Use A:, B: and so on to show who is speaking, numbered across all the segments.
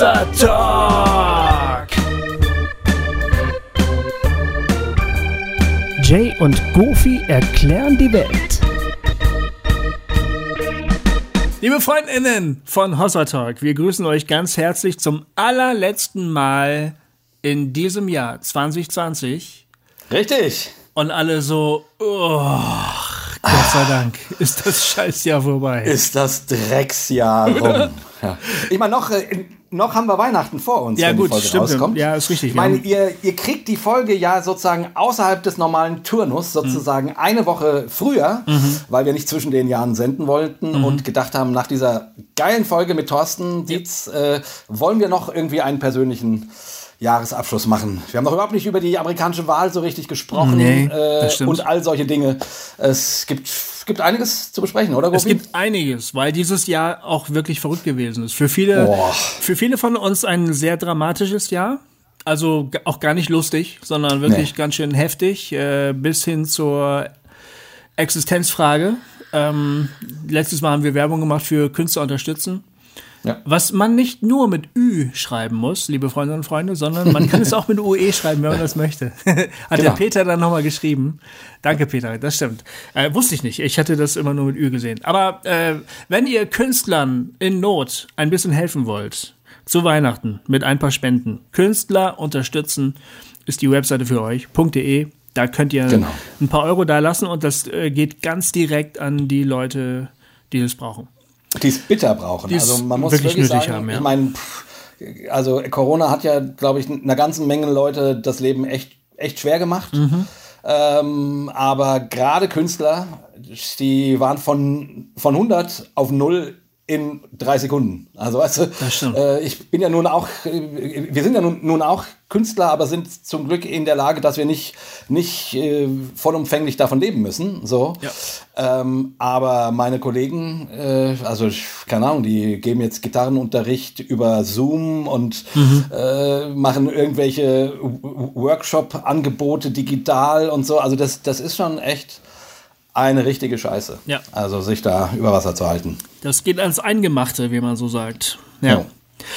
A: Hossa Talk. Jay und Goofy erklären die Welt. Liebe Freundinnen von Hossa Talk, wir grüßen euch ganz herzlich zum allerletzten Mal in diesem Jahr 2020.
B: Richtig.
A: Und alle so, oh, Gott sei Dank, ist das Scheißjahr vorbei.
B: Ist das Drecksjahr rum. ja. Ich meine, noch, äh, noch haben wir Weihnachten vor uns,
A: Ja,
B: wenn
A: gut,
B: die Folge
A: stimmt.
B: rauskommt.
A: Ja, ist richtig.
B: Ich meine, ihr, ihr kriegt die Folge ja sozusagen außerhalb des normalen Turnus, sozusagen eine Woche früher, weil wir nicht zwischen den Jahren senden wollten und gedacht haben, nach dieser geilen Folge mit Thorsten Dietz äh, wollen wir noch irgendwie einen persönlichen Jahresabschluss machen. Wir haben noch überhaupt nicht über die amerikanische Wahl so richtig gesprochen
A: Nee,
B: äh,
A: das stimmt.
B: und all solche Dinge. Es gibt, gibt einiges zu besprechen, oder?
A: Es
B: Gopi?
A: gibt einiges, weil dieses Jahr auch wirklich verrückt gewesen ist. Für viele,
B: Boah.
A: für viele von uns ein sehr dramatisches Jahr. Also auch gar nicht lustig, sondern wirklich
B: Nee.
A: ganz schön heftig, äh, bis hin zur Existenzfrage. Ähm, letztes Mal haben wir Werbung gemacht für Künstler unterstützen.
B: Ja.
A: Was man nicht nur mit Ü schreiben muss, liebe Freundinnen und Freunde, sondern man kann es auch mit UE schreiben, wenn man das möchte. Hat der
B: Genau.
A: Peter dann nochmal geschrieben. Danke, Peter, das stimmt. Äh, wusste ich nicht. Ich hatte das immer nur mit Ü gesehen. Aber äh, wenn ihr Künstlern in Not ein bisschen helfen wollt, zu Weihnachten mit ein paar Spenden, Künstler unterstützen, ist die Webseite für euch, .de. Da könnt ihr
B: Genau.
A: ein paar Euro da lassen und das äh, geht ganz direkt an die Leute, die es brauchen.
B: Die es bitter brauchen.
A: Die
B: also man muss
A: wirklich
B: wirklich, sagen,
A: haben, ja.
B: ich meine, also Corona hat ja, glaube ich, einer ganzen Menge Leute das Leben echt, echt schwer gemacht.
A: Mhm.
B: Ähm, aber gerade Künstler, die waren von, von 100 auf 0 in drei Sekunden. Also weißt du, äh, ich bin ja nun auch, äh, wir sind ja nun, nun auch Künstler, aber sind zum Glück in der Lage, dass wir nicht, nicht äh, vollumfänglich davon leben müssen. So.
A: Ja.
B: Ähm, aber meine Kollegen, äh, also ich, keine Ahnung, die geben jetzt Gitarrenunterricht über Zoom und
A: Mhm.
B: äh, machen irgendwelche Workshop-Angebote digital und so. Also das, das ist schon echt eine richtige Scheiße.
A: Ja.
B: Also sich da über Wasser zu halten.
A: Das geht ans Eingemachte, wie man so sagt. Ja.
B: Ja.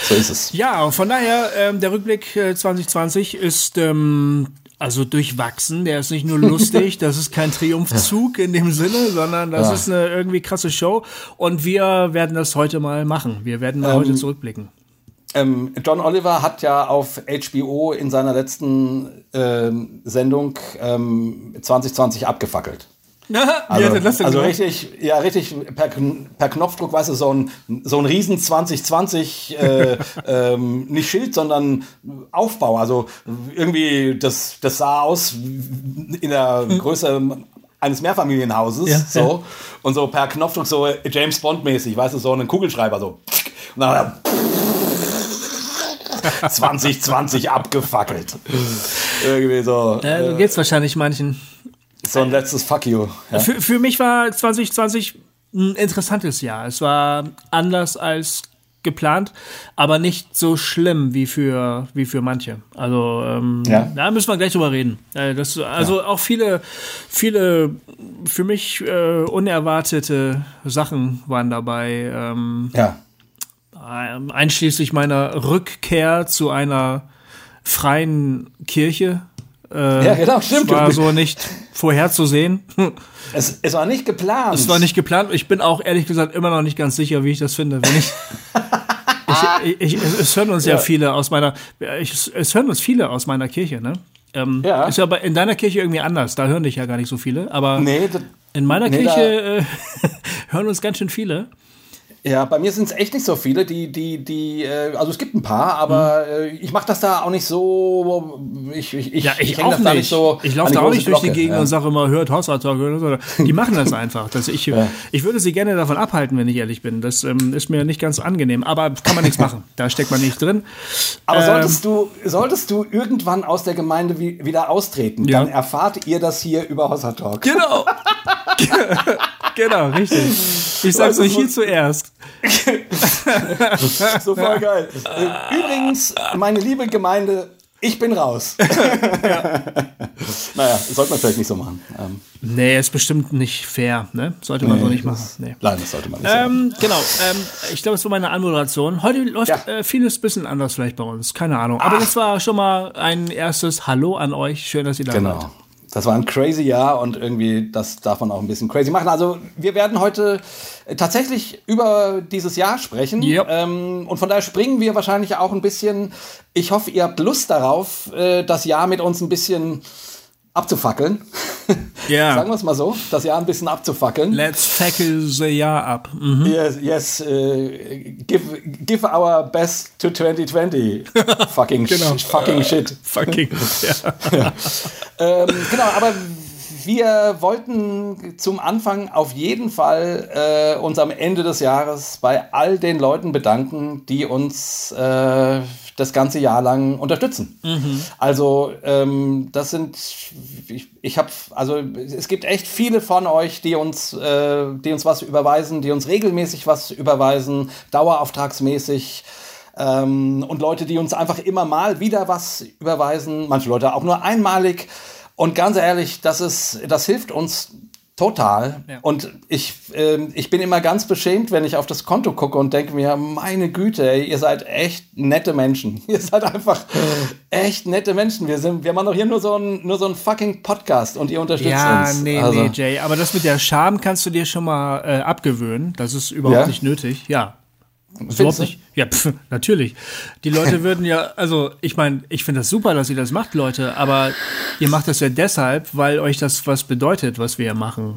B: So ist es.
A: Ja, von daher, ähm, der Rückblick äh, 2020 ist ähm, also durchwachsen. Der ist nicht nur lustig, das ist kein Triumphzug in dem Sinne, sondern das
B: Ja.
A: ist eine irgendwie krasse Show. Und wir werden das heute mal machen. Wir werden mal heute zurückblicken.
B: Ähm, John Oliver hat ja auf HBO in seiner letzten ähm, Sendung ähm, 2020 abgefackelt. Also,
A: denn
B: also
A: gemacht?
B: richtig, ja, richtig per, per Knopfdruck, weißt du, so ein, so ein riesen 2020, äh, ähm, nicht Schild, sondern Aufbau. Also irgendwie, das, das sah aus in der Größe eines Mehrfamilienhauses,
A: Hm. Ja,
B: so.
A: ja.
B: Und so per Knopfdruck so James Bond-mäßig, weißt du, so einen Kugelschreiber, so. Und dann hat er 2020 abgefackelt. Irgendwie so,
A: Äh, so geht's wahrscheinlich manchen.
B: So ein letztes Fuck you. Ja?
A: Für, für mich war 2020 ein interessantes Jahr. Es war anders als geplant, aber nicht so schlimm wie für, wie für manche. Also ähm,
B: Ja.
A: da müssen wir gleich drüber reden. Äh, das, also auch viele, viele für mich äh, unerwartete Sachen waren dabei. Ähm,
B: Ja.
A: ähm, einschließlich meiner Rückkehr zu einer freien Kirche. Äh,
B: Ja, genau, stimmt.
A: War so nicht vorherzusehen.
B: Es, es war nicht geplant.
A: Es war nicht geplant. Ich bin auch ehrlich gesagt immer noch nicht ganz sicher, wie ich das finde. Wenn ich, ich, ich, ich es hören uns ja,
B: Ja.
A: viele aus meiner, ich, es hören uns viele aus meiner Kirche, ne? Ähm,
B: Ja.
A: Ist ja bei, in deiner Kirche irgendwie anders. Da hören dich ja gar nicht so viele. Aber
B: Nee,
A: in meiner
B: nee,
A: Kirche äh, hören uns ganz schön viele.
B: Ja, bei mir sind es echt nicht so viele, die, die, die, äh, also es gibt ein paar, aber äh, ich mache das da auch nicht so, ich, ich, ich,
A: Mhm. Ja, ich,
B: häng
A: auch nicht.
B: da nicht so
A: ich laufe
B: die
A: da auch nicht durch die
B: Glocke,
A: Gegend
B: ja.
A: und sage immer, hört Hossa Talk oder so. Die machen das einfach. Das ich, ich würde sie gerne davon abhalten, wenn ich ehrlich bin. Das ähm, ist mir nicht ganz angenehm. Aber kann man nichts machen. Da steckt man nicht drin.
B: Aber
A: Ähm,
B: solltest du, solltest du irgendwann aus der Gemeinde wie, wieder austreten,
A: Ja.
B: dann erfahrt ihr das hier über Hossa Talk.
A: Genau. genau, richtig. Ich sag's euch hier zuerst.
B: So voll geil. Übrigens, meine liebe Gemeinde, ich bin raus. naja, sollte man vielleicht nicht so machen. Ähm,
A: nee, ist bestimmt nicht fair, ne? Sollte man
B: nee,
A: so nicht machen.
B: das-
A: Nee.
B: Nein, das sollte man nicht
A: Ähm, genau, ähm, ich glaube, es war meine Anmoderation. Heute läuft
B: Ja.
A: äh, vieles bisschen anders vielleicht bei uns, keine Ahnung. Aber das war schon mal ein erstes Hallo an euch. Schön, dass ihr da
B: sagen.
A: seid.
B: Genau. Das war ein crazy Jahr und irgendwie, das darf man auch ein bisschen crazy machen. Also, wir werden heute äh, tatsächlich über dieses Jahr sprechen.
A: Ja.
B: Ähm, und von daher springen wir wahrscheinlich auch ein bisschen. Ich hoffe, ihr habt Lust darauf, äh, das Jahr mit uns ein bisschen abzufackeln.
A: Ja.
B: Sagen wir es mal so, das Jahr ein bisschen abzufackeln.
A: Let's fackle the Jahr ab. Mhm.
B: Yes, yes äh, give, give our best to 2020. fucking,
A: Genau.
B: sh fucking shit.
A: Fucking. Ja.
B: Ähm, genau, aber wir wollten zum Anfang auf jeden Fall äh, uns am Ende des Jahres bei all den Leuten bedanken, die uns äh, das ganze Jahr lang unterstützen. Also ähm, das sind, ich, ich habe, also es gibt echt viele von euch, die uns, äh, die uns was überweisen, die uns regelmäßig was überweisen, dauerauftragsmäßig. Ähm, und Leute, die uns einfach immer mal wieder was überweisen, manche Leute auch nur einmalig. Und ganz ehrlich, das ist, das hilft uns total.
A: Ja.
B: Und ich, ähm, ich bin immer ganz beschämt, wenn ich auf das Konto gucke und denke mir, meine Güte, ey, ihr seid echt nette Menschen. Ihr seid einfach echt nette Menschen. Wir sind, wir machen doch hier nur so ein, nur so ein fucking Podcast und ihr unterstützt
A: Ja,
B: uns.
A: nee,
B: Also,
A: nee, Jay. Aber das mit der Scham kannst du dir schon mal äh, abgewöhnen. Das ist überhaupt
B: Ja?
A: nicht nötig. Ja.
B: Findest
A: überhaupt
B: du?
A: nicht. Ja, pf, natürlich. Die Leute würden ja, also ich meine, ich finde das super, dass ihr das macht, Leute, aber ihr macht das ja deshalb, weil euch das was bedeutet, was wir hier machen.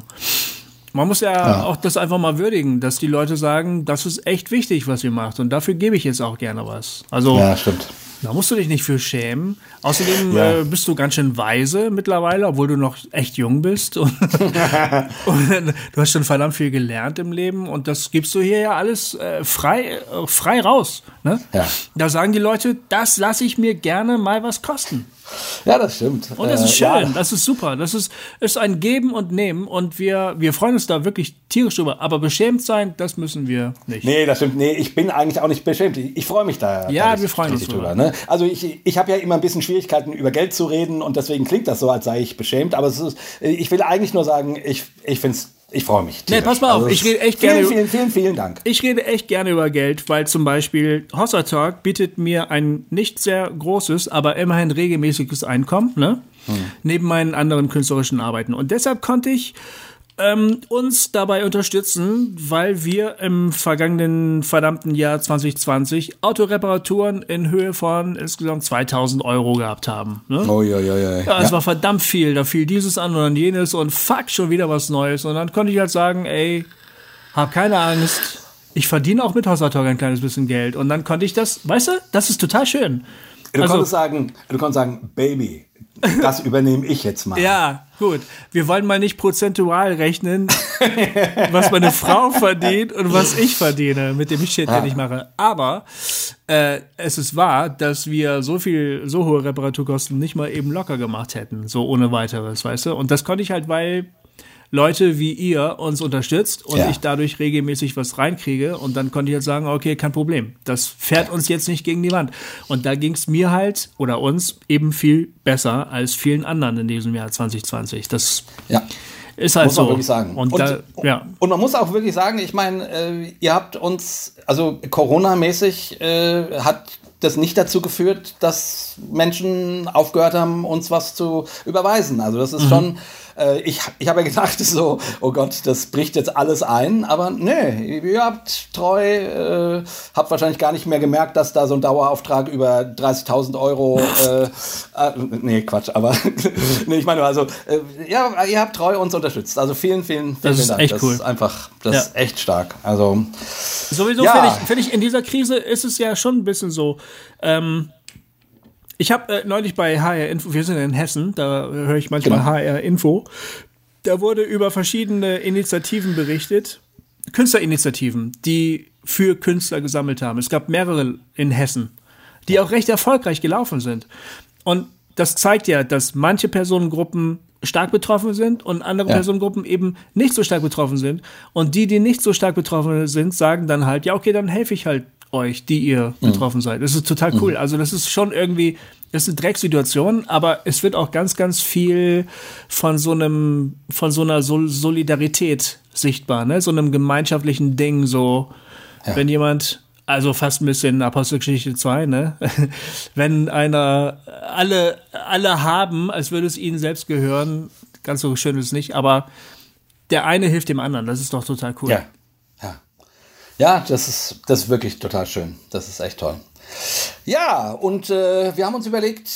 A: Man muss ja, auch das einfach mal würdigen, dass die Leute sagen, das ist echt wichtig, was ihr macht. Und dafür gebe ich jetzt auch gerne was. Also
B: Ja, stimmt.
A: Da musst du dich nicht für schämen. Außerdem
B: Ja.
A: äh, bist du ganz schön weise mittlerweile, obwohl du noch echt jung bist. Und, und du hast schon verdammt viel gelernt im Leben und das gibst du hier ja alles äh, frei, äh, frei raus. Ne?
B: Ja.
A: Da sagen die Leute, das lasse ich mir gerne mal was kosten.
B: Ja, das stimmt.
A: Und das
B: Äh,
A: ist schön,
B: ja.
A: das ist super. Das ist, ist ein Geben und Nehmen und wir, wir freuen uns da wirklich tierisch drüber. Aber beschämt sein, das müssen wir nicht.
B: Nee, das stimmt. Nee, ich bin eigentlich auch nicht beschämt. Ich, ich freue mich da.
A: Ja,
B: da
A: wir freuen uns
B: richtig
A: drüber.
B: Ne? Also ich, ich habe ja immer ein bisschen Schwierigkeiten, über Geld zu reden und deswegen klingt das so, als sei ich beschämt. Aber ist, ich will eigentlich nur sagen, ich, ich finde es, ich freue mich.
A: Nee, pass mal auf,
B: Also
A: ich rede echt
B: vielen,
A: gerne-
B: Vielen, vielen, vielen Dank.
A: Ich rede echt gerne über Geld, weil zum Beispiel Hossa Talk bietet mir ein nicht sehr großes, aber immerhin regelmäßiges Einkommen, ne? Neben meinen anderen künstlerischen Arbeiten. Und deshalb konnte ich ähm, uns dabei unterstützen, weil wir im vergangenen verdammten Jahr 2020 Autoreparaturen in Höhe von insgesamt 2000 Euro gehabt haben. Ne?
B: Oh, ja, ja, ja.
A: Ja, es war verdammt viel. Da fiel dieses an und dann jenes und fuck, schon wieder was Neues. Und dann konnte ich halt sagen, ey, hab keine Angst. Ich verdiene auch mit Hossertalk ein kleines bisschen Geld. Und dann konnte ich das, weißt du, das ist total schön.
B: Du
A: Also-
B: konntest sagen, du konntest sagen, Baby, das übernehme ich jetzt mal.
A: Ja, gut. Wir wollen mal nicht prozentual rechnen, was meine Frau verdient und was ich verdiene mit dem Shit, den ich mache. Aber äh, es ist wahr, dass wir so viel, so hohe Reparaturkosten nicht mal eben locker gemacht hätten, so ohne weiteres, weißt du? Und das konnte ich halt, weil Leute wie ihr uns unterstützt und
B: Ja.
A: ich dadurch regelmäßig was reinkriege und dann konnte ich jetzt sagen, okay, kein Problem. Das fährt uns jetzt nicht gegen die Wand. Und da ging es mir halt oder uns eben viel besser als vielen anderen in diesem Jahr 2020. Das
B: Ja.
A: ist halt
B: Muss
A: so.
B: man wirklich sagen.
A: Und, da, ja.
B: und man muss auch wirklich sagen, ich meine, äh, ihr habt uns, also Corona-mäßig äh, hat das nicht dazu geführt, dass Menschen aufgehört haben, uns was zu überweisen. Also das ist
A: Mhm.
B: schon, äh, ich, ich habe ja gedacht, so, oh Gott, das bricht jetzt alles ein, aber nee, ihr habt treu, äh, habt wahrscheinlich gar nicht mehr gemerkt, dass da so ein Dauerauftrag über 30.000 Euro, äh, äh, nee, Quatsch, aber nee, ich meine, also, äh, ja, ihr habt treu uns unterstützt. Also vielen, vielen, vielen,
A: Das ist
B: vielen Dank.
A: echt
B: das
A: cool.
B: ist einfach, das
A: Ja.
B: ist echt stark. Also,
A: Sowieso
B: Ja.
A: finde ich, find ich, in dieser Krise ist es ja schon ein bisschen so. Ähm, ich habe äh, neulich bei HR Info, wir sind in Hessen, da höre ich manchmal
B: Genau.
A: HR Info, da wurde über verschiedene Initiativen berichtet, Künstlerinitiativen, die für Künstler gesammelt haben. Es gab mehrere in Hessen, die auch recht erfolgreich gelaufen sind. Und das zeigt ja, dass manche Personengruppen stark betroffen sind und andere ja. Personengruppen eben nicht so stark betroffen sind. Und die, die nicht so stark betroffen sind, sagen dann halt, ja, okay, dann helfe ich halt euch, die ihr mhm. betroffen seid. Das ist total cool. Mhm. Also das ist schon irgendwie, das ist eine Drecksituation, aber es wird auch ganz, ganz viel von so einem, von so einer Sol Solidarität sichtbar, ne? So einem gemeinschaftlichen Ding, so, ja. wenn jemand, also fast ein bisschen Apostelgeschichte 2, ne? wenn einer alle, alle haben, als würde es ihnen selbst gehören, ganz so schön ist es nicht, aber der eine hilft dem anderen, das ist doch total cool.
B: Ja, ja. Das ist, das ist wirklich total schön. Das ist echt toll. Ja, und äh, wir haben uns überlegt,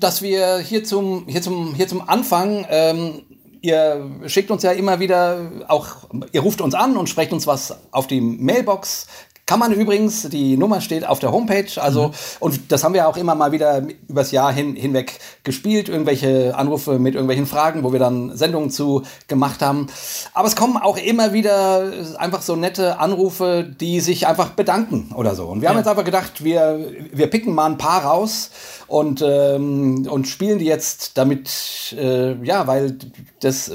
B: dass wir hier zum, hier zum, hier zum Anfang, ähm, ihr schickt uns ja immer wieder auch, ihr ruft uns an und sprecht uns was auf die Mailbox kann man übrigens, die Nummer steht auf der Homepage, also, mhm. und das haben wir auch immer mal wieder übers Jahr hin, hinweg gespielt, irgendwelche Anrufe mit irgendwelchen Fragen, wo wir dann Sendungen zu gemacht haben. Aber es kommen auch immer wieder einfach so nette Anrufe, die sich einfach bedanken oder so. Und wir haben jetzt einfach gedacht, wir, wir picken mal ein paar raus und, ähm, und spielen die jetzt damit, äh, ja, weil das,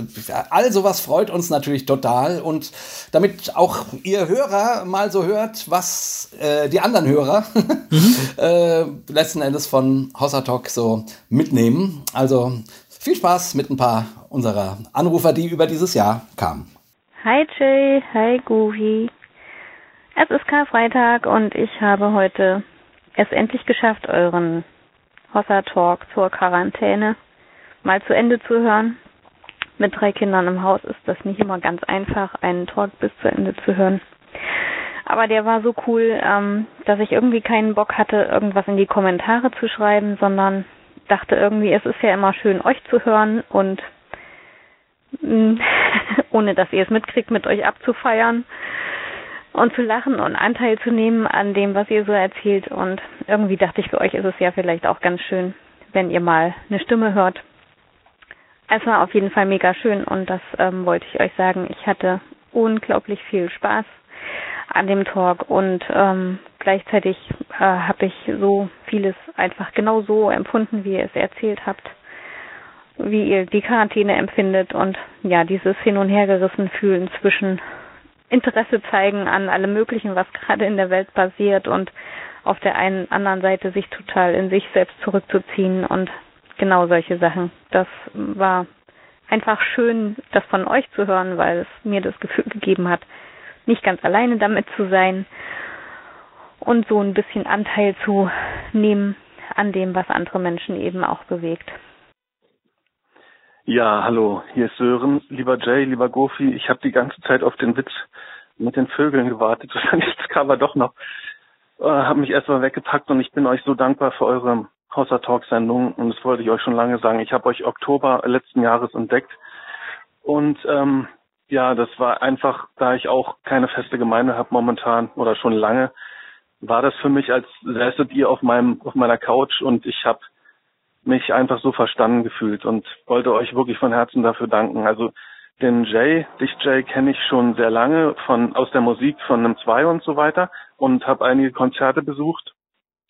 B: all sowas freut uns natürlich total und damit auch ihr Hörer mal so hört, was äh, die anderen Hörer mhm. äh, letzten Endes von Hossa Talk so mitnehmen. Also viel Spaß mit ein paar unserer Anrufer, die über dieses Jahr kamen.
C: Hi Jay, hi Goofy. Es ist Karfreitag und ich habe heute es endlich geschafft, euren Hossa Talk zur Quarantäne mal zu Ende zu hören. Mit drei Kindern im Haus ist das nicht immer ganz einfach, einen Talk bis zu Ende zu hören. Aber der war so cool, ähm, dass ich irgendwie keinen Bock hatte, irgendwas in die Kommentare zu schreiben, sondern dachte irgendwie, es ist ja immer schön, euch zu hören und mh, ohne dass ihr es mitkriegt, mit euch abzufeiern und zu lachen und Anteil zu nehmen an dem, was ihr so erzählt. Und irgendwie dachte ich, für euch ist es ja vielleicht auch ganz schön, wenn ihr mal eine Stimme hört. Es war auf jeden Fall mega schön und das ähm, wollte ich euch sagen. Ich hatte unglaublich viel Spaß an dem Talk und ähm, gleichzeitig äh, habe ich so vieles einfach genau so empfunden, wie ihr es erzählt habt, wie ihr die Quarantäne empfindet und ja, dieses Hin- und Hergerissen fühlen zwischen Interesse zeigen an allem Möglichen, was gerade in der Welt passiert und auf der einen anderen Seite sich total in sich selbst zurückzuziehen und genau solche Sachen. Das war einfach schön, das von euch zu hören, weil es mir das Gefühl gegeben hat, nicht ganz alleine damit zu sein und so ein bisschen Anteil zu nehmen an dem, was andere Menschen eben auch bewegt.
D: Ja, hallo, hier ist Sören. Lieber Jay, lieber Gofi, ich habe die ganze Zeit auf den Witz mit den Vögeln gewartet. Jetzt kam er doch noch. Äh, habe mich erstmal weggepackt und ich bin euch so dankbar für eure Hossa Talk Sendung und das wollte ich euch schon lange sagen. Ich habe euch Oktober letzten Jahres entdeckt und ähm, ja, das war einfach, da ich auch keine feste Gemeinde habe momentan oder schon lange, war das für mich, als säßet ihr auf meinem auf meiner Couch und ich habe mich einfach so verstanden gefühlt und wollte euch wirklich von Herzen dafür danken. Also den Jay, dich Jay kenne ich schon sehr lange von aus der Musik von einem Zwei und so weiter und habe einige Konzerte besucht,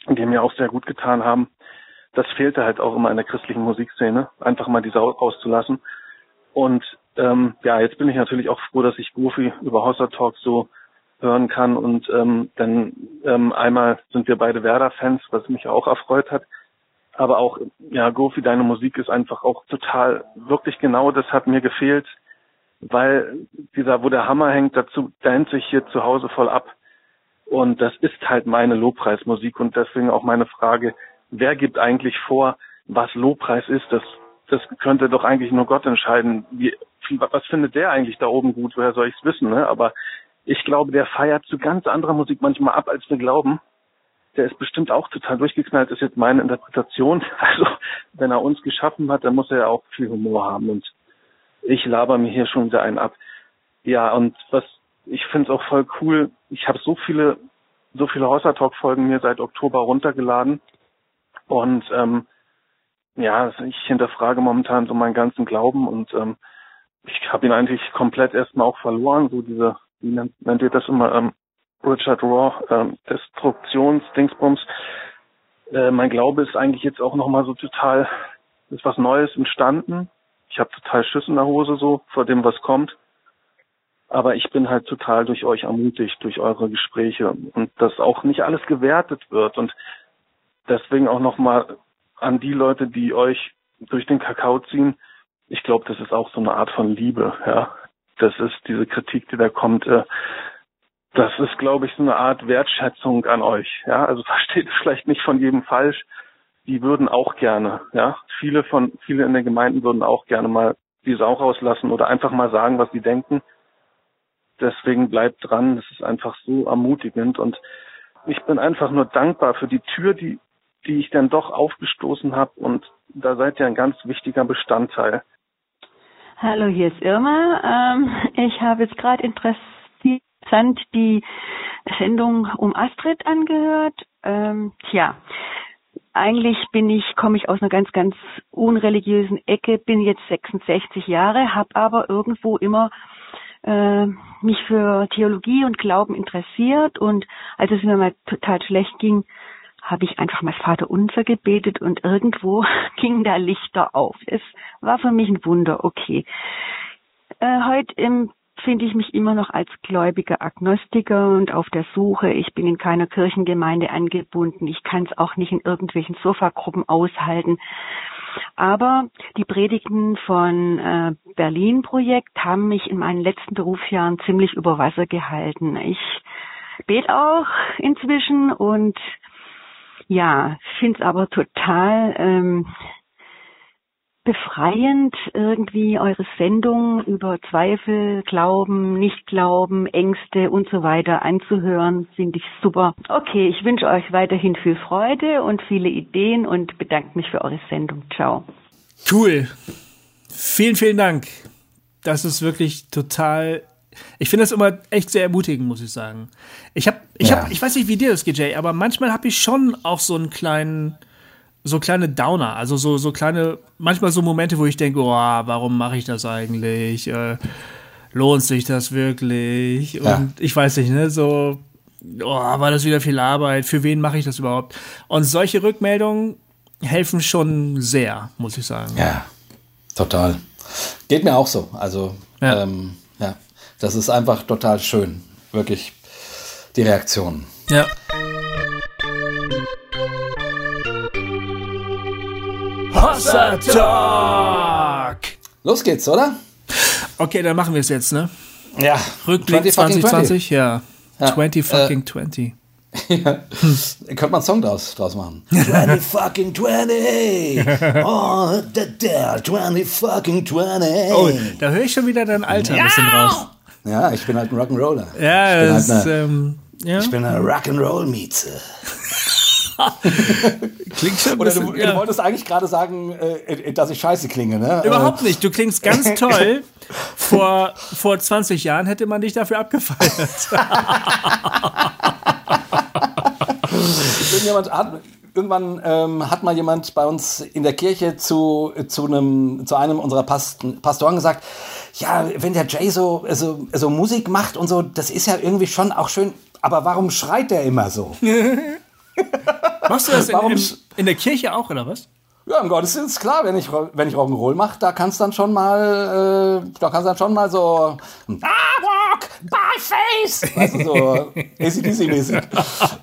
D: die mir auch sehr gut getan haben. Das fehlte halt auch immer in der christlichen Musikszene, einfach mal die Sau rauszulassen. Und ähm, ja, jetzt bin ich natürlich auch froh, dass ich Goofy über Hossa Talk so hören kann und ähm, dann ähm, einmal sind wir beide Werder-Fans, was mich auch erfreut hat aber auch, ja, Gofi, deine Musik ist einfach auch total, wirklich genau das hat mir gefehlt, weil dieser, wo der Hammer hängt, dazu dänt sich hier zu Hause voll ab. Und das ist halt meine Lobpreismusik und deswegen auch meine Frage, wer gibt eigentlich vor, was Lobpreis ist? Das, das könnte doch eigentlich nur Gott entscheiden. Wie, was findet der eigentlich da oben gut? Woher soll ich es wissen? Ne? Aber ich glaube, der feiert zu ganz anderer Musik manchmal ab, als wir glauben der ist bestimmt auch total durchgeknallt, ist jetzt meine Interpretation. Also, wenn er uns geschaffen hat, dann muss er ja auch viel Humor haben und ich laber mir hier schon wieder einen ab. Ja, und was, ich finde es auch voll cool, ich habe so viele, so viele Häuser Talk Folgen mir seit Oktober runtergeladen und ähm, ja, ich hinterfrage momentan so meinen ganzen Glauben und ähm, ich habe ihn eigentlich komplett erstmal auch verloren, so diese, wie nennt, nennt ihr das immer, ähm, Richard Raw, ähm, Destruktionsdingsbums. Äh, mein Glaube ist eigentlich jetzt auch nochmal so total, ist was Neues entstanden. Ich habe total Schiss in der Hose so vor dem, was kommt. Aber ich bin halt total durch euch ermutigt, durch eure Gespräche und dass auch nicht alles gewertet wird und deswegen auch nochmal an die Leute, die euch durch den Kakao ziehen. Ich glaube, das ist auch so eine Art von Liebe, ja. Das ist diese Kritik, die da kommt. Äh, das ist, glaube ich, so eine Art Wertschätzung an euch, ja. Also versteht es vielleicht nicht von jedem falsch. Die würden auch gerne, ja. Viele von, viele in den Gemeinden würden auch gerne mal die Sau rauslassen oder einfach mal sagen, was sie denken deswegen bleibt dran. Es ist einfach so ermutigend und ich bin einfach nur dankbar für die Tür, die, die ich dann doch aufgestoßen habe und da seid ihr ein ganz wichtiger Bestandteil.
E: Hallo, hier ist Irma. Ähm, ich habe jetzt gerade interessant die Sendung um Astrid angehört. Ähm, tja, eigentlich bin ich, komme ich aus einer ganz, ganz unreligiösen Ecke, bin jetzt 66 Jahre, habe aber irgendwo immer äh, mich für Theologie und Glauben interessiert und als es mir mal total schlecht ging, habe ich einfach mal Vater unser gebetet und irgendwo ging da Lichter auf. Es war für mich ein Wunder, okay. Äh, heute empfinde ich mich immer noch als gläubiger Agnostiker und auf der Suche. Ich bin in keiner Kirchengemeinde angebunden. Ich kann es auch nicht in irgendwelchen Sofagruppen aushalten. Aber die Predigten von äh, Berlin Projekt haben mich in meinen letzten Berufsjahren ziemlich über Wasser gehalten. Ich bete auch inzwischen und ja, finde es aber total ähm, befreiend, irgendwie eure Sendung über Zweifel, Glauben, Nichtglauben, Ängste und so weiter anzuhören, finde ich super. Okay, ich wünsche euch weiterhin viel Freude und viele Ideen und bedanke mich für eure Sendung. Ciao.
A: Cool. Vielen, vielen Dank. Das ist wirklich total ich finde das immer echt sehr ermutigend, muss ich sagen. Ich habe, ich ja. habe, ich weiß nicht, wie dir das geht, Jay, aber manchmal habe ich schon auch so einen kleinen, so kleine Downer, also so, so kleine, manchmal so Momente, wo ich denke, oh, warum mache ich das eigentlich? Äh, lohnt sich das wirklich? Ja. Und ich weiß nicht, ne, so, oh, war das wieder viel Arbeit? Für wen mache ich das überhaupt? Und solche Rückmeldungen helfen schon sehr, muss ich sagen.
B: Ja, total. Geht mir auch so. Also, ja, ähm. Das ist einfach total schön. Wirklich die Reaktion.
A: Ja. Hossa Talk!
B: Los geht's, oder?
A: Okay, dann machen wir es jetzt, ne?
B: Ja.
A: Rückblick 2020, ja. ja. 20 fucking äh, 20.
B: ja. Könnte man einen Song draus, draus machen. 20 fucking 20! Oh, da, da, 20 fucking 20!
A: Oh, da höre ich schon wieder dein Alter ein bisschen raus.
B: Ja, ich bin halt ein Rock'n'Roller.
A: Ja,
B: ich
A: das halt eine, ähm, ja.
B: Ich bin eine Rock'n'Roll-Mieze.
A: Klingt schon
B: Oder bisschen, du, ja. du, wolltest eigentlich gerade sagen, äh, dass ich scheiße klinge, ne?
A: Überhaupt nicht. Du klingst ganz toll. vor, vor 20 Jahren hätte man dich dafür abgefeiert.
B: Irgendjemand hat, irgendwann ähm, hat mal jemand bei uns in der Kirche zu, zu, einem, zu einem unserer Past Pastoren gesagt, ja, wenn der Jay so, so, so Musik macht und so, das ist ja irgendwie schon auch schön, aber warum schreit der immer so?
A: Machst du das in, in, in, der Kirche auch, oder was?
B: Ja, im Gottesdienst, klar, wenn ich, wenn ich Rock'n'Roll mache, da kannst dann schon mal, äh, da kannst dann schon mal so, I walk by face, weißt du, so ACDC-mäßig.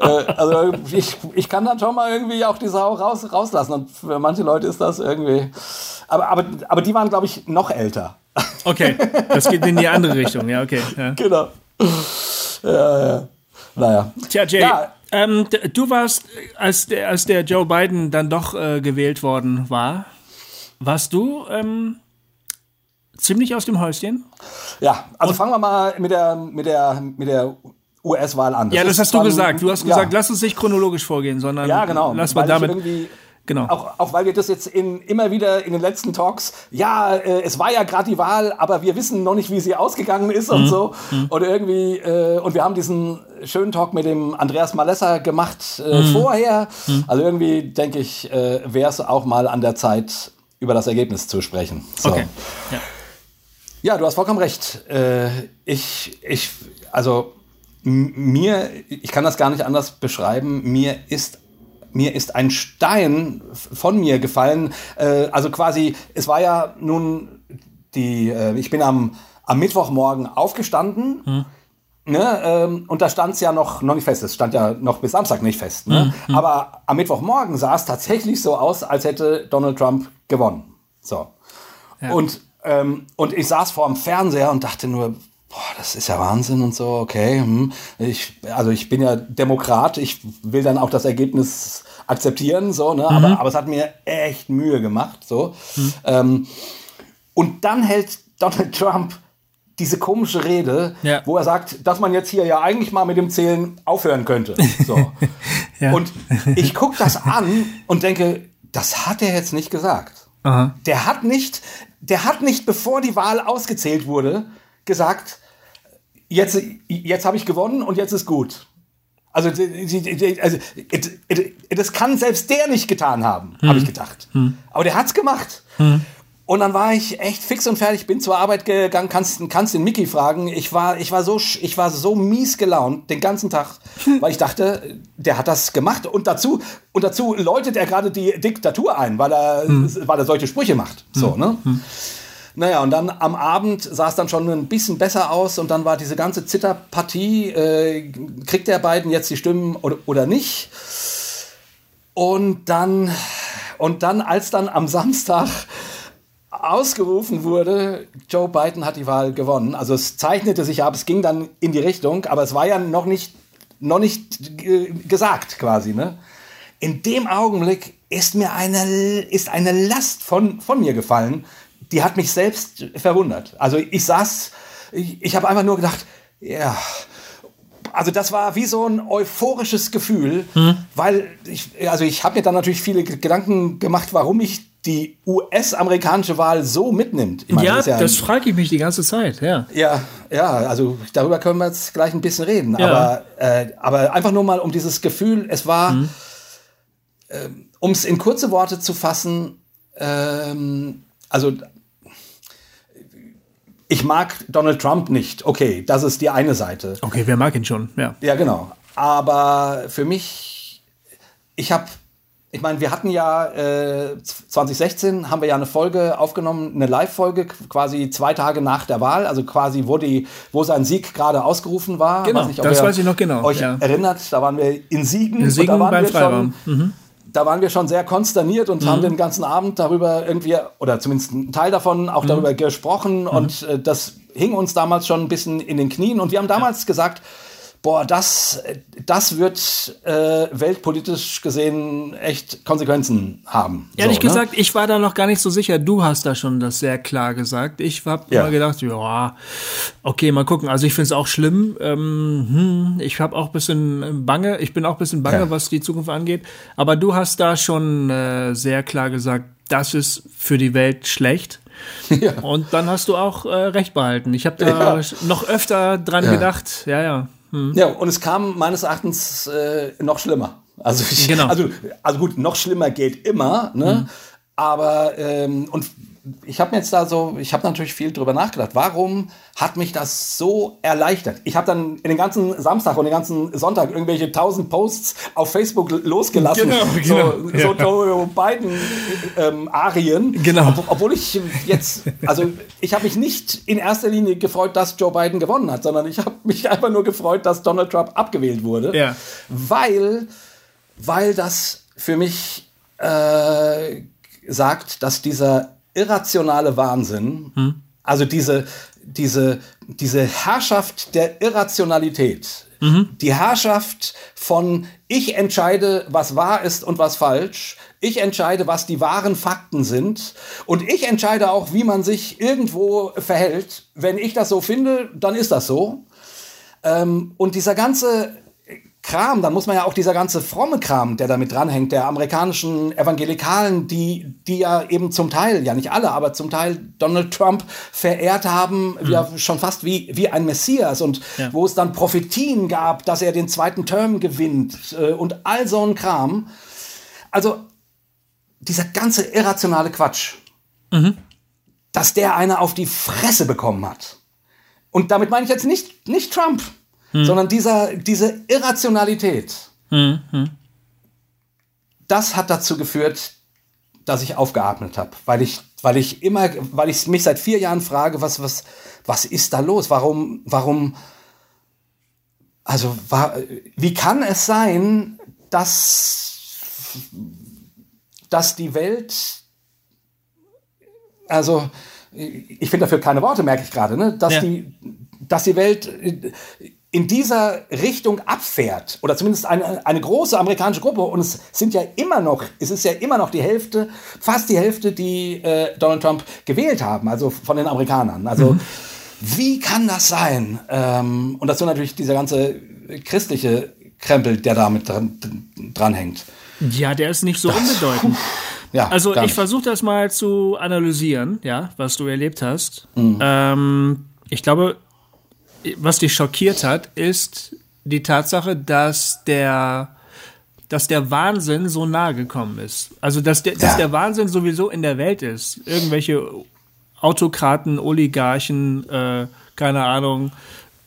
B: äh, also ich, ich kann dann schon mal irgendwie auch die Sau raus, rauslassen und für manche Leute ist das irgendwie, aber, aber, aber die waren, glaube ich, noch älter.
A: Okay, das geht in die andere Richtung, ja, okay. Ja.
B: Genau. Ja, ja. Naja.
A: Tja, Jay, ja. Ähm, du warst, als der, als der Joe Biden dann doch äh, gewählt worden war, warst du ähm, ziemlich aus dem Häuschen?
B: Ja, also Und, fangen wir mal mit der, mit der, mit der US-Wahl an.
A: Das ja, das hast du gesagt. Du hast gesagt, ja. lass uns nicht chronologisch vorgehen, sondern
B: ja, genau,
A: lass mal damit.
B: Genau. Auch, auch weil wir das jetzt in, immer wieder in den letzten Talks, ja, äh, es war ja gerade die Wahl, aber wir wissen noch nicht, wie sie ausgegangen ist mhm. und so. Mhm. Oder irgendwie, äh, und wir haben diesen schönen Talk mit dem Andreas Malessa gemacht äh, mhm. vorher. Mhm. Also irgendwie denke ich, äh, wäre es auch mal an der Zeit, über das Ergebnis zu sprechen. So. Okay. Ja. ja. du hast vollkommen recht. Äh, ich, ich, also mir, ich kann das gar nicht anders beschreiben, mir ist mir ist ein Stein von mir gefallen. Äh, also quasi, es war ja nun die, äh, ich bin am, am Mittwochmorgen aufgestanden. Hm. Ne, ähm, und da stand es ja noch, noch nicht fest. Es stand ja noch bis Samstag nicht fest. Ne? Mhm. Aber am Mittwochmorgen sah es tatsächlich so aus, als hätte Donald Trump gewonnen. So. Ja. Und, ähm, und ich saß vor dem Fernseher und dachte nur, boah, das ist ja Wahnsinn und so, okay. Hm. Ich, also ich bin ja Demokrat, ich will dann auch das Ergebnis akzeptieren, so, ne? Mhm. Aber, aber es hat mir echt Mühe gemacht. So. Mhm. Ähm, und dann hält Donald Trump diese komische Rede, ja. wo er sagt, dass man jetzt hier ja eigentlich mal mit dem Zählen aufhören könnte. So. ja. Und ich gucke das an und denke, das hat er jetzt nicht gesagt. Aha. Der hat nicht, der hat nicht, bevor die Wahl ausgezählt wurde, gesagt, jetzt, jetzt habe ich gewonnen und jetzt ist gut. Also, also das kann selbst der nicht getan haben, hm. habe ich gedacht. Hm. Aber der hat's gemacht. Hm. Und dann war ich echt fix und fertig, bin zur Arbeit gegangen, kannst, kannst den Mickey fragen. Ich war, ich war so, ich war so mies gelaunt den ganzen Tag, weil ich dachte, der hat das gemacht. Und dazu, und dazu läutet er gerade die Diktatur ein, weil er, hm. weil er solche Sprüche macht. So, hm. ne? Naja, und dann am Abend sah es dann schon ein bisschen besser aus und dann war diese ganze Zitterpartie, äh, kriegt der beiden jetzt die Stimmen oder, oder nicht? Und dann, und dann, als dann am Samstag ausgerufen wurde, Joe Biden hat die Wahl gewonnen. Also es zeichnete sich ab, es ging dann in die Richtung, aber es war ja noch nicht, noch nicht gesagt quasi. Ne? In dem Augenblick ist mir eine, ist eine Last von, von mir gefallen, die hat mich selbst verwundert. Also ich saß, ich, ich habe einfach nur gedacht, ja, also das war wie so ein euphorisches Gefühl, hm. weil ich, also ich habe mir dann natürlich viele Gedanken gemacht, warum ich die US-amerikanische Wahl so mitnimmt.
A: Meine, ja, das, ja das frage ich mich die ganze Zeit, ja.
B: Ja, ja, also darüber können wir jetzt gleich ein bisschen reden. Ja. Aber, äh, aber einfach nur mal um dieses Gefühl, es war, mhm. äh, um es in kurze Worte zu fassen, ähm, also ich mag Donald Trump nicht. Okay, das ist die eine Seite.
A: Okay, wer mag ihn schon, ja.
B: Ja, genau. Aber für mich, ich habe ich meine, wir hatten ja äh, 2016 haben wir ja eine Folge aufgenommen, eine Live-Folge, quasi zwei Tage nach der Wahl, also quasi wo die, wo sein Sieg gerade ausgerufen war.
A: Genau, weiß nicht, das weiß ich noch genau.
B: Euch ja. erinnert, da waren wir in Siegen.
A: In Siegen
B: und da waren
A: beim
B: wir
A: Freiraum.
B: Schon, mhm. Da waren wir schon sehr konsterniert und mhm. haben den ganzen Abend darüber irgendwie, oder zumindest einen Teil davon, auch mhm. darüber gesprochen. Mhm. Und äh, das hing uns damals schon ein bisschen in den Knien. Und wir haben damals ja. gesagt, boah, das, das wird äh, weltpolitisch gesehen echt Konsequenzen haben.
A: Ehrlich so, ne? gesagt, ich war da noch gar nicht so sicher. Du hast da schon das sehr klar gesagt. Ich habe ja. immer gedacht, ja, okay, mal gucken. Also ich finde es auch schlimm. Ähm, hm, ich habe auch bisschen Bange. Ich bin auch bisschen bange, ja. was die Zukunft angeht. Aber du hast da schon äh, sehr klar gesagt, das ist für die Welt schlecht. Ja. Und dann hast du auch äh, recht behalten. Ich habe da noch öfter dran gedacht. Ja, ja.
B: Hm. Ja, und es kam meines Erachtens äh, noch schlimmer. Also, ich, genau. also, also gut, noch schlimmer geht immer, ne? Hm. Aber ähm, und ich habe mir jetzt da so, ich habe natürlich viel drüber nachgedacht. Warum hat mich das so erleichtert? Ich habe dann in den ganzen Samstag und den ganzen Sonntag irgendwelche tausend Posts auf Facebook losgelassen. Genau, genau. So, ja. so Joe Biden ähm, Arien.
A: Genau.
B: Ob, obwohl ich jetzt, also ich habe mich nicht in erster Linie gefreut, dass Joe Biden gewonnen hat, sondern ich habe mich einfach nur gefreut, dass Donald Trump abgewählt wurde.
A: Ja.
B: Weil, weil das für mich äh, sagt, dass dieser irrationale Wahnsinn, hm. also diese, diese, diese Herrschaft der Irrationalität, mhm. die Herrschaft von ich entscheide, was wahr ist und was falsch, ich entscheide, was die wahren Fakten sind und ich entscheide auch, wie man sich irgendwo verhält. Wenn ich das so finde, dann ist das so. Ähm, und dieser ganze Kram, dann muss man ja auch dieser ganze fromme Kram, der damit dranhängt, der amerikanischen Evangelikalen, die, die ja eben zum Teil, ja nicht alle, aber zum Teil Donald Trump verehrt haben, mhm. ja schon fast wie, wie ein Messias und ja. wo es dann Prophetien gab, dass er den zweiten Term gewinnt äh, und all so ein Kram. Also dieser ganze irrationale Quatsch, mhm. dass der eine auf die Fresse bekommen hat. Und damit meine ich jetzt nicht, nicht Trump hm. sondern dieser, diese Irrationalität. Hm, hm. das hat dazu geführt, dass ich aufgeatmet habe, weil ich, weil ich immer, weil ich mich seit vier Jahren frage, was, was, was ist da los? Warum, warum, also, wie kann es sein, dass, dass die Welt, also, ich finde dafür keine Worte, merke ich gerade, ne? dass, ja. die, dass die Welt in dieser Richtung abfährt oder zumindest eine, eine große amerikanische Gruppe und es sind ja immer noch, es ist ja immer noch die Hälfte, fast die Hälfte, die äh, Donald Trump gewählt haben, also von den Amerikanern. Also mhm. wie kann das sein? Ähm, und dazu natürlich dieser ganze christliche Krempel, der damit dran, dranhängt.
A: Ja, der ist nicht so das, unbedeutend. Ja, also ich versuche das mal zu analysieren, ja, was du erlebt hast. Mhm. Ähm, ich glaube, was dich schockiert hat, ist die Tatsache, dass der, dass der Wahnsinn so nahe gekommen ist. Also, dass der, ja. dass der Wahnsinn sowieso in der Welt ist. Irgendwelche Autokraten, Oligarchen, äh, keine Ahnung,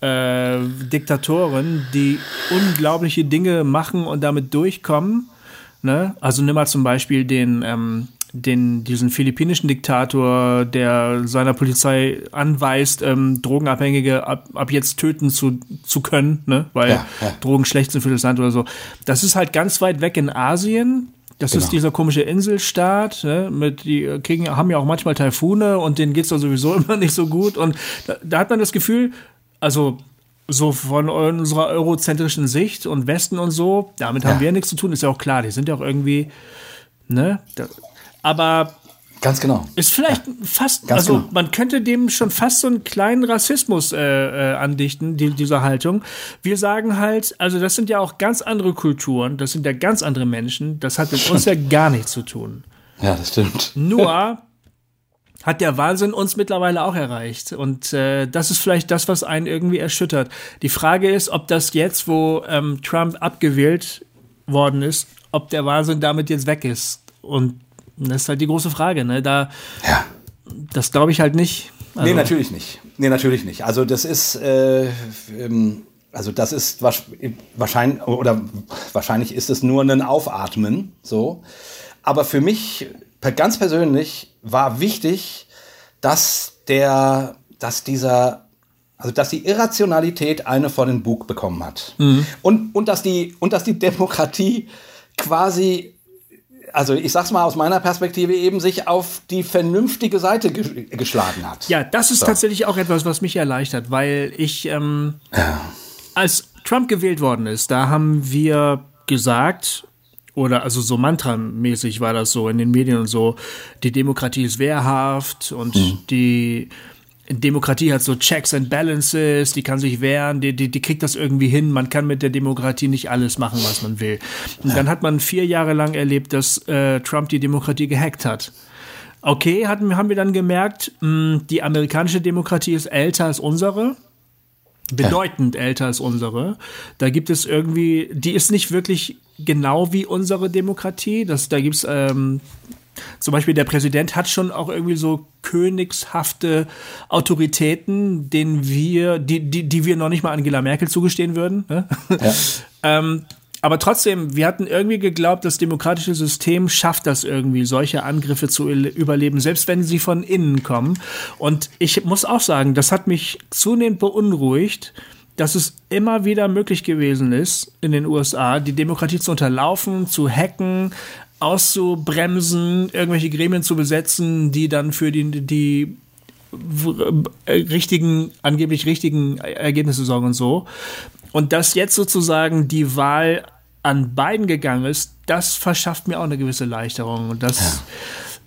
A: äh, Diktatoren, die unglaubliche Dinge machen und damit durchkommen. Ne? Also nimm mal zum Beispiel den, ähm, den, diesen philippinischen Diktator, der seiner Polizei anweist, ähm, Drogenabhängige ab, ab jetzt töten zu, zu können, ne? weil ja, ja. Drogen schlecht sind für das Land oder so. Das ist halt ganz weit weg in Asien. Das genau. ist dieser komische Inselstaat, ne, mit die kriegen, haben ja auch manchmal Taifune und denen geht's da sowieso immer nicht so gut. Und da, da hat man das Gefühl, also so von unserer eurozentrischen Sicht und Westen und so, damit haben wir ja nichts zu tun, ist ja auch klar. Die sind ja auch irgendwie, ne? Aber
B: Ganz genau.
A: Ist vielleicht ja, fast, also genau. man könnte dem schon fast so einen kleinen Rassismus äh, äh, andichten, die, dieser Haltung. Wir sagen halt, also das sind ja auch ganz andere Kulturen, das sind ja ganz andere Menschen, das hat mit uns ja gar nichts zu tun.
B: Ja, das stimmt.
A: Nur hat der Wahnsinn uns mittlerweile auch erreicht. Und äh, das ist vielleicht das, was einen irgendwie erschüttert. Die Frage ist, ob das jetzt, wo ähm, Trump abgewählt worden ist, ob der Wahnsinn damit jetzt weg ist. Und das ist halt die große Frage, ne? Da, ja. Das glaube ich halt nicht.
B: Also. Nee, natürlich nicht. Nee, natürlich nicht. Also das ist, äh, ähm, also das ist wahrscheinlich, oder wahrscheinlich ist es nur ein Aufatmen, so. Aber für mich ganz persönlich war wichtig, dass der, dass dieser also dass die Irrationalität eine vor den Bug bekommen hat. Mhm. Und, und, dass die, und dass die Demokratie quasi also ich sag's mal aus meiner Perspektive eben, sich auf die vernünftige Seite ge geschlagen hat.
A: Ja, das ist so. tatsächlich auch etwas, was mich erleichtert, weil ich, ähm, ja. als Trump gewählt worden ist, da haben wir gesagt, oder also so mantramäßig war das so in den Medien und so, die Demokratie ist wehrhaft und mhm. die Demokratie hat so Checks and Balances, die kann sich wehren, die, die, die kriegt das irgendwie hin. Man kann mit der Demokratie nicht alles machen, was man will. Und dann hat man vier Jahre lang erlebt, dass äh, Trump die Demokratie gehackt hat. Okay, hatten, haben wir dann gemerkt, mh, hm, die amerikanische Demokratie ist älter als unsere bedeutend ja. älter als unsere. Da gibt es irgendwie, die ist nicht wirklich genau wie unsere Demokratie. Das, da gibt's ähm, zum Beispiel der Präsident hat schon auch irgendwie so königshafte Autoritäten, denen wir, die, die, die wir noch nicht mal Angela Merkel zugestehen würden. Ne? Ja. ähm, aber trotzdem, wir hatten irgendwie geglaubt, das demokratische System schafft das irgendwie, solche Angriffe zu überleben, selbst wenn sie von innen kommen. Und ich muss auch sagen, das hat mich zunehmend beunruhigt, dass es immer wieder möglich gewesen ist, in den USA die Demokratie zu unterlaufen, zu hacken, auszubremsen, irgendwelche Gremien zu besetzen, die dann für die, die äh, richtigen, angeblich richtigen Ergebnisse sorgen und so. Und dass jetzt sozusagen die Wahl an beiden gegangen ist, das verschafft mir auch eine gewisse Erleichterung. Und das,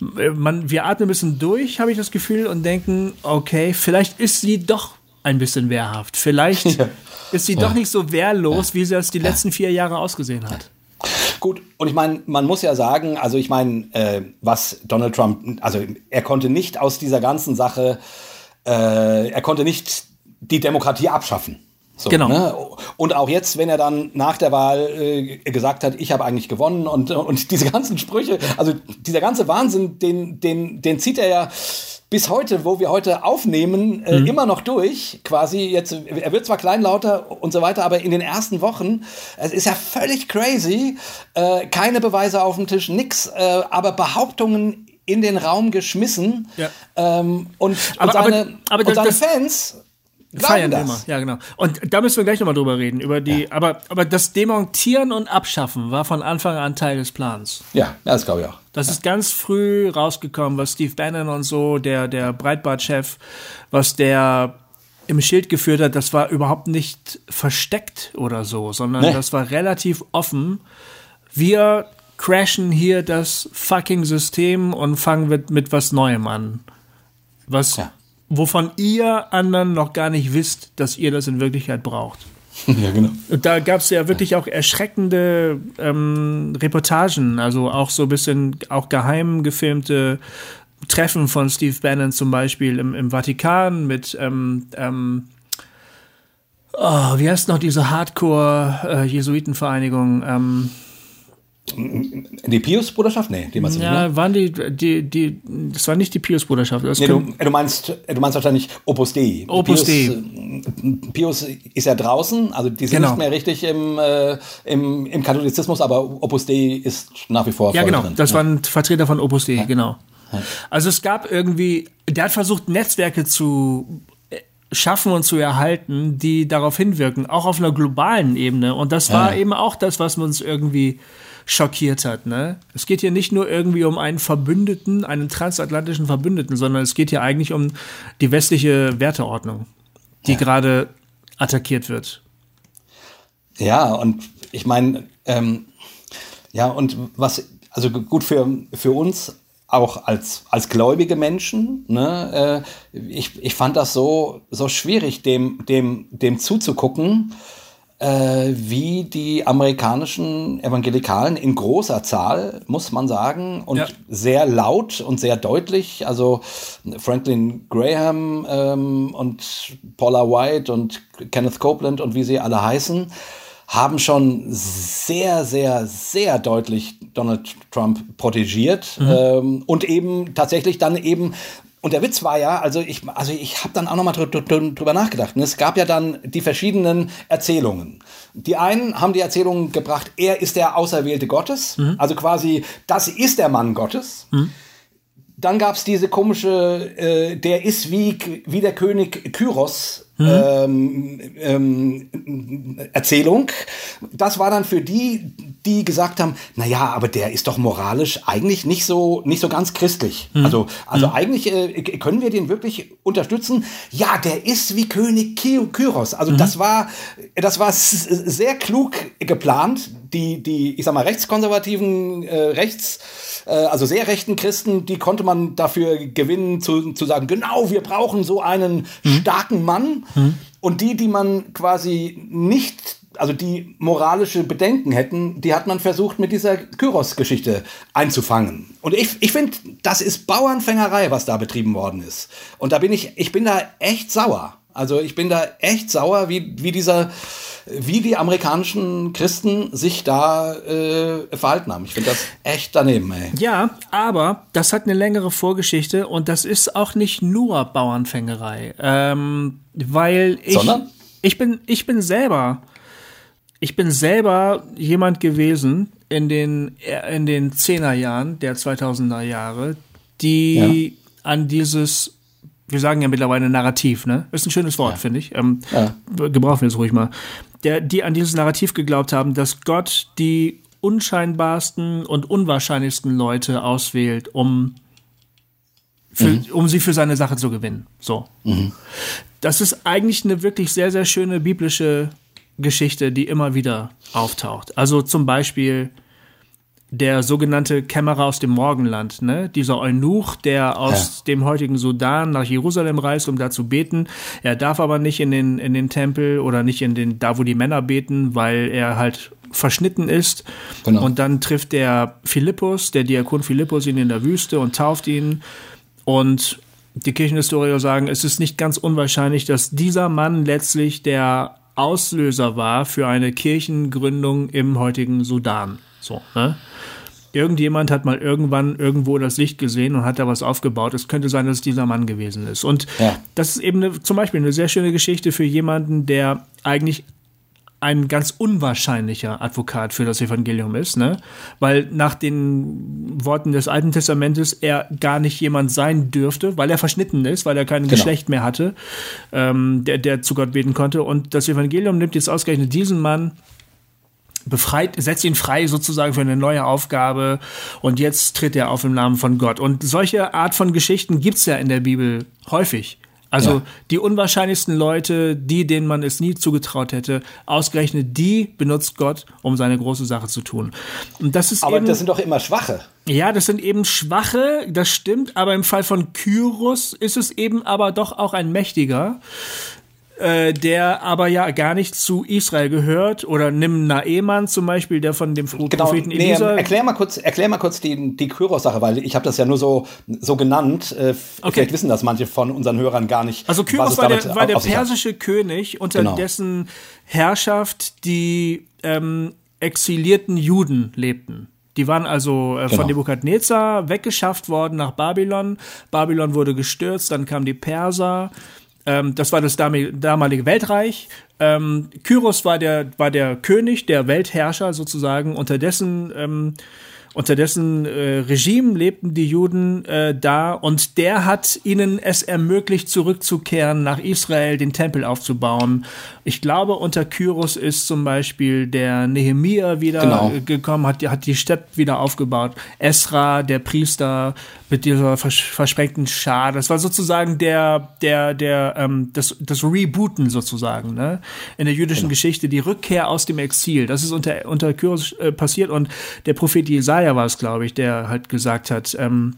A: ja. Äh, man, wir atmen ein bisschen durch, habe ich das Gefühl, und denken, okay, vielleicht ist sie doch ein bisschen wehrhaft. Vielleicht ja. ist sie ja. doch nicht so wehrlos, wie sie das die letzten vier Jahre ausgesehen hat.
B: Gut, und ich meine, man muss ja sagen, also ich meine, äh, was Donald Trump, also er konnte nicht aus dieser ganzen Sache, äh, er konnte nicht die Demokratie abschaffen. So, genau. Ne? Und auch jetzt, wenn er dann nach der Wahl äh, gesagt hat, ich habe eigentlich gewonnen und, und diese ganzen Sprüche, also dieser ganze Wahnsinn, den, den, den zieht er ja bis heute, wo wir heute aufnehmen, äh,
A: Mhm.
B: immer noch durch. Quasi jetzt, er wird zwar kleinlauter und so weiter, aber in den ersten Wochen, es ist ja völlig crazy. Äh, keine Beweise auf dem Tisch, nix, äh, aber Behauptungen in den Raum geschmissen.
A: Ja.
B: Ähm, und,
A: Aber-
B: und seine,
A: aber- aber
B: und seine
A: das-
B: Fans
A: Feiern
B: das.
A: immer, ja genau. Und da müssen wir gleich nochmal drüber reden, über die, aber, aber das Demontieren und Abschaffen war von Anfang an Teil des Plans.
B: Ja, ja das glaube ich auch.
A: Das ist ganz früh rausgekommen, was Steve Bannon und so, der, der Breitbart-Chef, was der im Schild geführt hat, das war überhaupt nicht versteckt oder so, sondern
B: Nee.
A: das war relativ offen. Wir crashen hier das fucking System und fangen mit, mit was Neuem an. Was,
B: Ja.
A: wovon ihr anderen noch gar nicht wisst, dass ihr das in Wirklichkeit braucht.
B: ja, genau.
A: Und da gab es ja wirklich auch erschreckende ähm, Reportagen, also auch so ein bisschen auch geheim gefilmte Treffen von Steve Bannon zum Beispiel im, im Vatikan mit ähm, ähm, oh, wie heißt noch diese Hardcore-Jesuitenvereinigung? ähm,
B: Die Pius-Bruderschaft? Nee, die meinst du nicht, ne?
A: ja, waren die, die, die, das war nicht die Pius-Bruderschaft.
B: Nee, du, du, meinst, du meinst wahrscheinlich Opus Dei.
A: Opus
B: Pius,
A: Dei.
B: äh, Pius ist ja draußen, also die sind
A: Genau.
B: nicht mehr richtig im, äh, im, im Katholizismus, aber Opus Dei ist nach wie vor
A: Ja, genau.
B: drin.
A: Das
B: ja.
A: waren Vertreter von Opus Dei, genau. Also es gab irgendwie, der hat versucht, Netzwerke zu äh, schaffen und zu erhalten, die darauf hinwirken, auch auf einer globalen Ebene. Und das war
B: Ja.
A: eben auch das, was uns irgendwie schockiert hat. Ne? Es geht hier nicht nur irgendwie um einen Verbündeten, einen transatlantischen Verbündeten, sondern es geht hier eigentlich um die westliche Werteordnung, die gerade attackiert wird.
B: Ja, und ich meine, ähm, ja, und was, also gut für, für uns auch als, als gläubige Menschen, ne, äh, ich, ich fand das so, so schwierig, dem, dem, dem zuzugucken, wie die amerikanischen Evangelikalen in großer Zahl, muss man sagen, und
A: Ja.
B: sehr laut und sehr deutlich, also Franklin Graham ähm, und Paula White und Kenneth Copeland und wie sie alle heißen, haben schon sehr, sehr, sehr deutlich Donald Trump protegiert ähm, und eben tatsächlich dann eben und der Witz war ja, also ich, also ich habe dann auch nochmal drü drü drüber nachgedacht. Und es gab ja dann die verschiedenen Erzählungen. Die einen haben die Erzählung gebracht, er ist der Auserwählte Gottes, also quasi, das ist der Mann Gottes. Dann gab es diese komische, äh, der ist wie, wie der König Kyros ähm, ähm, Erzählung. Das war dann für die, die gesagt haben, na ja, aber der ist doch moralisch eigentlich nicht so, nicht so ganz christlich. Also, also eigentlich äh, können wir den wirklich unterstützen. Ja, der ist wie König Ky- Kyros. Also das war, das war sehr klug geplant. Die, die, ich sag mal, rechtskonservativen, äh, rechts, äh, also sehr rechten Christen, die konnte man dafür gewinnen, zu, zu sagen, genau, wir brauchen so einen starken Mann. Und die, die man quasi nicht, also die moralische Bedenken hätten, die hat man versucht, mit dieser Kyros-Geschichte einzufangen. Und ich, ich finde, das ist Bauernfängerei, was da betrieben worden ist. Und da bin ich, ich bin da echt sauer. Also ich bin da echt sauer, wie, wie dieser, wie die amerikanischen Christen sich da äh, verhalten haben. Ich finde das echt daneben, ey.
A: Ja, aber das hat eine längere Vorgeschichte und das ist auch nicht nur Bauernfängerei. Ähm, weil ich.
B: Sondern?
A: Ich bin, ich bin selber. Ich bin selber jemand gewesen in den, in den 10er Jahren der 2000er Jahre, die an dieses, wir sagen ja mittlerweile Narrativ, ne? Ist ein schönes Wort, finde ich. Ähm,
B: Ja.
A: Gebrauchen wir es ruhig mal. Der, die an dieses Narrativ geglaubt haben, dass Gott die unscheinbarsten und unwahrscheinlichsten Leute auswählt, um, für, um sie für seine Sache zu gewinnen. So. Das ist eigentlich eine wirklich sehr, sehr schöne biblische Geschichte, die immer wieder auftaucht. Also zum Beispiel der sogenannte Kämmerer aus dem Morgenland, ne? Dieser Eunuch, der aus dem heutigen Sudan nach Jerusalem reist, um da zu beten. Er darf aber nicht in den, in den Tempel oder nicht in den, da wo die Männer beten, weil er halt verschnitten ist.
B: Genau.
A: Und dann trifft der Philippus, der Diakon Philippus ihn in der Wüste und tauft ihn. Und die Kirchenhistoriker sagen, es ist nicht ganz unwahrscheinlich, dass dieser Mann letztlich der Auslöser war für eine Kirchengründung im heutigen Sudan. So, ne? irgendjemand hat mal irgendwann irgendwo das Licht gesehen und hat da was aufgebaut. Es könnte sein, dass es dieser Mann gewesen ist. Und ja. das ist eben eine, zum Beispiel eine sehr schöne Geschichte für jemanden, der eigentlich ein ganz unwahrscheinlicher Advokat für das Evangelium ist, ne? Weil nach den Worten des Alten Testamentes er gar nicht jemand sein dürfte, weil er verschnitten ist, weil er kein genau. Geschlecht mehr hatte, ähm, der, der zu Gott beten konnte. Und das Evangelium nimmt jetzt ausgerechnet diesen Mann befreit, setzt ihn frei sozusagen für eine neue Aufgabe und jetzt tritt er auf im Namen von Gott. Und solche Art von Geschichten gibt's ja in der Bibel häufig. Also ja. die unwahrscheinlichsten Leute, die, denen man es nie zugetraut hätte, ausgerechnet die benutzt Gott, um seine große Sache zu tun. Und das ist
B: aber
A: eben,
B: das sind doch immer Schwache.
A: Ja, das sind eben Schwache, das stimmt, aber im Fall von Kyros ist es eben aber doch auch ein Mächtiger, äh, der aber ja gar nicht zu Israel gehört. Oder nimm Naeman zum Beispiel, der von dem genau, Propheten nee, Elisa.
B: Erklär mal kurz, erklär mal kurz die, die Kyros-Sache, weil ich habe das ja nur so, so genannt. Äh, okay. Vielleicht wissen das manche von unseren Hörern gar nicht.
A: Also Kyros war der, war der persische König, unter genau. dessen Herrschaft die ähm, exilierten Juden lebten. Die waren also äh, genau. von Nebukadnezar weggeschafft worden nach Babylon. Babylon wurde gestürzt, dann kamen die Perser. Ähm, das war das damalige Weltreich. Ähm, Kyros war der, war der König, der Weltherrscher sozusagen, unter dessen ähm, unter dessen äh, Regime lebten die Juden äh, da und der hat ihnen es ermöglicht, zurückzukehren nach Israel, den Tempel aufzubauen. Ich glaube, unter Kyros ist zum Beispiel der Nehemia wieder genau. gekommen, hat, hat die Stadt wieder aufgebaut. Esra, der Priester mit dieser vers versprengten Schar, das war sozusagen der, der, der, ähm, das, das Rebooten sozusagen, ne? In der jüdischen genau. Geschichte, die Rückkehr aus dem Exil. Das ist unter, unter Kyros äh, passiert und der Prophet Jesaja Jesaja war es, glaube ich, der halt gesagt hat, ähm,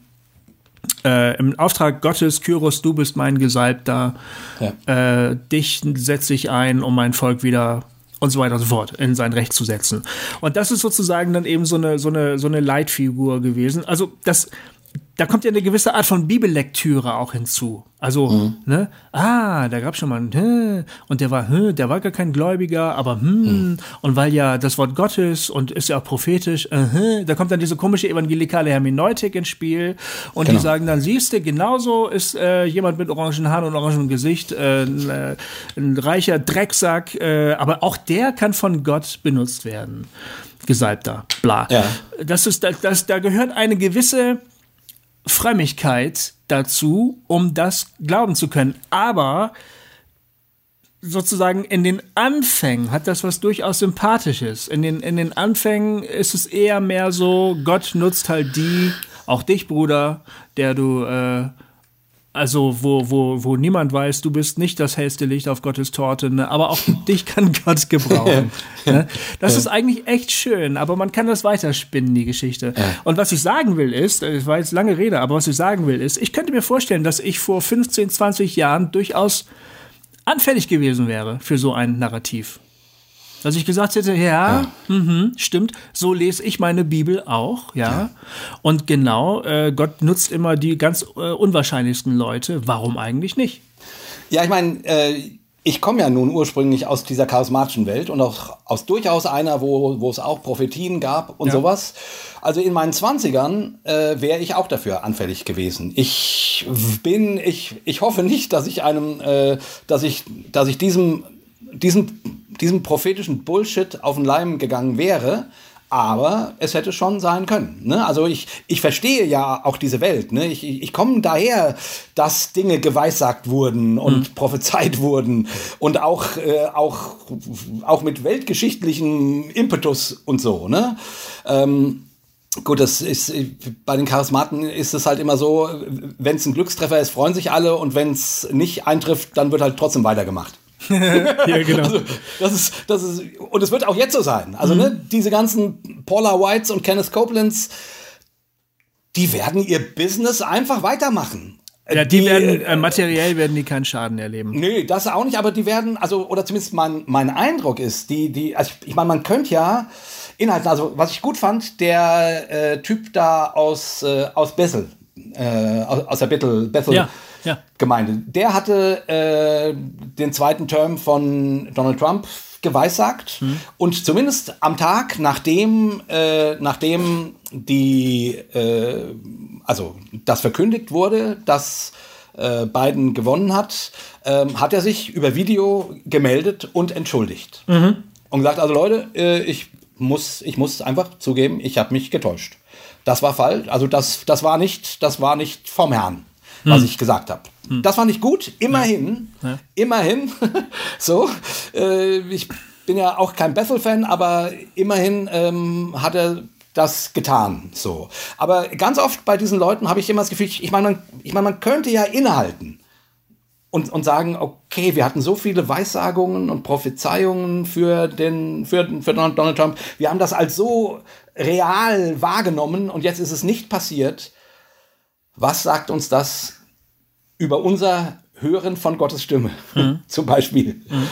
A: äh, im Auftrag Gottes, Kyros, du bist mein Gesalbter, ja. äh, dich setze ich ein, um mein Volk wieder und so weiter und so fort in sein Recht zu setzen. Und das ist sozusagen dann eben so eine, so eine, so eine Leitfigur gewesen. Also das, da kommt ja eine gewisse Art von Bibellektüre auch hinzu. Also, mhm. ne, ah, da gab schon mal ein, und der war, der war gar kein Gläubiger, aber hm, mhm. und weil ja das Wort Gottes und ist ja auch prophetisch, uh, da kommt dann diese komische evangelikale Hermeneutik ins Spiel und genau. die sagen dann, siehst du, genauso ist äh, jemand mit orangen Haaren und orangem Gesicht äh, ein, äh, ein reicher Drecksack, äh, aber auch der kann von Gott benutzt werden. Gesalbter, bla. Ja. Das ist, das, das, da gehört eine gewisse Frömmigkeit dazu, um das glauben zu können. Aber sozusagen in den Anfängen hat das was durchaus Sympathisches. In den, in den Anfängen ist es eher mehr so, Gott nutzt halt die, auch dich, Bruder, der du äh, also wo, wo, wo niemand weiß, du bist nicht das hellste Licht auf Gottes Torte, ne? aber auch dich kann Gott gebrauchen. ne? Das ist eigentlich echt schön, aber man kann das weiterspinnen, die Geschichte. Und was ich sagen will ist, es war jetzt lange Rede, aber was ich sagen will ist, ich könnte mir vorstellen, dass ich vor 15, 20 Jahren durchaus anfällig gewesen wäre für so ein Narrativ. Dass ich gesagt hätte, ja, ja. Mh, stimmt, so lese ich meine Bibel auch, ja. ja. Und genau, äh, Gott nutzt immer die ganz äh, unwahrscheinlichsten Leute. Warum eigentlich nicht?
B: Ja, ich meine, äh, ich komme ja nun ursprünglich aus dieser charismatischen Welt und auch aus durchaus einer, wo, wo es auch Prophetien gab und ja. sowas. Also in meinen Zwanzigern äh, wäre ich auch dafür anfällig gewesen. Ich bin, ich, ich hoffe nicht, dass ich einem, äh, dass ich, dass ich diesem, diesem diesem prophetischen Bullshit auf den Leim gegangen wäre, aber es hätte schon sein können. Ne? Also ich, ich verstehe ja auch diese Welt. Ne? Ich, ich komme daher, dass Dinge geweissagt wurden und mhm. prophezeit wurden und auch, äh, auch, auch mit weltgeschichtlichem Impetus und so. Ne? Ähm, Gut, das ist bei den Charismaten ist es halt immer so, wenn es ein Glückstreffer ist, freuen sich alle und wenn es nicht eintrifft, dann wird halt trotzdem weitergemacht. ja, genau. Also, das ist, das ist, und es wird auch jetzt so sein. Also, mhm. ne, diese ganzen Paula Whites und Kenneth Copelands, die werden ihr Business einfach weitermachen.
A: Ja, die, die werden, äh, materiell werden die keinen Schaden erleben.
B: Nee, das auch nicht, aber die werden, also, oder zumindest mein, mein Eindruck ist, die, die, also ich, ich meine, man könnte ja Inhalten, also was ich gut fand, der äh, Typ da aus, äh, aus Bessel, äh, aus, aus der Bethel, Bethel ja ja. Gemeinde. Der hatte äh, den zweiten Term von Donald Trump geweissagt mhm. und zumindest am Tag, nachdem, äh, nachdem die, äh, also das verkündigt wurde, dass äh, Biden gewonnen hat, ähm, hat er sich über Video gemeldet und entschuldigt. Mhm. Und gesagt, also Leute, äh, ich, muss, ich muss einfach zugeben, ich habe mich getäuscht. Das war falsch, also das, das, war nicht, das war nicht vom Herrn, mhm. was ich gesagt habe. Mhm. Das war nicht gut, immerhin, ja. Ja. immerhin, so, äh, ich bin ja auch kein Bethel-Fan, aber immerhin ähm, hat er das getan. So. Aber ganz oft bei diesen Leuten habe ich immer das Gefühl, ich meine, man, ich mein, man könnte ja innehalten und, und sagen, okay, wir hatten so viele Weissagungen und Prophezeiungen für, den, für, für Donald Trump. Wir haben das als so real wahrgenommen und jetzt ist es nicht passiert. Was sagt uns das über unser Hören von Gottes Stimme? Mhm. Zum Beispiel. Mhm.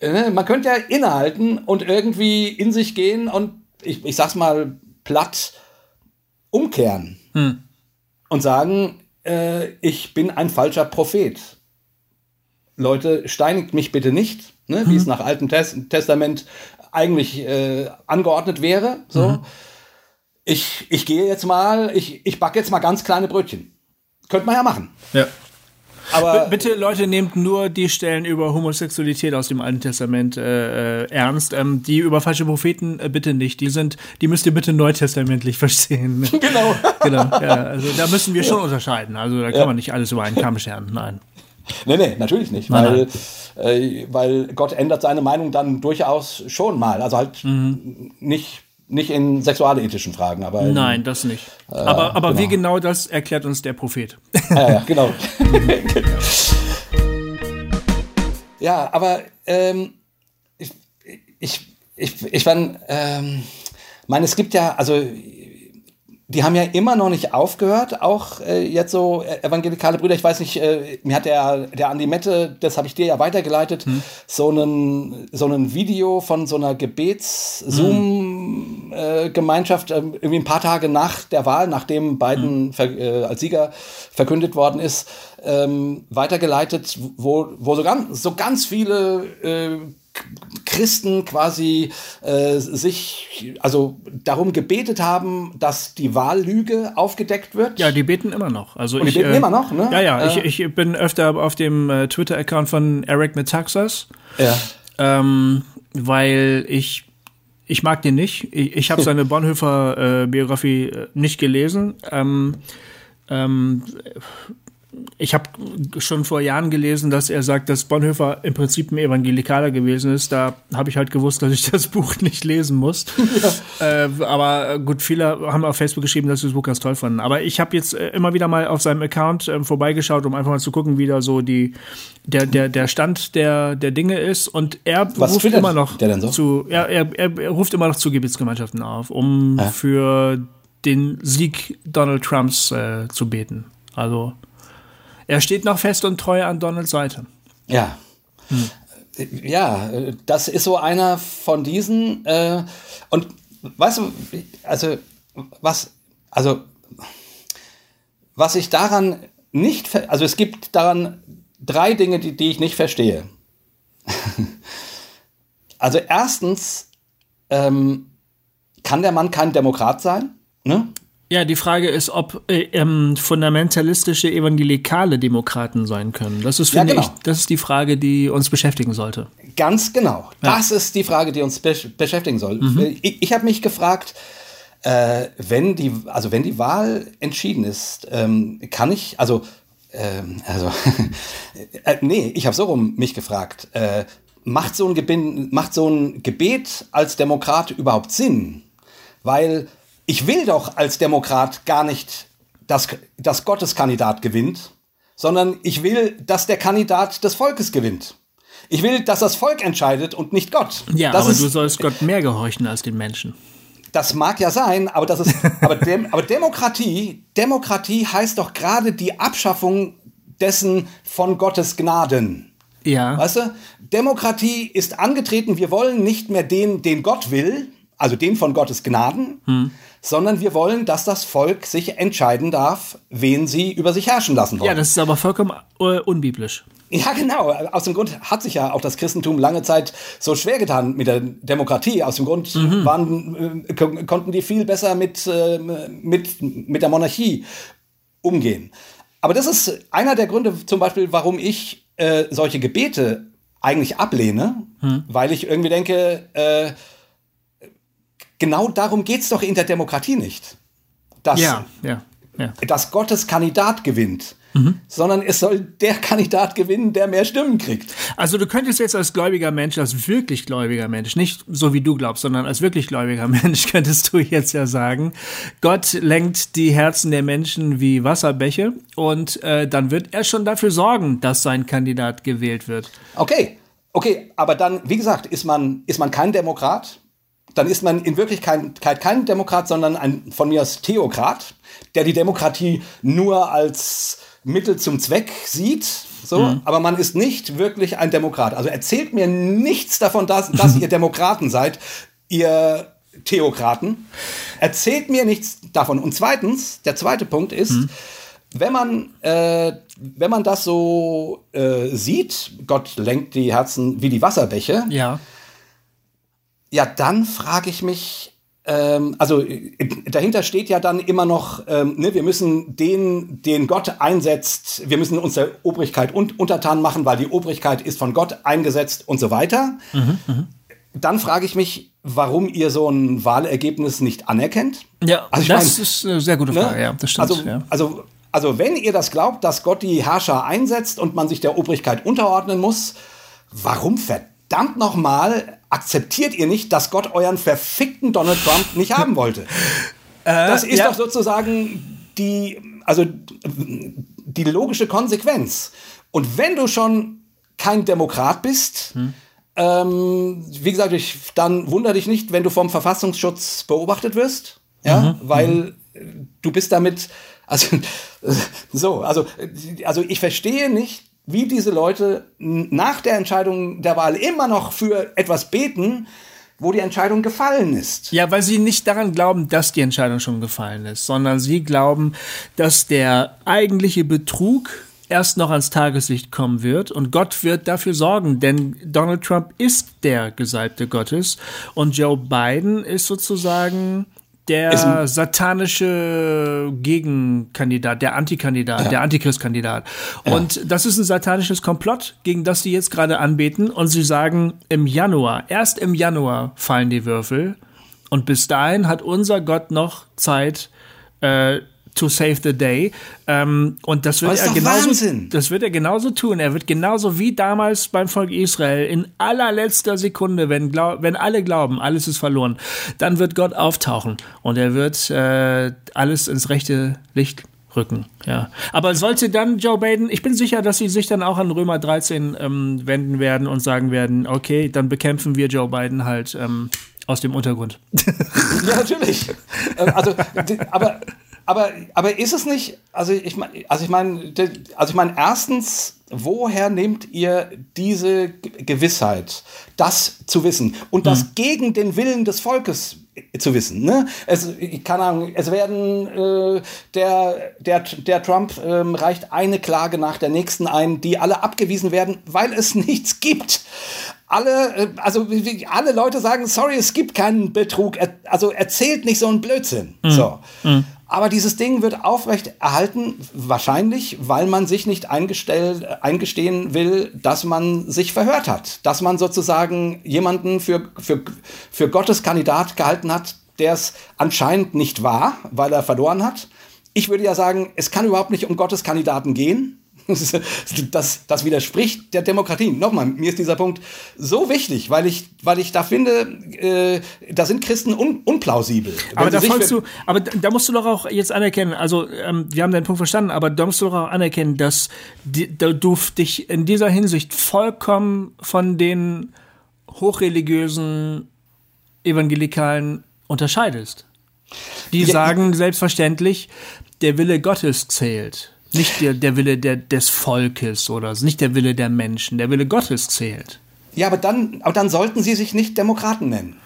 B: Ne, man könnte ja innehalten und irgendwie in sich gehen und ich, ich sag's mal platt umkehren hm. und sagen, äh, ich bin ein falscher Prophet. Leute, steinigt mich bitte nicht, ne, wie es nach Altem Tes Testament eigentlich äh, angeordnet wäre. So. Mhm. Ich, ich gehe jetzt mal, ich, ich backe jetzt mal ganz kleine Brötchen. Könnte man ja machen.
A: Ja. Aber bitte, Leute, nehmt nur die Stellen über Homosexualität aus dem Alten Testament äh, äh, ernst. Ähm, die über falsche Propheten äh, bitte nicht. Die sind, die müsst ihr bitte neutestamentlich verstehen.
B: Genau.
A: genau. Ja, also da müssen wir schon unterscheiden. Also da kann ja. man nicht alles über einen Kamm scheren. Nein.
B: Nee, nee, natürlich nicht. Nein, weil, äh, weil Gott ändert seine Meinung dann durchaus schon mal. Also halt mhm. nicht nicht in sexualethischen Fragen, aber. In,
A: Nein, das nicht. Äh, aber aber genau. wie genau das erklärt uns der Prophet.
B: Ja, ja genau. ja, aber ähm, ich, ich, ich, ich meine, ähm, meine, es gibt ja, also die haben ja immer noch nicht aufgehört, auch äh, jetzt so äh, evangelikale Brüder. Ich weiß nicht, äh, mir hat der, der Andi Mette, das habe ich dir ja weitergeleitet, hm. so einen so einen Video von so einer Gebets-Zoom-Gemeinschaft, hm. äh, irgendwie ein paar Tage nach der Wahl, nachdem Biden hm. äh, als Sieger verkündet worden ist, ähm, weitergeleitet, wo, wo so, ganz, so ganz viele äh, Christen quasi äh, sich also darum gebetet haben, dass die Wahllüge aufgedeckt wird.
A: Ja, die beten immer noch. Also
B: Und
A: die
B: ich, beten äh, immer noch, ne?
A: Ja, ja. Äh, ich, ich bin öfter auf dem äh, Twitter-Account von Eric Metaxas.
B: Ja.
A: Ähm, weil ich ich mag den nicht. Ich, ich habe seine Bonhoeffer-Biografie äh, nicht gelesen. Ähm, ähm, ich habe schon vor Jahren gelesen, dass er sagt, dass Bonhoeffer im Prinzip ein Evangelikaler gewesen ist. Da habe ich halt gewusst, dass ich das Buch nicht lesen muss. Ja. Äh, aber gut, viele haben auf Facebook geschrieben, dass sie das Buch ganz toll fanden. Aber ich habe jetzt äh, immer wieder mal auf seinem Account äh, vorbeigeschaut, um einfach mal zu gucken, wie da so die der der der Stand der der Dinge ist. Und er
B: Was ruft immer noch
A: so? zu er, er, er, ruft immer noch zu Gebetsgemeinschaften auf, um ja. für den Sieg Donald Trumps äh, zu beten. Also er steht noch fest und treu an Donalds Seite.
B: Ja. Hm. Ja, das ist so einer von diesen. Äh, und weißt du, also was, also was ich daran nicht, also es gibt daran drei Dinge, die, die ich nicht verstehe. also erstens ähm, kann der Mann kein Demokrat sein. Ne?
A: Ja, die Frage ist, ob äh, ähm, fundamentalistische evangelikale Demokraten sein können. Das ist, finde ja, genau. ich, das ist die Frage, die uns beschäftigen sollte.
B: Ganz genau. Ja. Das ist die Frage, die uns be beschäftigen soll. Mhm. Ich, ich habe mich gefragt, äh, wenn die, also wenn die Wahl entschieden ist, ähm, kann ich, also, ähm, also, äh, nee, ich habe so rum mich gefragt, äh, macht so ein macht so ein Gebet als Demokrat überhaupt Sinn? Weil ich will doch als Demokrat gar nicht, dass, dass Gottes Kandidat gewinnt, sondern ich will, dass der Kandidat des Volkes gewinnt. Ich will, dass das Volk entscheidet und nicht Gott.
A: Ja,
B: das
A: aber ist, du sollst Gott mehr gehorchen als den Menschen.
B: Das mag ja sein, aber das ist, aber, Dem, aber Demokratie, Demokratie heißt doch gerade die Abschaffung dessen von Gottes Gnaden.
A: Ja.
B: Weißt du? Demokratie ist angetreten, wir wollen nicht mehr den, den Gott will, also den von Gottes Gnaden, hm. sondern wir wollen, dass das Volk sich entscheiden darf, wen sie über sich herrschen lassen wollen.
A: Ja, das ist aber vollkommen äh, unbiblisch.
B: Ja, genau. Aus dem Grund hat sich ja auch das Christentum lange Zeit so schwer getan mit der Demokratie. Aus dem Grund mhm. waren, äh, konnten die viel besser mit, äh, mit, mit der Monarchie umgehen. Aber das ist einer der Gründe zum Beispiel, warum ich äh, solche Gebete eigentlich ablehne, mhm. weil ich irgendwie denke, äh, genau darum geht es doch in der Demokratie nicht. Dass,
A: ja, ja, ja.
B: dass Gottes Kandidat gewinnt mhm. sondern es soll der Kandidat gewinnen, der mehr Stimmen kriegt.
A: Also du könntest jetzt als gläubiger Mensch, als wirklich gläubiger Mensch, nicht so wie du glaubst, sondern als wirklich gläubiger Mensch könntest du jetzt ja sagen, Gott lenkt die Herzen der Menschen wie Wasserbäche und äh, dann wird er schon dafür sorgen, dass sein Kandidat gewählt wird.
B: Okay, okay, aber dann, wie gesagt, ist man, ist man kein Demokrat, dann ist man in Wirklichkeit kein Demokrat, sondern ein von mir aus Theokrat, der die Demokratie nur als Mittel zum Zweck sieht. So, mhm. aber man ist nicht wirklich ein Demokrat. Also erzählt mir nichts davon, dass, dass ihr Demokraten seid, ihr Theokraten. Erzählt mir nichts davon. Und zweitens, der zweite Punkt ist, mhm. wenn man, äh, wenn man das so äh, sieht, Gott lenkt die Herzen wie die Wasserbäche.
A: Ja.
B: Ja, dann frage ich mich, ähm, also dahinter steht ja dann immer noch, ähm, ne, wir müssen den, den Gott einsetzt, wir müssen uns der Obrigkeit un untertan machen, weil die Obrigkeit ist von Gott eingesetzt und so weiter. Mhm, mh. Dann frage ich mich, warum ihr so ein Wahlergebnis nicht anerkennt.
A: Ja, also das mein, ist eine sehr gute ne? Frage, ne? ja, das stimmt.
B: Also,
A: ja.
B: also, also wenn ihr das glaubt, dass Gott die Herrscher einsetzt und man sich der Obrigkeit unterordnen muss, warum verdammt nochmal akzeptiert ihr nicht, dass Gott euren verfickten Donald Trump nicht haben wollte? Äh, das ist ja. doch sozusagen die, also die logische Konsequenz. Und wenn du schon kein Demokrat bist, hm. ähm, wie gesagt, ich, dann wundere dich nicht, wenn du vom Verfassungsschutz beobachtet wirst, ja, mhm. weil mhm. du bist damit, also so, also, also ich verstehe nicht, wie diese Leute nach der Entscheidung der Wahl immer noch für etwas beten, wo die Entscheidung gefallen ist.
A: Ja, weil sie nicht daran glauben, dass die Entscheidung schon gefallen ist, sondern sie glauben, dass der eigentliche Betrug erst noch ans Tageslicht kommen wird und Gott wird dafür sorgen, denn Donald Trump ist der Gesalbte Gottes und Joe Biden ist sozusagen der satanische Gegenkandidat, der Antikandidat, ja. der Antichristkandidat. Und ja. das ist ein satanisches Komplott, gegen das sie jetzt gerade anbeten. Und sie sagen, im Januar, erst im Januar fallen die Würfel. Und bis dahin hat unser Gott noch Zeit, äh, to save the day. Ähm, und das wird er genauso, Wahnsinn. das wird er genauso tun. Er wird genauso wie damals beim Volk Israel in allerletzter Sekunde, wenn, glaub, wenn alle glauben, alles ist verloren, dann wird Gott auftauchen und er wird äh, alles ins rechte Licht rücken. Ja. Aber sollte dann Joe Biden, ich bin sicher, dass sie sich dann auch an Römer 13 ähm, wenden werden und sagen werden, okay, dann bekämpfen wir Joe Biden halt ähm, aus dem Untergrund.
B: ja, natürlich. Äh, also, aber aber, aber ist es nicht, also ich meine, also ich meine, also ich meine, erstens, woher nehmt ihr diese Gewissheit, das zu wissen und das mhm. gegen den Willen des Volkes zu wissen. Ne? Es, keine Ahnung, es werden äh, der, der, der Trump ähm, reicht eine Klage nach der nächsten ein, die alle abgewiesen werden, weil es nichts gibt. Alle, äh, also alle Leute sagen, sorry, es gibt keinen Betrug. Er, also erzählt nicht so einen Blödsinn. Mhm. So. Mhm. Aber dieses Ding wird aufrecht erhalten, wahrscheinlich, weil man sich nicht eingestehen will, dass man sich verhört hat. Dass man sozusagen jemanden für, für, für Gottes Kandidat gehalten hat, der es anscheinend nicht war, weil er verloren hat. Ich würde ja sagen, es kann überhaupt nicht um Gottes Kandidaten gehen. Das, das widerspricht der Demokratie. Nochmal, mir ist dieser Punkt so wichtig, weil ich, weil ich da finde, äh, da sind Christen un, unplausibel.
A: Aber da, du, aber da musst du doch auch jetzt anerkennen, also ähm, wir haben deinen Punkt verstanden, aber da musst du doch auch anerkennen, dass die, da du dich in dieser Hinsicht vollkommen von den hochreligiösen Evangelikalen unterscheidest. Die ja, sagen selbstverständlich, der Wille Gottes zählt. Nicht der, der Wille der, des Volkes oder nicht der Wille der Menschen, der Wille Gottes zählt.
B: Ja, aber dann, aber dann sollten sie sich nicht Demokraten nennen.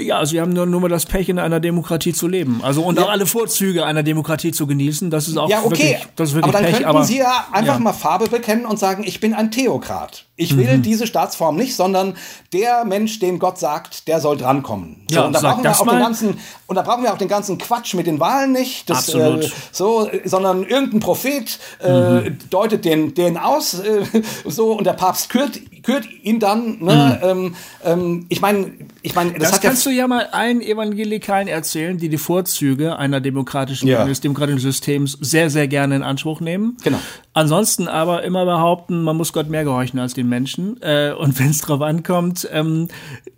A: Ja, sie haben nur, nur mal das Pech, in einer Demokratie zu leben. Also und
B: Ja.
A: auch alle Vorzüge einer Demokratie zu genießen. Das ist auch
B: Ja, okay.
A: wirklich, das ist wirklich
B: aber dann
A: Pech.
B: könnten
A: aber
B: Sie ja einfach
A: ja.
B: mal Farbe bekennen und sagen, ich bin ein Theokrat. Ich will
A: Mhm.
B: diese Staatsform nicht, sondern der Mensch, den Gott sagt, der soll drankommen.
A: Ja,
B: und da brauchen wir auch den ganzen und da brauchen wir auch den ganzen Quatsch mit den Wahlen nicht. Das,
A: Absolut.
B: Äh, so, äh, sondern irgendein Prophet äh,
A: Mhm.
B: deutet den, den aus, äh, so und der Papst kürt, kürt ihn dann. Ne? Ähm, ähm, ich meine, ich meine, das.
A: Das,
B: hat ja
A: kannst du ja mal allen Evangelikalen erzählen, die die Vorzüge einer demokratischen,
B: Ja.
A: eines demokratischen Systems sehr, sehr gerne in Anspruch nehmen.
B: Genau.
A: Ansonsten aber immer behaupten, man muss Gott mehr gehorchen als den Menschen. Äh, und wenn es drauf ankommt, ähm,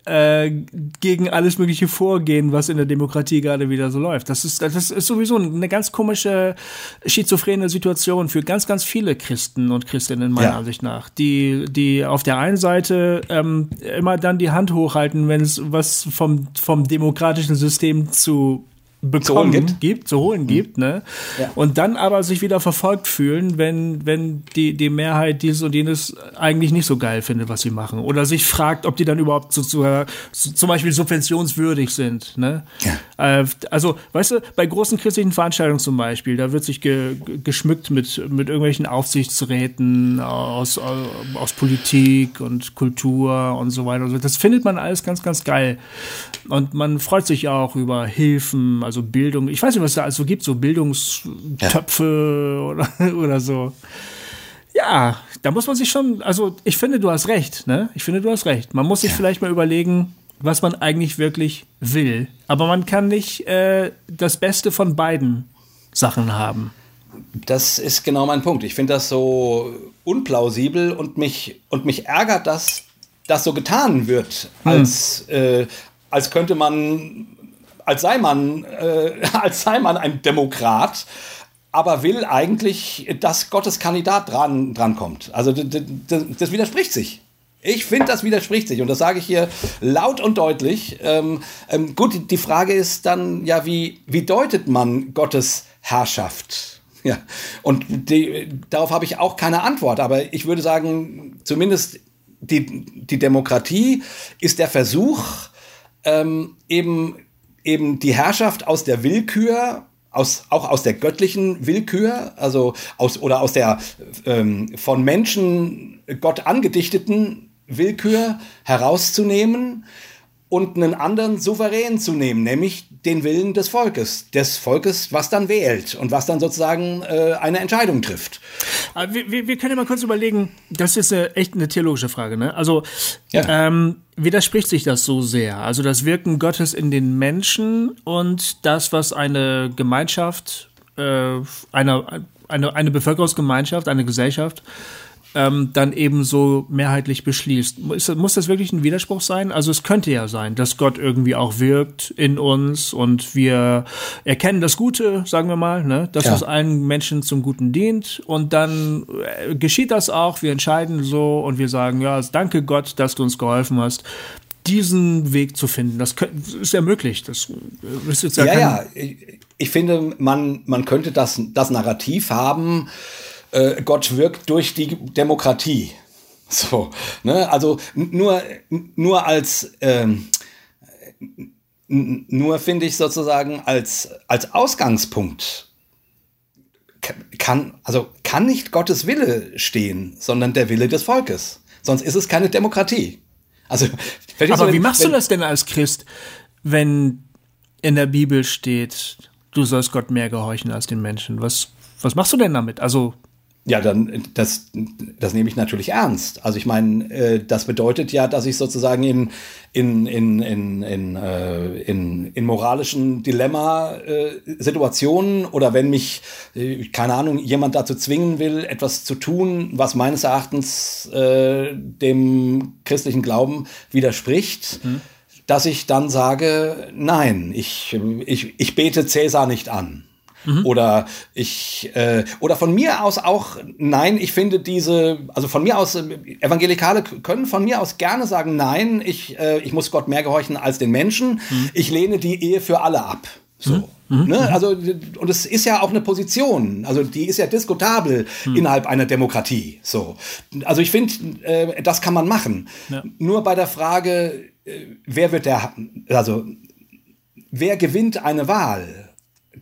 A: äh, gegen alles mögliche vorgehen, was in der Demokratie gerade wieder so läuft. Das ist, das ist sowieso eine ganz komische, schizophrene Situation für ganz, ganz viele Christen und Christinnen meiner
B: Ja.
A: Ansicht nach, die, die auf der einen Seite ähm, immer dann die Hand hochhalten, wenn es was vom, vom demokratischen System zu bekommen
B: holen gibt.
A: gibt, zu holen gibt, ne?
B: Ja.
A: Und dann aber sich wieder verfolgt fühlen, wenn, wenn die, die Mehrheit dieses und jenes eigentlich nicht so geil findet, was sie machen. Oder sich fragt, ob die dann überhaupt so, so, so, zum Beispiel subventionswürdig sind, ne? Äh, also, weißt du, bei großen christlichen Veranstaltungen zum Beispiel, da wird sich ge, ge- geschmückt mit, mit irgendwelchen Aufsichtsräten aus, aus Politik und Kultur und so weiter. Das findet man alles ganz, ganz geil. Und man freut sich auch über Hilfen, also Bildung. Ich weiß nicht, was da also gibt, so Bildungstöpfe oder, oder so. Ja, da muss man sich schon, also ich finde, du hast recht, ne? Ich finde, du hast recht. Man muss sich vielleicht mal überlegen, was man eigentlich wirklich will. Aber man kann nicht äh, das Beste von beiden Sachen haben.
B: Das ist genau mein Punkt. Ich finde das so unplausibel und mich, und mich ärgert, dass das so getan wird, als, äh, als könnte man, als sei man, äh, als sei man ein Demokrat, aber will eigentlich, dass Gottes Kandidat dran, drankommt. Also d- d- d- das widerspricht sich. Ich finde, das widerspricht sich und das sage ich hier laut und deutlich. Ähm, ähm, gut, die- die Frage ist dann ja, wie, wie deutet man Gottes Herrschaft? Ja, und die, darauf habe ich auch keine Antwort, aber ich würde sagen, zumindest die, die Demokratie ist der Versuch, ähm, eben, eben die Herrschaft aus der Willkür, aus, auch aus der göttlichen Willkür, also aus, oder aus der ähm, von Menschen Gott angedichteten Willkür herauszunehmen und einen anderen souverän zu nehmen, nämlich den Willen des Volkes, des Volkes, was dann wählt und was dann sozusagen äh, eine Entscheidung trifft.
A: Aber wir, wir, wir können ja mal kurz überlegen, das ist eine, echt eine theologische Frage, ne? Also
B: Ja.
A: ähm, widerspricht sich das so sehr? Also das Wirken Gottes in den Menschen und das, was eine Gemeinschaft, äh, eine, eine, eine Bevölkerungsgemeinschaft, eine Gesellschaft ähm, dann eben so mehrheitlich beschließt. Muss, muss das wirklich ein Widerspruch sein? Also es könnte ja sein, dass Gott irgendwie auch wirkt in uns und wir erkennen das Gute, sagen wir mal, ne? dass
B: Ja.
A: das allen Menschen zum Guten dient und dann äh, geschieht das auch, wir entscheiden so und wir sagen, ja, danke Gott, dass du uns geholfen hast, diesen Weg zu finden. Das ist ja möglich. Das äh, ist jetzt ja,
B: Ja, ja, ich, ich finde, man, man könnte das, das Narrativ haben, äh, Gott wirkt durch die Demokratie. So, ne? Also nur, nur als ähm, nur finde ich sozusagen als, als Ausgangspunkt kann, also kann nicht Gottes Wille stehen, sondern der Wille des Volkes. Sonst ist es keine Demokratie. Also,
A: Aber
B: du,
A: wie
B: wenn-
A: machst du
B: wenn-
A: das denn als Christ, wenn in der Bibel steht, du sollst Gott mehr gehorchen als den Menschen? Was, was machst du denn damit? Also,
B: Ja, dann das, das nehme ich natürlich ernst. Also ich meine, äh, das bedeutet ja, dass ich sozusagen in, in, in, in, in, äh, in, in moralischen Dilemma-Situationen oder wenn mich, äh, keine Ahnung, jemand dazu zwingen will, etwas zu tun, was meines Erachtens äh, dem christlichen Glauben widerspricht, dass ich dann sage, nein, ich, ich, ich bete Cäsar nicht an. Oder ich äh, oder von mir aus auch nein, ich finde diese also von mir aus äh, Evangelikale können von mir aus gerne sagen nein, ich äh, ich muss Gott mehr gehorchen als den Menschen. Ich lehne die Ehe für alle ab. So. Ne? Also, und es ist ja auch eine Position, also die ist ja diskutabel innerhalb einer Demokratie. So. Also ich finde, äh, das kann man machen. Nur bei der Frage, wer wird der, also wer gewinnt eine Wahl?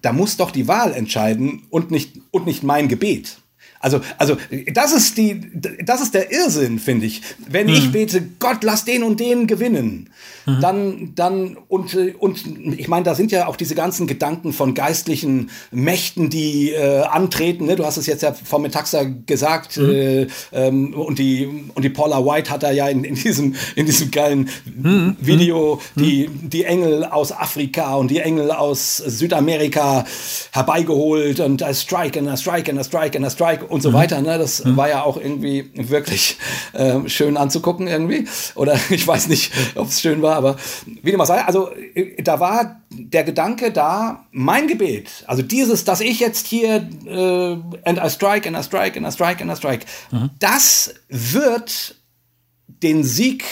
B: Da muss doch die Wahl entscheiden und nicht, und nicht mein Gebet. Also, also das ist die, das ist der Irrsinn, finde ich. Wenn mhm. ich bete, Gott, lass den und den gewinnen, mhm. dann, dann und und ich meine, da sind ja auch diese ganzen Gedanken von geistlichen Mächten, die äh, antreten. Ne? Du hast es jetzt ja vom Metaxa gesagt mhm. äh, ähm, und die und die Paula White hat da ja in, in diesem in diesem geilen mhm. Video mhm. die die Engel aus Afrika und die Engel aus Südamerika herbeigeholt und a strike and a strike and a strike and a strike und so mhm. weiter. Ne? Das mhm. war ja auch irgendwie wirklich äh, schön anzugucken irgendwie. Oder ich weiß nicht, ob es schön war, aber wie dem auch sei. Also äh, da war der Gedanke da, mein Gebet, also dieses, dass ich jetzt hier äh, and I strike and I strike and I strike and I strike, mhm. das wird den Sieg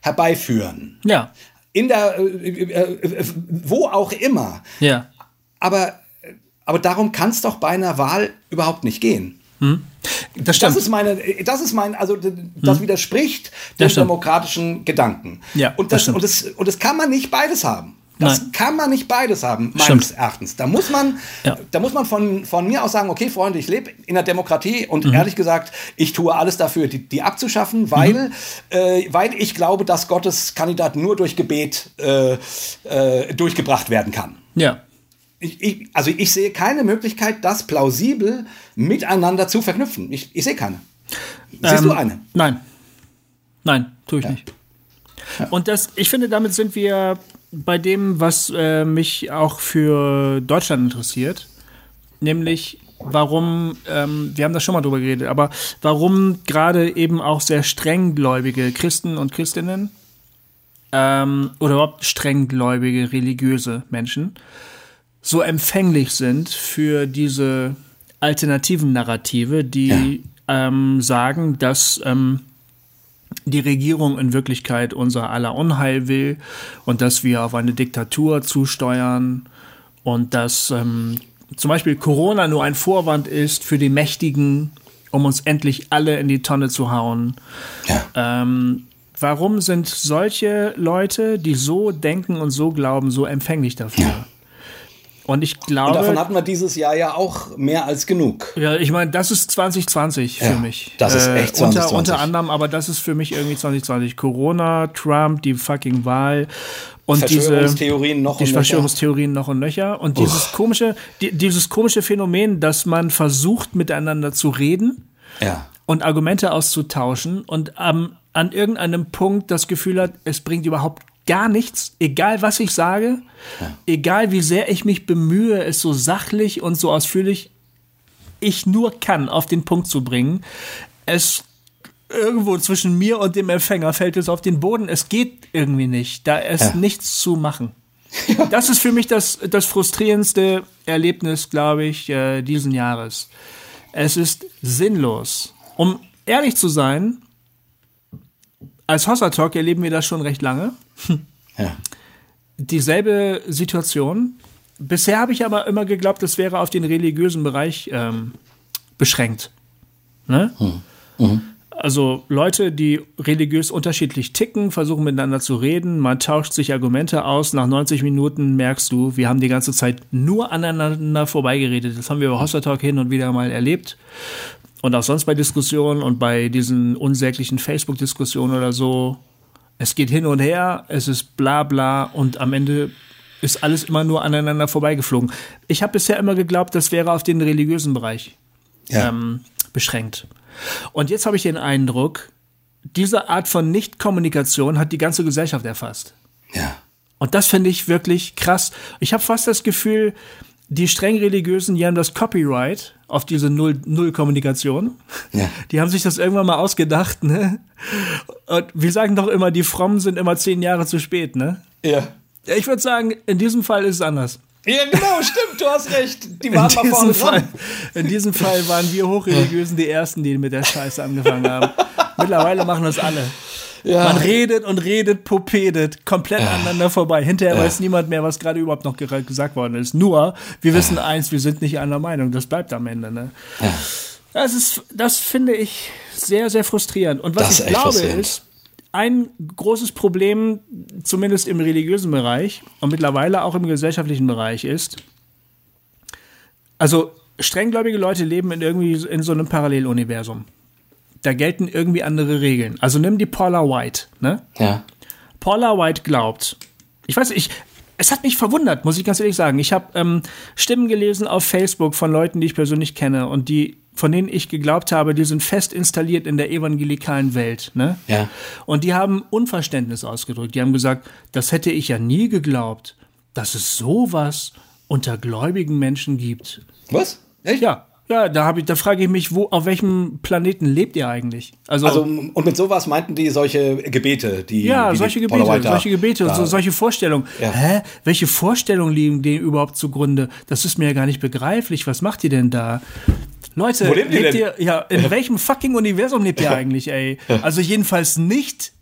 B: herbeiführen.
A: Ja.
B: In der, äh, äh, äh wo auch immer.
A: Ja.
B: Aber, aber darum kann es doch bei einer Wahl überhaupt nicht gehen. Hm. Das, das, ist meine, das ist mein, also das hm. widerspricht dem demokratischen Gedanken.
A: Ja,
B: und das, das und das und das kann man nicht beides haben. Das Nein. kann man nicht beides haben, meines Stimmt. Erachtens. Da muss man, ja. da muss man von, von mir aus sagen, okay, Freunde, ich lebe in der Demokratie und mhm. ehrlich gesagt, ich tue alles dafür, die, die abzuschaffen, weil, mhm. äh, weil ich glaube, dass Gottes Kandidat nur durch Gebet äh, äh, durchgebracht werden kann.
A: Ja
B: ich, ich, also ich sehe keine Möglichkeit, das plausibel miteinander zu verknüpfen. Ich, ich sehe keine. Siehst ähm, du eine?
A: Nein. Nein, tue ich ja. nicht. Ja. Und das, ich finde, damit sind wir bei dem, was äh, mich auch für Deutschland interessiert, nämlich warum, ähm, wir haben da schon mal drüber geredet, aber warum gerade eben auch sehr strenggläubige Christen und Christinnen ähm, oder überhaupt strenggläubige religiöse Menschen so empfänglich sind für diese alternativen Narrative, die ja. ähm, sagen, dass ähm, die Regierung in Wirklichkeit unser aller Unheil will und dass wir auf eine Diktatur zusteuern und dass ähm, zum Beispiel Corona nur ein Vorwand ist für die Mächtigen, um uns endlich alle in die Tonne zu hauen. Ja. Ähm, warum sind solche Leute, die so denken und so glauben, so empfänglich dafür? Ja. Und ich glaube. Und
B: davon hatten wir dieses Jahr ja auch mehr als genug.
A: Ja, ich meine, das ist 2020 für ja, mich.
B: Das ist echt 2020.
A: Äh, unter, unter anderem, aber das ist für mich irgendwie 2020. Corona, Trump, die fucking Wahl und
B: Verschwörungstheorien
A: diese,
B: noch
A: die Verschwörungstheorien noch und nöcher. Und Uff. dieses komische, die, dieses komische Phänomen, dass man versucht, miteinander zu reden
B: ja.
A: und Argumente auszutauschen und ähm, an irgendeinem Punkt das Gefühl hat, es bringt überhaupt gar nichts, egal was ich sage, ja. egal wie sehr ich mich bemühe, es so sachlich und so ausführlich ich nur kann auf den Punkt zu bringen. Es irgendwo zwischen mir und dem Empfänger fällt es auf den Boden. Es geht irgendwie nicht. Da ist ja. nichts zu machen. Das ist für mich das, das frustrierendste Erlebnis, glaube ich, äh, diesen Jahres. Es ist sinnlos. Um ehrlich zu sein, als Hossa Talk erleben wir das schon recht lange.
B: Ja.
A: Dieselbe Situation. Bisher habe ich aber immer geglaubt, das wäre auf den religiösen Bereich ähm, beschränkt. Ne? Mhm. Mhm. Also Leute, die religiös unterschiedlich ticken, versuchen miteinander zu reden, man tauscht sich Argumente aus, nach 90 Minuten merkst du, wir haben die ganze Zeit nur aneinander vorbeigeredet. Das haben wir bei Hossa Talk hin und wieder mal erlebt und auch sonst bei Diskussionen und bei diesen unsäglichen Facebook-Diskussionen oder so, es geht hin und her, es ist bla bla und am Ende ist alles immer nur aneinander vorbeigeflogen. Ich habe bisher immer geglaubt, das wäre auf den religiösen Bereich ja. ähm, beschränkt. Und jetzt habe ich den Eindruck, diese Art von Nichtkommunikation hat die ganze Gesellschaft erfasst.
B: Ja.
A: Und das finde ich wirklich krass. Ich habe fast das Gefühl, die streng religiösen, die haben das Copyright auf diese Null-Kommunikation. Ja. Die haben sich das irgendwann mal ausgedacht, ne? Und wir sagen doch immer, die Frommen sind immer zehn Jahre zu spät, ne?
B: Ja.
A: Ich würde sagen, in diesem Fall ist es anders.
B: Ja, genau, stimmt, du hast recht. Die waren in mal vorne
A: Fall, dran. In diesem Fall waren wir Hochreligiösen die Ersten, die mit der Scheiße angefangen haben. Mittlerweile machen das alle. Ja. Man redet und redet, popedet, komplett ja. aneinander vorbei. Hinterher ja. weiß niemand mehr, was gerade überhaupt noch gesagt worden ist. Nur, wir wissen eins, wir sind nicht einer Meinung. Das bleibt am Ende. Ne? Das ist, das finde ich sehr, sehr frustrierend. Und was ich glaube ist, ein großes Problem, zumindest im religiösen Bereich und mittlerweile auch im gesellschaftlichen Bereich ist, also strenggläubige Leute leben in irgendwie in so einem Paralleluniversum. Da gelten irgendwie andere Regeln. Also nimm die Paula White, ne?
B: Ja.
A: Paula White glaubt. Ich weiß, ich, es hat mich verwundert, muss ich ganz ehrlich sagen. Ich habe ähm, Stimmen gelesen auf Facebook von Leuten, die ich persönlich kenne und die, von denen ich geglaubt habe, die sind fest installiert in der evangelikalen Welt. Ne?
B: Ja.
A: Und die haben Unverständnis ausgedrückt. Die haben gesagt, das hätte ich ja nie geglaubt, dass es sowas unter gläubigen Menschen gibt.
B: Was? Echt?
A: Ja. Ja, da habe ich, da frage ich mich, wo, auf welchem Planeten lebt ihr eigentlich? Also,
B: Also, und mit sowas meinten die solche Gebete, die.
A: ja,
B: die
A: solche
B: die
A: Gebete,
B: White da-
A: solche Gebete und
B: da-
A: so, solche Vorstellungen.
B: Ja.
A: Hä? Welche Vorstellungen liegen denen überhaupt zugrunde? Das ist mir ja gar nicht begreiflich. Was macht ihr denn da? Leute,
B: Wo lebt ihr denn?
A: ihr, ja, in welchem fucking Universum lebt ihr eigentlich, ey? Also jedenfalls nicht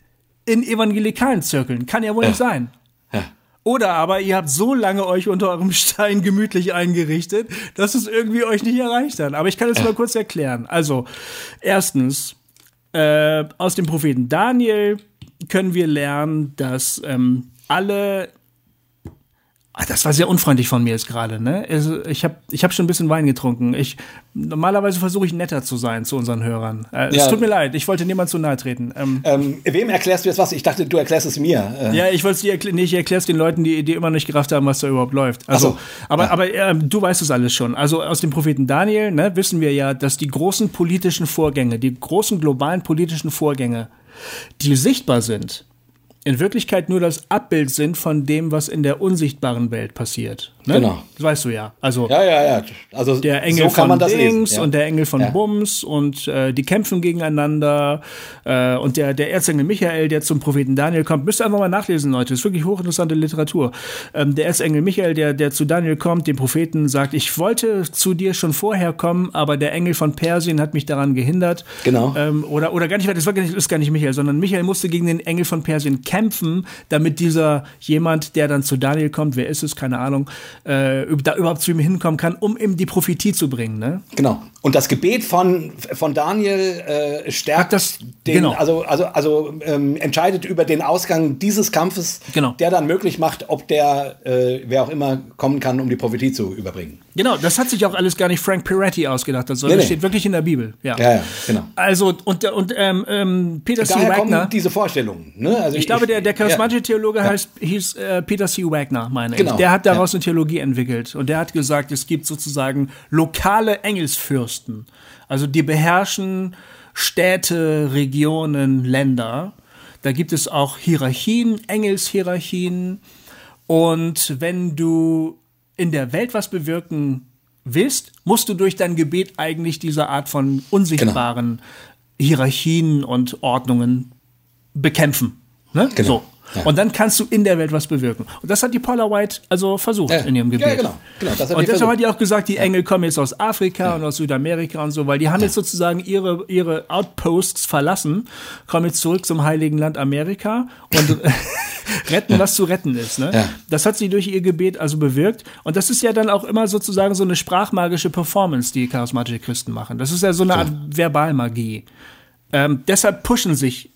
A: in evangelikalen Zirkeln. Kann ja wohl nicht sein.
B: Ja.
A: Oder aber ihr habt so lange euch unter eurem Stein gemütlich eingerichtet, dass es irgendwie euch nicht erreicht hat. Aber ich kann es mal kurz erklären. Also, erstens, äh, aus dem Propheten Daniel können wir lernen, dass ähm, alle Das war sehr unfreundlich von mir jetzt gerade, ne? Also ich habe ich hab schon ein bisschen Wein getrunken. Ich normalerweise versuche ich netter zu sein zu unseren Hörern. Äh, Es
B: Ja.
A: tut mir leid, ich wollte niemand zu nahe treten. Ähm,
B: Ähm, wem erklärst du jetzt was? Ich dachte, du erklärst es mir. Äh,
A: ja, ich wollte es dir erklären, nee, ich erkläre es den Leuten, die, die immer nicht gerafft haben, was da überhaupt läuft. Also,
B: so.
A: aber,
B: Ja.
A: aber ähm, du weißt es alles schon. Also aus dem Propheten Daniel ne, wissen wir ja, dass die großen politischen Vorgänge, die großen globalen politischen Vorgänge, die sichtbar sind, in Wirklichkeit nur das Abbild sind von dem, was in der unsichtbaren Welt passiert. Ne?
B: Genau.
A: Das weißt du ja. Also
B: ja, ja. ja. Also,
A: der Engel
B: so
A: von Dings.
B: Ja.
A: und der Engel von
B: Ja.
A: Bums und äh, die kämpfen gegeneinander äh, und der, der Erzengel Michael, der zum Propheten Daniel kommt, müsst ihr einfach mal nachlesen, Leute, das ist wirklich hochinteressante Literatur. Ähm, der Erzengel Michael, der, der zu Daniel kommt, dem Propheten sagt, ich wollte zu dir schon vorher kommen, aber der Engel von Persien hat mich daran gehindert.
B: Genau.
A: Ähm, oder, oder gar nicht, das war gar nicht, ist gar nicht Michael, sondern Michael musste gegen den Engel von Persien kämpfen, damit dieser jemand, der dann zu Daniel kommt, wer ist es, keine Ahnung, äh, da überhaupt zu ihm hinkommen kann, um ihm die Prophetie zu bringen. Ne?
B: Genau. Und das Gebet von, von Daniel äh, stärkt
A: das-
B: den,
A: genau.
B: also, also, also ähm, entscheidet über den Ausgang dieses Kampfes,
A: Genau.
B: der dann möglich macht, ob der, äh, wer auch immer kommen kann, um die Prophetie zu überbringen.
A: Genau, das hat sich auch alles gar nicht Frank Peretti ausgedacht, sondern
B: Nee,
A: das
B: nee.
A: steht wirklich in der Bibel. Ja.
B: Ja, ja, genau.
A: Also, und, und ähm, ähm, Peter C.
B: Daher
A: Wagner.
B: kommen diese Vorstellungen. Ne? Also
A: Ich glaube, der, der charismatische
B: ja.
A: Theologe heißt, hieß äh, Peter C. Wagner, meine
B: Genau,
A: ich. Der hat daraus eine Theologie entwickelt. Und der hat gesagt, es gibt sozusagen lokale Engelsfürsten. Also die beherrschen Städte, Regionen, Länder. Da gibt es auch Hierarchien, Engelshierarchien. Und wenn du in der Welt was bewirken willst, musst du durch dein Gebet eigentlich diese Art von unsichtbaren Hierarchien und Ordnungen bekämpfen. Ne?
B: Genau.
A: So.
B: Ja.
A: Und dann kannst du in der Welt was bewirken. Und das hat die Paula White also versucht
B: Ja.
A: in ihrem Gebet.
B: Ja, genau. Genau, das hat die
A: und deshalb
B: versucht.
A: hat die auch gesagt, die Engel kommen jetzt aus Afrika und aus Südamerika und so, weil die haben jetzt sozusagen ihre, ihre Outposts verlassen, kommen jetzt zurück zum heiligen Land Amerika und retten, was zu retten ist. Ne?
B: Ja.
A: Das hat sie durch ihr Gebet also bewirkt. Und das ist ja dann auch immer sozusagen so eine sprachmagische Performance, die charismatische Christen machen. Das ist ja so eine Art Verbalmagie. Ähm, deshalb pushen sich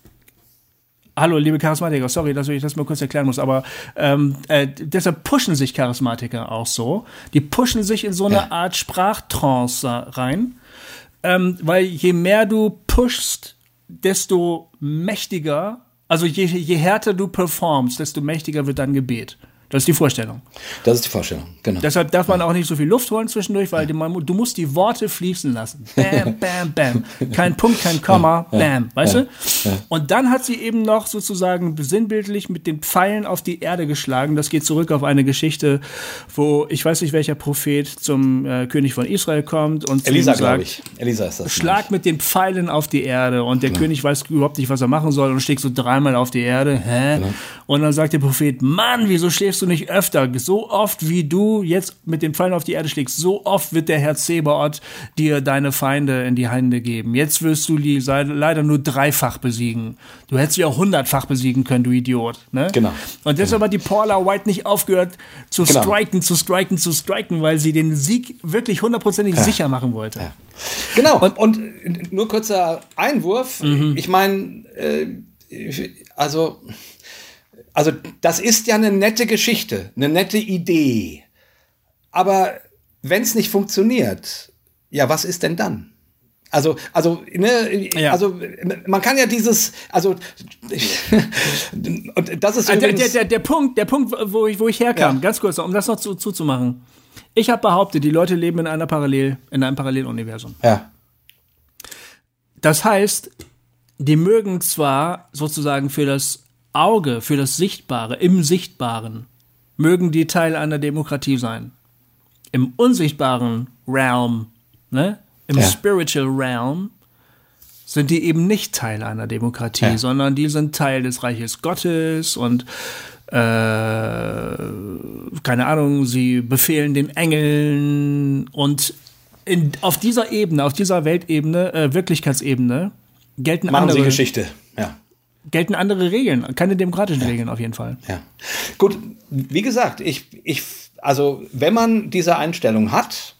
A: Hallo, liebe Charismatiker, sorry, dass ich das mal kurz erklären muss, aber ähm, äh, deshalb pushen sich Charismatiker auch so. Die pushen sich in so eine
B: Ja.
A: Art Sprachtrance rein, ähm, weil je mehr du pushst, desto mächtiger, also je, je härter du performst, desto mächtiger wird dein Gebet. Das ist die Vorstellung.
B: Das ist die Vorstellung, genau.
A: Deshalb darf man auch nicht so viel Luft holen zwischendurch, weil man, du musst die Worte fließen lassen. Bam, bam, bam. Kein Punkt, kein Komma, bam. Weißt du? Und dann hat sie eben noch sozusagen sinnbildlich mit den Pfeilen auf die Erde geschlagen. Das geht zurück auf eine Geschichte, wo ich weiß nicht, welcher Prophet zum äh, König von Israel kommt und
B: Elisa, glaube
A: sagt,
B: ich. Elisa ist das.
A: Schlag mit den Pfeilen auf die Erde und der König weiß überhaupt nicht, was er machen soll und schlägt so dreimal auf die Erde. Hä? Und dann sagt der Prophet, Mann, wieso schlägst du nicht öfter? So oft, wie du jetzt mit den Pfeilen auf die Erde schlägst, so oft wird der Herr Zebaoth dir deine Feinde in die Hände geben. Jetzt wirst du die leider nur dreifach besiegen. Du hättest sie auch hundertfach besiegen können, du Idiot. Ne?
B: Genau.
A: Und deshalb hat die Paula White nicht aufgehört zu
B: Genau.
A: striken, zu striken, zu striken, weil sie den Sieg wirklich hundertprozentig sicher machen wollte.
B: Genau. Und, und nur kurzer Einwurf.
A: Mhm.
B: Ich meine, äh, also, also das ist ja eine nette Geschichte, eine nette Idee. Aber wenn es nicht funktioniert, ja, was ist denn dann? Also, also, ne, ja. also man kann ja dieses, also
A: und das ist also der, der, der, Punkt, der Punkt, wo ich, wo ich herkam, ja. ganz kurz, um das noch zu, zuzumachen. Ich habe behauptet, die Leute leben in einer Parallel, in einem Paralleluniversum.
B: Ja.
A: Das heißt, die mögen zwar sozusagen für das Auge, für das Sichtbare, im Sichtbaren, mögen die Teil einer Demokratie sein. Im unsichtbaren Realm, ne? Im ja. Spiritual Realm sind die eben nicht Teil einer Demokratie, ja. sondern die sind Teil des Reiches Gottes und äh, keine Ahnung, sie befehlen den Engeln und in, auf dieser Ebene, auf dieser Weltebene, äh, Wirklichkeitsebene, gelten
B: Machen andere. Sie Geschichte, ja.
A: Gelten andere Regeln, keine demokratischen ja. Regeln auf jeden Fall.
B: Ja. Gut, wie gesagt, ich, ich, also wenn man diese Einstellung hat,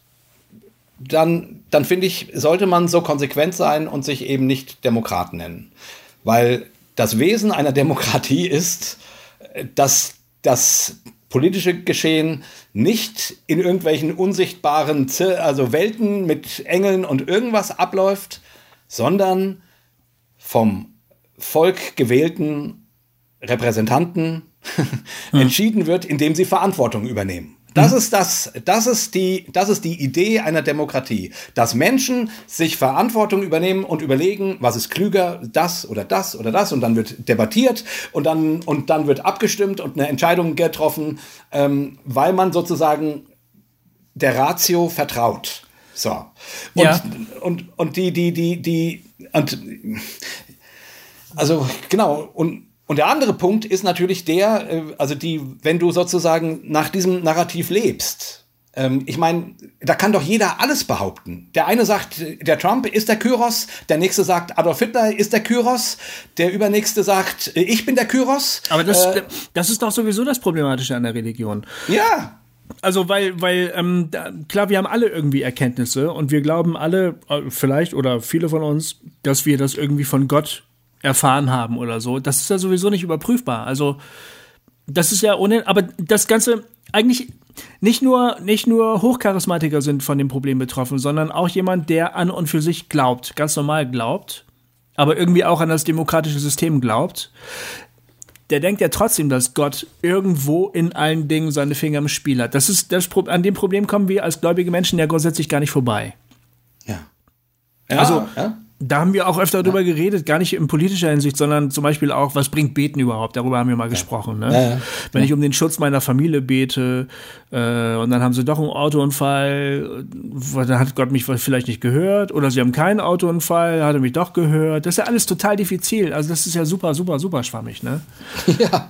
B: dann, dann finde ich, sollte man so konsequent sein und sich eben nicht Demokrat nennen. Weil das Wesen einer Demokratie ist, dass das politische Geschehen nicht in irgendwelchen unsichtbaren also Welten mit Engeln und irgendwas abläuft, sondern vom Volk gewählten Repräsentanten hm. entschieden wird, indem sie Verantwortung übernehmen. Das mhm. ist das, das ist die, das ist die Idee einer Demokratie, dass Menschen sich Verantwortung übernehmen und überlegen, was ist klüger, das oder das oder das und dann wird debattiert und dann und dann wird abgestimmt und eine Entscheidung getroffen, ähm, weil man sozusagen der Ratio vertraut. So. Und, ja. und, und die, die, die, die, und also genau, und und der andere Punkt ist natürlich der, äh, also die, wenn du sozusagen nach diesem Narrativ lebst, ähm, ich meine, da kann doch jeder alles behaupten. Der eine sagt, der Trump ist der Kyros, der nächste sagt, Adolf Hitler ist der Kyros, der übernächste sagt, äh, ich bin der Kyros.
A: Aber das, äh, das ist doch sowieso das Problematische an der Religion.
B: Ja.
A: Also, weil, weil, ähm, da, klar, wir haben alle irgendwie Erkenntnisse und wir glauben alle, vielleicht oder viele von uns, dass wir das irgendwie von Gott erfahren haben oder so. Das ist ja sowieso nicht überprüfbar. Also, das ist ja ohne, aber das Ganze, eigentlich nicht nur, nicht nur Hochcharismatiker sind von dem Problem betroffen, sondern auch jemand, der an und für sich glaubt, ganz normal glaubt, aber irgendwie auch an das demokratische System glaubt. Der denkt ja trotzdem, dass Gott irgendwo in allen Dingen seine Finger im Spiel hat. Das ist das, an dem Problem kommen wir als gläubige Menschen ja grundsätzlich gar nicht vorbei.
B: Ja.
A: ja also, ja da haben wir auch öfter drüber geredet, gar nicht in politischer Hinsicht, sondern zum Beispiel auch, was bringt Beten überhaupt? Darüber haben wir mal ja. gesprochen. Ne? Ja, ja. Wenn ich um den Schutz meiner Familie bete äh, und dann haben sie doch einen Autounfall, dann hat Gott mich vielleicht nicht gehört oder sie haben keinen Autounfall, hat er mich doch gehört. Das ist ja alles total diffizil. Also das ist ja super, super, super schwammig. Ne?
B: Ja,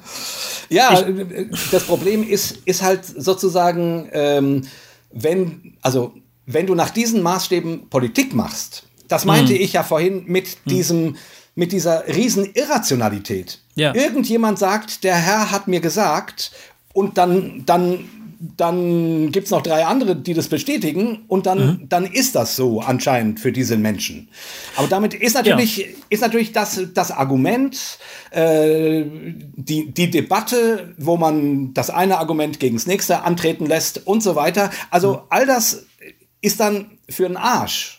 B: ja ich, das Problem ist, ist halt sozusagen, ähm, wenn, also wenn du nach diesen Maßstäben Politik machst, das meinte mhm. ich ja vorhin mit mhm. diesem, mit dieser riesen Irrationalität. Ja. Irgendjemand sagt, der Herr hat mir gesagt, und dann, dann, dann gibt es noch drei andere, die das bestätigen, und dann, mhm. dann ist das so anscheinend für diese Menschen. Aber damit ist natürlich, ja. ist natürlich das, das Argument, äh, die, die Debatte, wo man das eine Argument gegen das nächste antreten lässt und so weiter. Also mhm. all das ist dann für den Arsch.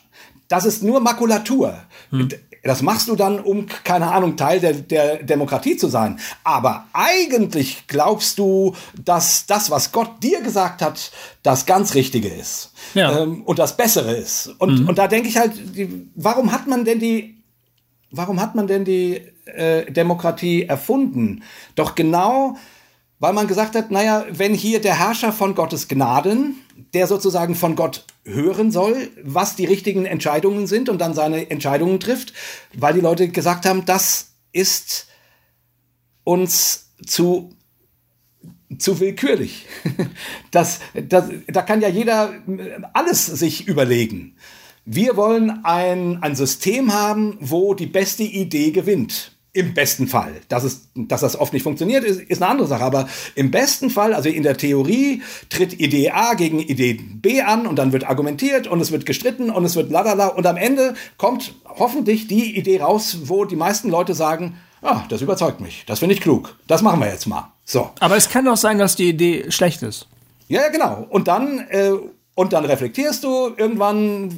B: Das ist nur Makulatur. Hm. Das machst du dann, um, keine Ahnung, Teil der, der Demokratie zu sein. Aber eigentlich glaubst du, dass das, was Gott dir gesagt hat, das ganz Richtige ist. Ja. Ähm, und das Bessere ist. Und, mhm. und da denke ich halt, die, warum hat man denn die, warum hat man denn die äh, Demokratie erfunden? Doch genau, weil man gesagt hat, naja, wenn hier der Herrscher von Gottes Gnaden, der sozusagen von Gott hören soll, was die richtigen Entscheidungen sind und dann seine Entscheidungen trifft, weil die Leute gesagt haben, das ist uns zu zu willkürlich. Das, das, da kann ja jeder alles sich überlegen. Wir wollen ein, ein System haben, wo die beste Idee gewinnt. Im besten Fall. Dass, es, dass das oft nicht funktioniert, ist, ist eine andere Sache. Aber im besten Fall, also in der Theorie, tritt Idee A gegen Idee B an und dann wird argumentiert und es wird gestritten und es wird lalala. Und am Ende kommt hoffentlich die Idee raus, wo die meisten Leute sagen, Ah, das überzeugt mich. Das finde ich klug. Das machen wir jetzt mal. So.
A: Aber es kann doch sein, dass die Idee schlecht ist.
B: Ja, ja, genau. Und dann, äh, und dann reflektierst du irgendwann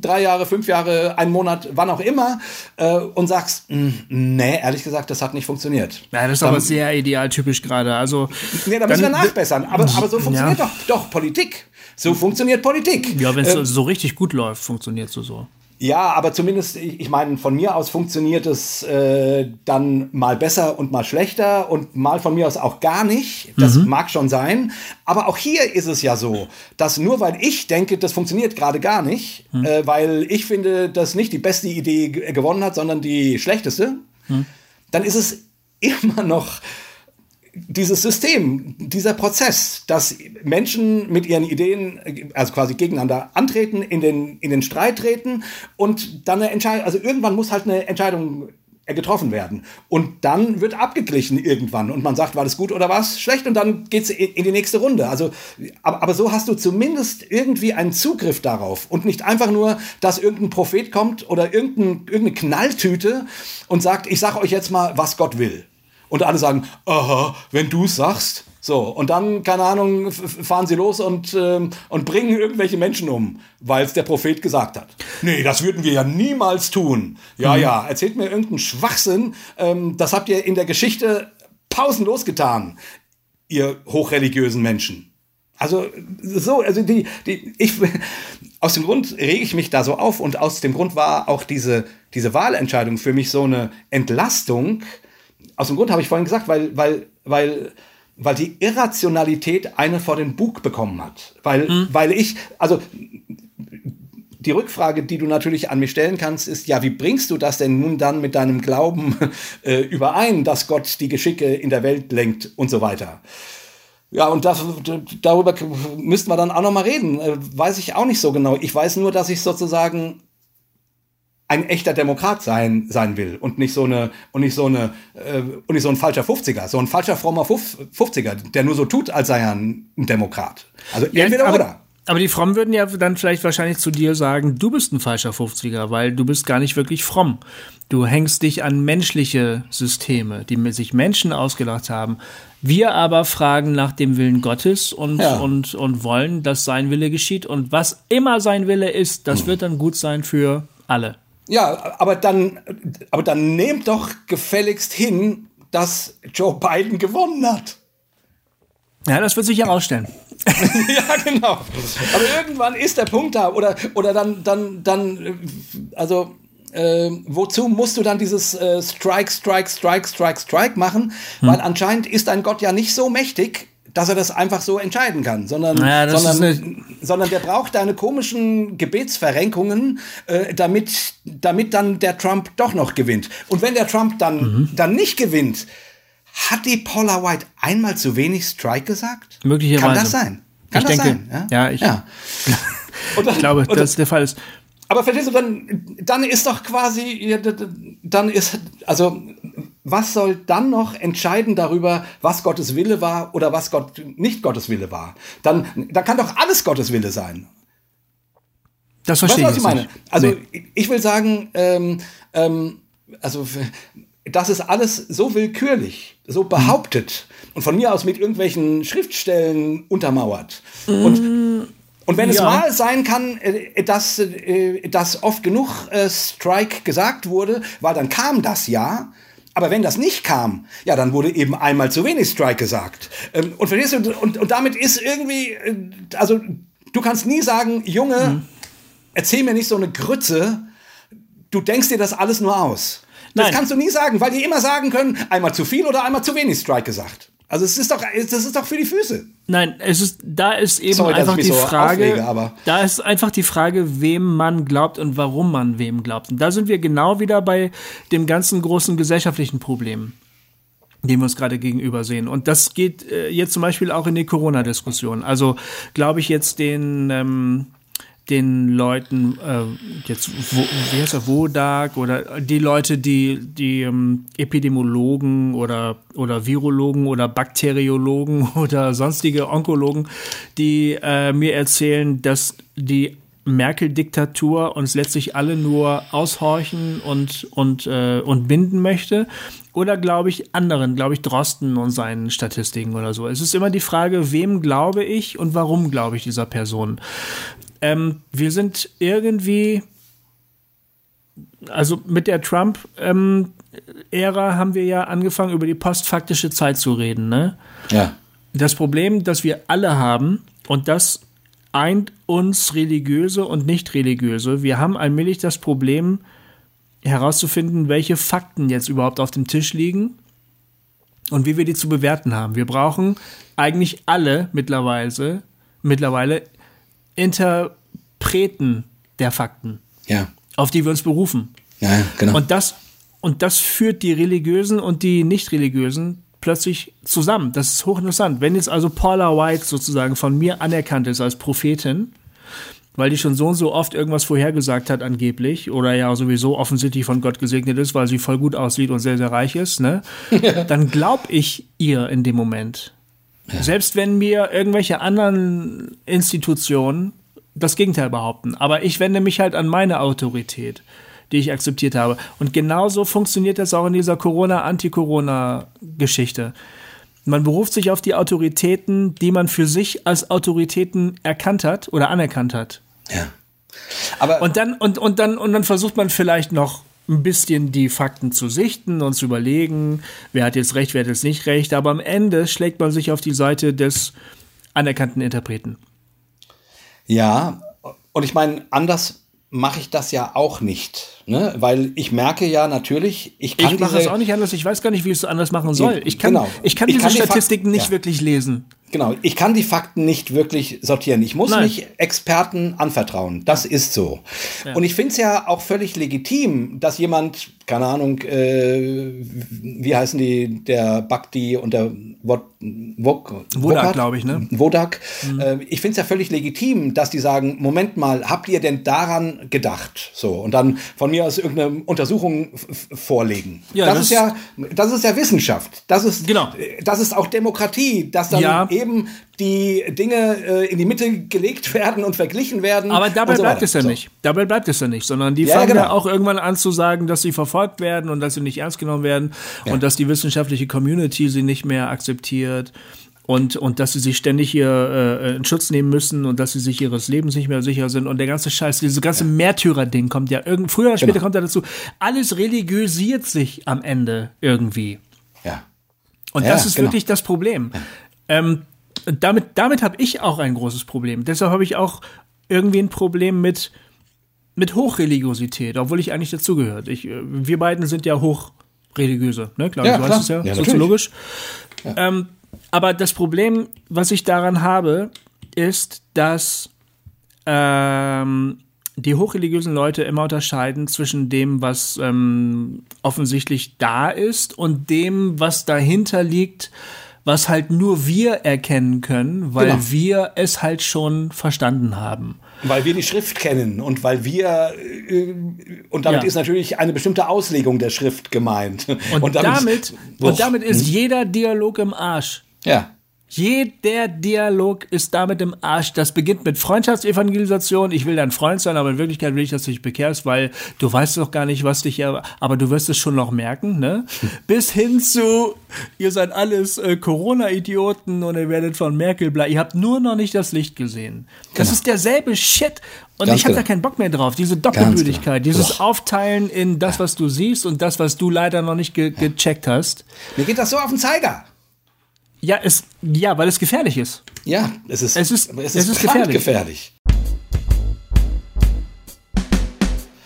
B: drei Jahre, fünf Jahre, einen Monat, wann auch immer, äh, und sagst, "Hm, nee, ehrlich gesagt, das hat nicht funktioniert.
A: Ja, das ist
B: Dann-
A: aber sehr idealtypisch gerade. Also,
B: Nee, da müssen wir nachbessern. Aber, aber so funktioniert
A: Ja.
B: doch, doch Politik. So funktioniert Politik.
A: ja, wenn es
B: Äh,
A: so richtig gut läuft, funktioniert so so.
B: Ja, aber zumindest, ich meine, von mir aus funktioniert es äh, dann mal besser und mal schlechter und mal von mir aus auch gar nicht. Das mag schon sein. Aber auch hier ist es ja so, dass nur weil ich denke, das funktioniert gerade gar nicht, äh, weil ich finde, dass nicht die beste Idee ge- gewonnen hat, sondern die schlechteste, dann ist es immer noch dieses System, dieser Prozess, dass Menschen mit ihren Ideen, also quasi gegeneinander antreten, in den, in den Streit treten und dann eine Entscheidung, also irgendwann muss halt eine Entscheidung getroffen werden. Und dann wird abgeglichen irgendwann und man sagt, war das gut oder war es schlecht und dann geht's in in die nächste Runde. Also, aber, aber so hast du zumindest irgendwie einen Zugriff darauf und nicht einfach nur, dass irgendein Prophet kommt oder irgendein, irgendeine Knalltüte und sagt, ich sage euch jetzt mal, was Gott will. Und alle sagen, aha, wenn du sagst. So, und dann, keine Ahnung, fahren sie los und, ähm, und bringen irgendwelche Menschen um, weil es der Prophet gesagt hat. Nee, das würden wir ja niemals tun. Ja, ja, erzählt mir irgendeinen Schwachsinn. Ähm, das habt ihr in der Geschichte pausenlos getan, ihr hochreligiösen Menschen. Also so, also die, die, ich, aus dem Grund rege ich mich da so auf und aus dem Grund war auch diese, diese Wahlentscheidung für mich so eine Entlastung. Aus dem Grund habe ich vorhin gesagt, weil, weil, weil, weil die Irrationalität eine vor den Bug bekommen hat. Weil, weil ich, also die Rückfrage, die du natürlich an mich stellen kannst, ist, ja, wie bringst du das denn nun dann mit deinem Glauben äh, überein, dass Gott die Geschicke in der Welt lenkt und so weiter? Ja, und das, darüber müssten wir dann auch noch mal reden. Äh, weiß ich auch nicht so genau. Ich weiß nur, dass ich sozusagen ein echter Demokrat sein, sein will und nicht so eine und nicht so eine äh, und nicht so ein falscher 50er, so ein falscher frommer Fuf- 50er, der nur so tut, als sei er ein, Demokrat. Also entweder
A: aber,
B: oder.
A: Aber die Frommen würden ja dann vielleicht wahrscheinlich zu dir sagen, du bist ein falscher 50er, weil du bist gar nicht wirklich fromm. Du hängst dich an menschliche Systeme, die sich Menschen ausgedacht haben. Wir aber fragen nach dem Willen Gottes und,
B: Ja.
A: und, und wollen, dass sein Wille geschieht. Und was immer sein Wille ist, das wird dann gut sein für alle.
B: Ja, aber dann, aber dann nehmt doch gefälligst hin, dass Joe Biden gewonnen hat.
A: Ja, das wird sich herausstellen.
B: ja, genau. Aber irgendwann ist der Punkt da. Oder, oder dann, dann, dann, also, äh, wozu musst du dann dieses äh, Strike, Strike, Strike, Strike, Strike machen? Weil anscheinend ist ein Gott ja nicht so mächtig, dass er das einfach so entscheiden kann, sondern,
A: Ja, das ist
B: sondern, sondern der braucht deine komischen Gebetsverrenkungen, äh, damit, damit dann der Trump doch noch gewinnt. Und wenn der Trump dann,
A: Mhm.
B: dann nicht gewinnt, hat die Paula White einmal zu wenig Strike gesagt?
A: Möglicherweise.
B: Kann das sein? Kann
A: Ich
B: das
A: denke,
B: sein?
A: ja, ich-
B: ja. Und dann,
A: Ich glaube, dass der Fall ist.
B: Aber verstehst du, dann, dann ist doch quasi, dann ist, also, was soll dann noch entscheiden darüber, was Gottes Wille war oder was Gott nicht Gottes Wille war? Dann, dann kann doch alles Gottes Wille sein.
A: Das
B: Weißt
A: verstehe
B: was ich meine?
A: nicht.
B: Also,
A: Nee.
B: ich will sagen, ähm, ähm, also, das ist alles so willkürlich, so behauptet und von mir aus mit irgendwelchen Schriftstellen untermauert. Und, und wenn es
A: Ja.
B: mal sein kann, äh, dass, äh, dass oft genug äh, Strike gesagt wurde, weil dann kam das ja. Aber wenn das nicht kam, ja, dann wurde eben einmal zu wenig Strike gesagt. Ähm, und verstehst du, und, und damit ist irgendwie, also du kannst nie sagen, Junge,
A: Mhm.
B: erzähl mir nicht so eine Grütze, du denkst dir das alles nur aus. Das
A: Nein.
B: kannst du nie sagen, weil die immer sagen können, einmal zu viel oder einmal zu wenig Strike gesagt. Also es ist doch, das ist doch für die Füße.
A: Nein, es ist, da ist eben
B: Sorry,
A: einfach die
B: so
A: Frage,
B: aufrege, aber-
A: da ist einfach die Frage, wem man glaubt und warum man wem glaubt. Und da sind wir genau wieder bei dem ganzen großen gesellschaftlichen Problem, dem wir uns gerade gegenüber sehen. Und das geht äh, jetzt zum Beispiel auch in die Corona-Diskussion. Also glaube ich jetzt den, ähm, den Leuten, äh, jetzt, wo, wie heißt er, Wodak oder die Leute, die, die ähm, Epidemiologen oder, oder Virologen oder Bakteriologen oder sonstige Onkologen, die äh, mir erzählen, dass die Merkel-Diktatur uns letztlich alle nur aushorchen und, und, äh, und binden möchte? Oder glaube ich anderen, glaube ich Drosten und seinen Statistiken oder so? Es ist immer die Frage, wem glaube ich und warum glaube ich dieser Person? Ähm, wir sind irgendwie, also mit der Trump-Ära haben wir ja angefangen, über die postfaktische Zeit zu reden, ne?
B: Ja.
A: Das Problem, das wir alle haben, und das eint uns religiöse und nicht religiöse. Wir haben allmählich das Problem herauszufinden, welche Fakten jetzt überhaupt auf dem Tisch liegen und wie wir die zu bewerten haben. Wir brauchen eigentlich alle mittlerweile, mittlerweile Interpreten der Fakten,
B: ja.
A: auf die wir uns berufen.
B: Ja, genau.
A: Und das, und das führt die religiösen und die nicht religiösen plötzlich zusammen. Das ist hochinteressant. Wenn jetzt also Paula White sozusagen von mir anerkannt ist als Prophetin, weil die schon so und so oft irgendwas vorhergesagt hat angeblich oder ja sowieso offensichtlich von Gott gesegnet ist, weil sie voll gut aussieht und sehr, sehr reich ist, ne? dann glaub ich ihr in dem Moment. Ja. Selbst wenn mir irgendwelche anderen Institutionen das Gegenteil behaupten. Aber ich wende mich halt an meine Autorität die ich akzeptiert habe. Und genauso funktioniert das auch in dieser Corona-Anti-Corona-Geschichte. Man beruft sich auf die Autoritäten, die man für sich als Autoritäten erkannt hat oder anerkannt hat.
B: Ja.
A: Aber und dann, und, und dann, und dann versucht man vielleicht noch ein bisschen die Fakten zu sichten und zu überlegen, wer hat jetzt recht, wer hat jetzt nicht recht. Aber am Ende schlägt man sich auf die Seite des anerkannten Interpreten.
B: Ja, und ich meine, anders mache ich das ja auch nicht, ne? weil ich merke ja natürlich, ich kann
A: Ich mache es auch nicht anders, ich weiß gar nicht, wie ich es anders machen soll. Ich kann, genau. ich kann ich diese kann Statistiken die nicht ja. wirklich lesen.
B: Genau, ich kann die Fakten nicht wirklich sortieren. Ich muss Nein. mich Experten anvertrauen. Das ist so. Ja. Und ich finde es ja auch völlig legitim, dass jemand, keine Ahnung, äh, wie heißen die, der Bhakti und der Wod,
A: Wodak, glaube ich, ne?
B: Wodak. Mhm. Äh, ich finde es ja völlig legitim, dass die sagen, Moment mal, habt ihr denn daran gedacht? So, und dann von mir aus irgendeine Untersuchung vorlegen. Ja, das, das, ist ja, das ist ja Wissenschaft. Das ist,
A: genau.
B: das ist auch Demokratie, dass dann ja. eben die Dinge äh, in die Mitte gelegt werden und verglichen werden.
A: Aber dabei so bleibt es ja so. nicht. Dabei bleibt es ja nicht, sondern die ja, fangen genau. ja auch irgendwann an zu sagen, dass sie verfolgt werden und dass sie nicht ernst genommen werden ja. und dass die wissenschaftliche Community sie nicht mehr akzeptiert und, und dass sie sich ständig hier äh, in Schutz nehmen müssen und dass sie sich ihres Lebens nicht mehr sicher sind und der ganze Scheiß, dieses ganze ja. Märtyrer-Ding kommt ja irgend, früher oder später genau. kommt ja dazu. Alles religiösiert sich am Ende irgendwie.
B: Ja.
A: Und ja, das ist genau. wirklich das Problem. Ähm, damit damit habe ich auch ein großes Problem. Deshalb habe ich auch irgendwie ein Problem mit, mit Hochreligiosität, obwohl ich eigentlich dazugehört. Ich, äh, wir beiden sind ja hochreligiöse, ne? Klar, ja, du weißt es ja, ja soziologisch. Ja. Ähm, aber das Problem, was ich daran habe, ist, dass ähm, die hochreligiösen Leute immer unterscheiden zwischen dem, was ähm, offensichtlich da ist und dem, was dahinter liegt, was halt nur wir erkennen können, weil genau. wir es halt schon verstanden haben.
B: Weil wir die Schrift kennen und weil wir, äh, und damit ja. ist natürlich eine bestimmte Auslegung der Schrift gemeint.
A: Und, und damit, damit, und damit ist hm? jeder Dialog im Arsch.
B: Ja.
A: Jeder Dialog ist damit im Arsch. Das beginnt mit Freundschaftsevangelisation. Ich will dein Freund sein, aber in Wirklichkeit will ich, dass du dich bekehrst, weil du weißt doch gar nicht, was dich, aber du wirst es schon noch merken, ne? Bis hin zu, ihr seid alles äh, Corona-Idioten und ihr werdet von Merkel bleiben. Ihr habt nur noch nicht das Licht gesehen. Das genau. ist derselbe Shit. Und Ganz ich habe genau. da keinen Bock mehr drauf. Diese Doppelmüdigkeit, genau. dieses Boah. Aufteilen in das, was du siehst und das, was du leider noch nicht ge gecheckt hast.
B: Mir geht das so auf den Zeiger.
A: Ja, es, ja, weil es gefährlich ist.
B: Ja, es ist,
A: es ist, es ist, es ist gefährlich.
B: gefährlich.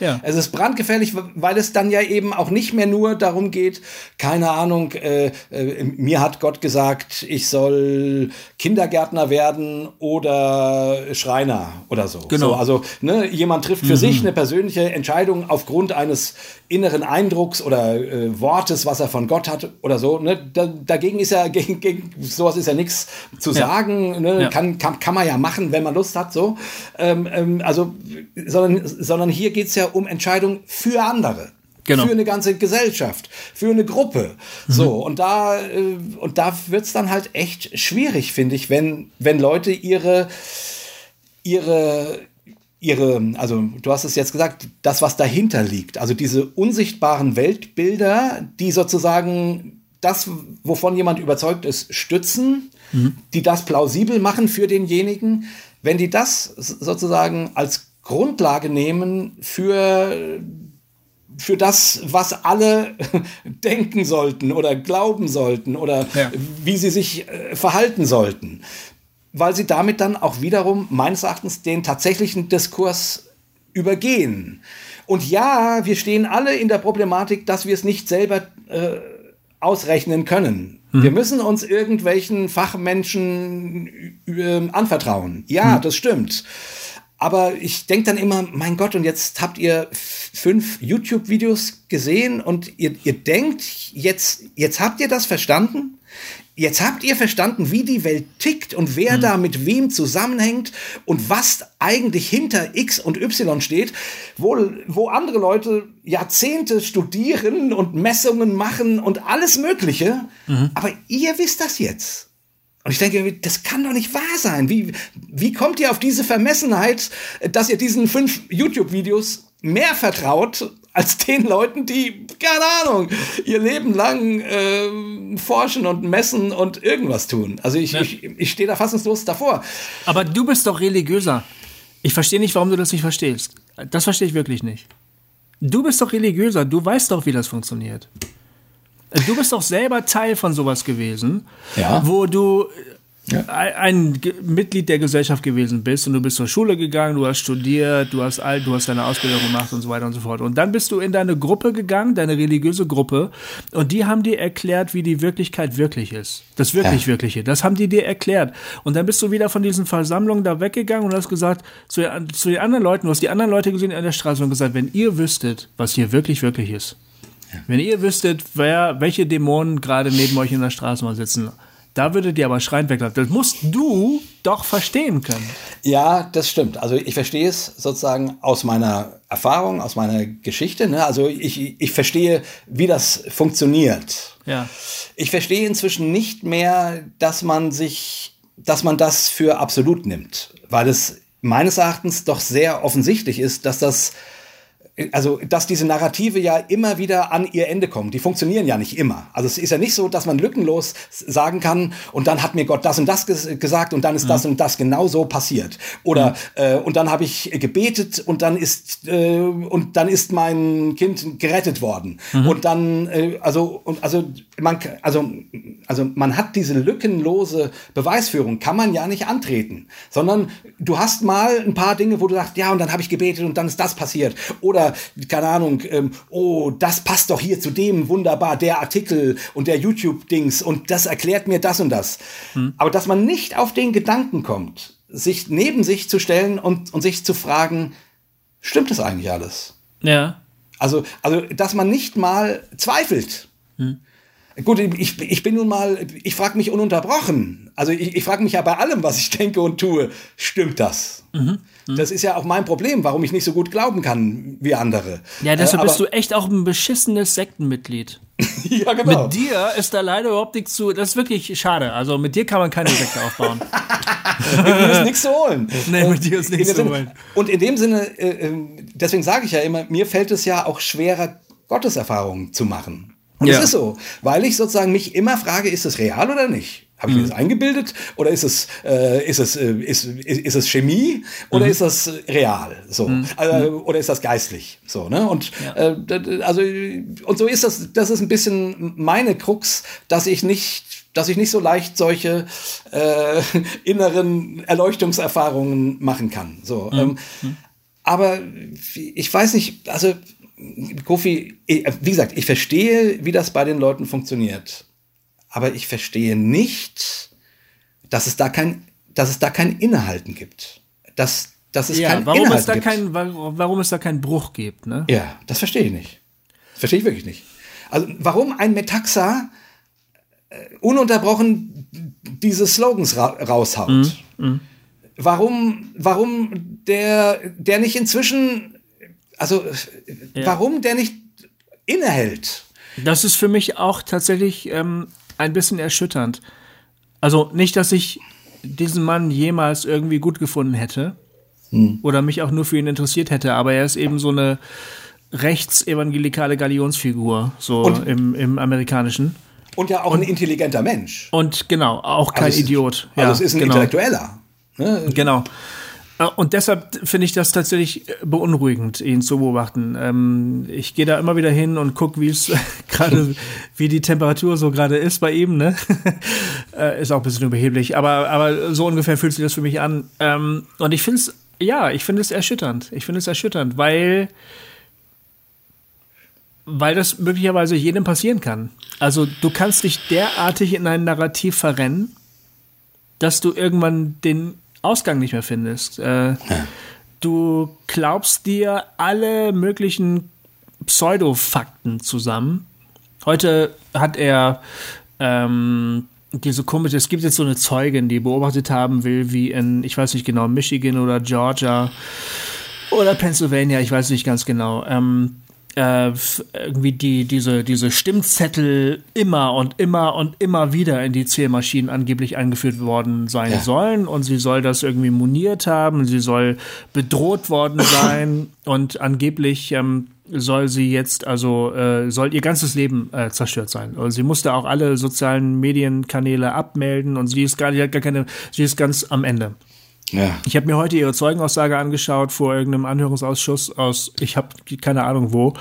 B: Ja. Es ist brandgefährlich, weil es dann ja eben auch nicht mehr nur darum geht, keine Ahnung, äh, äh, mir hat Gott gesagt, ich soll Kindergärtner werden oder Schreiner oder so.
A: Genau.
B: So, also ne, jemand trifft für mhm. sich eine persönliche Entscheidung aufgrund eines inneren Eindrucks oder äh, Wortes, was er von Gott hat oder so. Ne? Da, dagegen ist ja, gegen, gegen sowas ist ja nichts zu ja. sagen. Ne? Ja. Kann, kann, kann man ja machen, wenn man Lust hat. So. Ähm, ähm, also, sondern, sondern hier geht's ja um Entscheidungen für andere. Genau. Für eine ganze Gesellschaft, für eine Gruppe. Mhm. So, und da, äh, und da wird's dann halt echt schwierig, finde ich, wenn, wenn Leute ihre, ihre, ihre, also du hast es jetzt gesagt, das, was dahinter liegt, also diese unsichtbaren Weltbilder, die sozusagen das, wovon jemand überzeugt ist, stützen, mhm. die das plausibel machen für denjenigen, wenn die das sozusagen als Grundlage nehmen für für das, was alle denken sollten oder glauben sollten oder ja. wie sie sich äh, verhalten sollten. Weil sie damit dann auch wiederum meines Erachtens den tatsächlichen Diskurs übergehen. Und ja, wir stehen alle in der Problematik, dass wir es nicht selber äh, ausrechnen können. Hm. Wir müssen uns irgendwelchen Fachmenschen äh, anvertrauen. Ja, hm. das stimmt. Aber ich denke dann immer, mein Gott, und jetzt habt ihr fünf YouTube-Videos gesehen und ihr, ihr denkt, jetzt, jetzt habt ihr das verstanden? Jetzt habt ihr verstanden, wie die Welt tickt und wer mhm. da mit wem zusammenhängt und was eigentlich hinter X und Y steht, wo, wo andere Leute Jahrzehnte studieren und Messungen machen und alles Mögliche. Mhm. Aber ihr wisst das jetzt. Und ich denke, das kann doch nicht wahr sein. Wie, wie kommt ihr auf diese Vermessenheit, dass ihr diesen fünf YouTube-Videos mehr vertraut als den Leuten, die, keine Ahnung, ihr Leben lang äh, forschen und messen und irgendwas tun. Also ich, ja. ich, ich stehe da fassungslos davor.
A: Aber du bist doch religiöser. Ich verstehe nicht, warum du das nicht verstehst. Das verstehe ich wirklich nicht. Du bist doch religiöser, du weißt doch, wie das funktioniert. Du bist doch selber Teil von sowas gewesen, ja. wo du ja. ein Mitglied der Gesellschaft gewesen bist und du bist zur Schule gegangen, du hast studiert, du hast all, du hast deine Ausbildung gemacht und so weiter und so fort. Und dann bist du in deine Gruppe gegangen, deine religiöse Gruppe, und die haben dir erklärt, wie die Wirklichkeit wirklich ist. Das wirklich ja. Wirkliche. Das haben die dir erklärt. Und dann bist du wieder von diesen Versammlungen da weggegangen und hast gesagt zu, zu den anderen Leuten, du hast die anderen Leute gesehen an der Straße und gesagt, wenn ihr wüsstet, was hier wirklich wirklich ist, wenn ihr wüsstet, wer, welche Dämonen gerade neben euch in der Straße mal sitzen, da würdet ihr aber schreiend weglaufen. Das musst du doch verstehen können.
B: Ja, das stimmt. Also ich verstehe es sozusagen aus meiner Erfahrung, aus meiner Geschichte. Ne? Also ich, ich verstehe, wie das funktioniert.
A: Ja.
B: Ich verstehe inzwischen nicht mehr, dass man sich, dass man das für absolut nimmt, weil es meines Erachtens doch sehr offensichtlich ist, dass das also dass diese Narrative ja immer wieder an ihr Ende kommen. Die funktionieren ja nicht immer. Also es ist ja nicht so, dass man lückenlos sagen kann, und dann hat mir Gott das und das ges gesagt und dann ist ja. das und das genau so passiert. Oder ja. äh, und dann habe ich gebetet und dann ist äh, und dann ist mein Kind gerettet worden. Mhm. Und dann äh, also und also man also also man hat diese lückenlose Beweisführung kann man ja nicht antreten, sondern du hast mal ein paar Dinge, wo du sagst, ja und dann habe ich gebetet und dann ist das passiert. Oder oder, keine Ahnung, ähm, oh, das passt doch hier zu dem wunderbar, der Artikel und der YouTube-Dings und das erklärt mir das und das. Hm. Aber dass man nicht auf den Gedanken kommt, sich neben sich zu stellen und, und sich zu fragen, stimmt das eigentlich alles?
A: Ja.
B: Also, also dass man nicht mal zweifelt. Hm. Gut, ich, ich bin nun mal, ich frage mich ununterbrochen. Also ich, ich frage mich ja bei allem, was ich denke und tue, stimmt das? Mhm. Mhm. Das ist ja auch mein Problem, warum ich nicht so gut glauben kann wie andere.
A: Ja, deshalb äh, bist du echt auch ein beschissenes Sektenmitglied. ja, genau. Mit dir ist da leider überhaupt nichts zu. Das ist wirklich schade. Also mit dir kann man keine Sekte aufbauen.
B: mit dir ist nichts zu holen.
A: Nee, mit dir ist nichts zu holen.
B: Und in dem Sinne, äh, ähm, deswegen sage ich ja immer, mir fällt es ja auch schwerer, Gotteserfahrungen zu machen. Und ja. das ist so, weil ich sozusagen mich immer frage, ist es real oder nicht? Habe ich mir mhm. das eingebildet oder ist es, äh, ist, es, äh, ist, ist, ist es Chemie oder mhm. ist das real? So. Mhm. Äh, oder ist das geistlich? So, ne? Und ja. äh, also und so ist das, das ist ein bisschen meine Krux, dass ich nicht dass ich nicht so leicht solche äh, inneren Erleuchtungserfahrungen machen kann. So, mhm. ähm, mhm. aber ich weiß nicht, also Kofi, wie gesagt, ich verstehe, wie das bei den Leuten funktioniert aber ich verstehe nicht, dass es da kein, dass es da kein Innehalten gibt. Dass, dass es ja, kein
A: warum
B: Inhalt
A: es da gibt. Kein, warum es da keinen Bruch gibt, ne?
B: Ja, das verstehe ich nicht. Das verstehe ich wirklich nicht. Also, warum ein Metaxa äh, ununterbrochen diese Slogans ra raushaut. Mm, mm. Warum, warum der, der nicht inzwischen, also, ja. warum der nicht innehält?
A: Das ist für mich auch tatsächlich ähm, ein bisschen erschütternd. Also nicht, dass ich diesen Mann jemals irgendwie gut gefunden hätte. hm. oder mich auch nur für ihn interessiert hätte, aber er ist eben so eine rechtsevangelikale Galionsfigur, so und, im, im amerikanischen.
B: Und ja auch und, ein intelligenter Mensch.
A: Und genau, auch kein also Idiot.
B: Also ja, es ist ein genau. Intellektueller.
A: Ne? Genau. Äh, und deshalb finde ich das tatsächlich beunruhigend, ihn zu beobachten. Ähm, ich gehe da immer wieder hin und gucke, wie es gerade, wie die Temperatur so gerade ist bei ihm. Ne? äh, ist auch ein bisschen überheblich, aber, aber so ungefähr fühlt sich das für mich an. Ähm, und ich finde es, ja, ich finde es erschütternd. Ich finde es erschütternd, weil weil das möglicherweise jedem passieren kann. Also du kannst dich derartig in ein Narrativ verrennen, dass du irgendwann den Ausgang nicht mehr findest. Äh, ja. Du glaubst dir alle möglichen Pseudo-Fakten zusammen. Heute hat er ähm, diese komische, es gibt jetzt so eine Zeugin, die beobachtet haben will, wie in, ich weiß nicht genau, Michigan oder Georgia oder Pennsylvania, ich weiß nicht ganz genau, ähm, äh, irgendwie die, diese, diese Stimmzettel immer und immer und immer wieder in die Zählmaschinen angeblich eingeführt worden sein ja. sollen und sie soll das irgendwie moniert haben, sie soll bedroht worden sein und angeblich ähm, soll sie jetzt, also äh, soll ihr ganzes Leben äh, zerstört sein. Und sie musste auch alle sozialen Medienkanäle abmelden und sie ist gar, gar keine, sie ist ganz am Ende. Ja. Ich habe mir heute ihre Zeugenaussage angeschaut vor irgendeinem Anhörungsausschuss aus, ich habe keine Ahnung wo,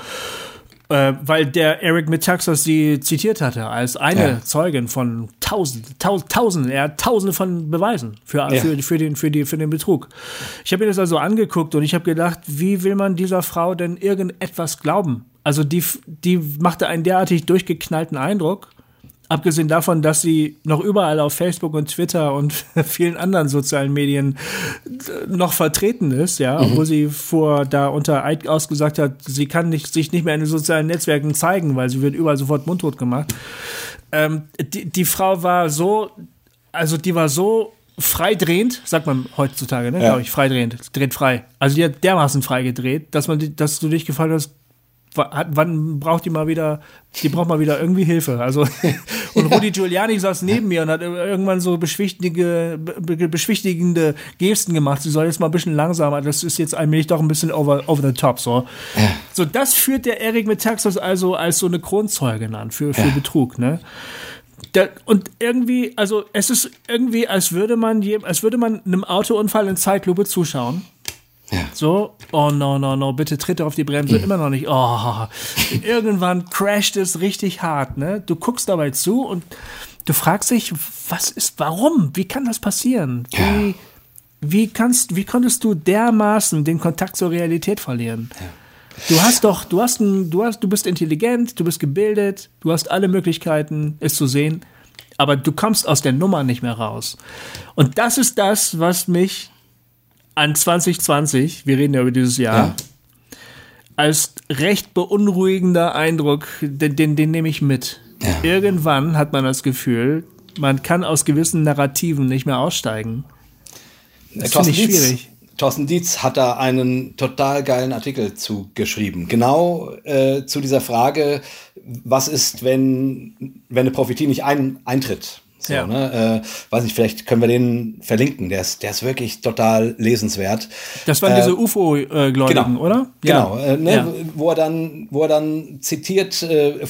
A: äh, weil der Eric Metaxas sie zitiert hatte als eine ja. Zeugin von tausend, tausend, tausend, er hat tausende von Beweisen für, ja. für, für, den, für, die, für den Betrug. Ich habe mir das also angeguckt und ich habe gedacht, wie will man dieser Frau denn irgendetwas glauben? Also die, die machte einen derartig durchgeknallten Eindruck Abgesehen davon, dass sie noch überall auf Facebook und Twitter und vielen anderen sozialen Medien äh, noch vertreten ist, ja, mhm. obwohl sie vor da unter Eid ausgesagt hat, sie kann nicht, sich nicht mehr in den sozialen Netzwerken zeigen, weil sie wird überall sofort mundtot gemacht. Ähm, die, die Frau war so, also die war so freidrehend, sagt man heutzutage, ne, ja. glaube ich, freidrehend, dreht frei. Also die hat dermaßen frei gedreht, dass man, dass du dich gefragt hast, wann braucht die mal wieder, die braucht mal wieder irgendwie Hilfe. Also und Rudi Giuliani saß neben mir und hat irgendwann so beschwichtige, beschwichtigende Gesten gemacht. Sie soll jetzt mal ein bisschen langsamer. Das ist jetzt allmählich doch ein bisschen over, over the top. So, ja. so das führt der Erik mit Taxos also als so eine Kronzeugin an für, für ja. Betrug. Ne? Der, und irgendwie, also es ist irgendwie, als würde man, als würde man einem Autounfall in Zeitlupe zuschauen ja. So, oh no, no, no, bitte tritt auf die Bremse, mhm. immer noch nicht. Oh, irgendwann crasht es richtig hart, ne? Du guckst dabei zu und du fragst dich, was ist, warum? Wie kann das passieren? Ja. Wie, wie kannst, wie konntest du dermaßen den Kontakt zur Realität verlieren? Ja. Du hast doch, du hast ein, du hast, du bist intelligent, du bist gebildet, du hast alle Möglichkeiten, es zu sehen, aber du kommst aus der Nummer nicht mehr raus. Und das ist das, was mich an 2020, wir reden ja über dieses Jahr, ja. als recht beunruhigender Eindruck, den, den, den nehme ich mit. Ja. Irgendwann hat man das Gefühl, man kann aus gewissen Narrativen nicht mehr aussteigen.
B: Das finde ich schwierig. Thorsten Dietz hat da einen total geilen Artikel zu geschrieben. Genau äh, zu dieser Frage, was ist, wenn, wenn eine Prophetie nicht ein, eintritt? So, ja. ne? äh, weiß nicht, vielleicht können wir den verlinken. Der ist, der ist wirklich total lesenswert.
A: Das waren äh, diese UFO-Gläubigen,
B: genau,
A: oder?
B: Genau, ja. äh, ne? Ja. wo er dann, wo er dann zitiert äh,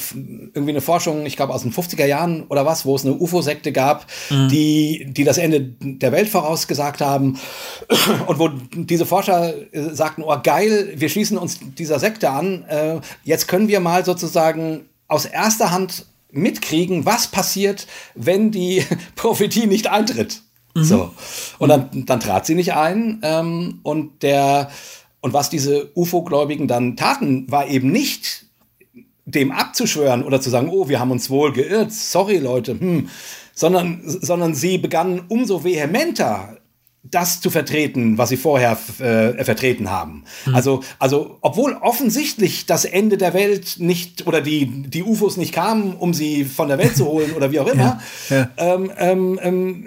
B: irgendwie eine Forschung, ich glaube aus den 50er Jahren oder was, wo es eine UFO-Sekte gab, mhm. die, die das Ende der Welt vorausgesagt haben und wo diese Forscher äh, sagten, oh geil, wir schließen uns dieser Sekte an. Äh, jetzt können wir mal sozusagen aus erster Hand mitkriegen, was passiert, wenn die Prophetie nicht eintritt. Mhm. So. Und dann, dann trat sie nicht ein. Ähm, und der, und was diese UFO-Gläubigen dann taten, war eben nicht dem abzuschwören oder zu sagen, oh, wir haben uns wohl geirrt, sorry Leute, hm, sondern, sondern sie begannen umso vehementer das zu vertreten, was sie vorher äh, vertreten haben. Mhm. Also, also, obwohl offensichtlich das Ende der Welt nicht oder die, die UFOs nicht kamen, um sie von der Welt zu holen oder wie auch immer, ja, ja. Ähm, ähm, ähm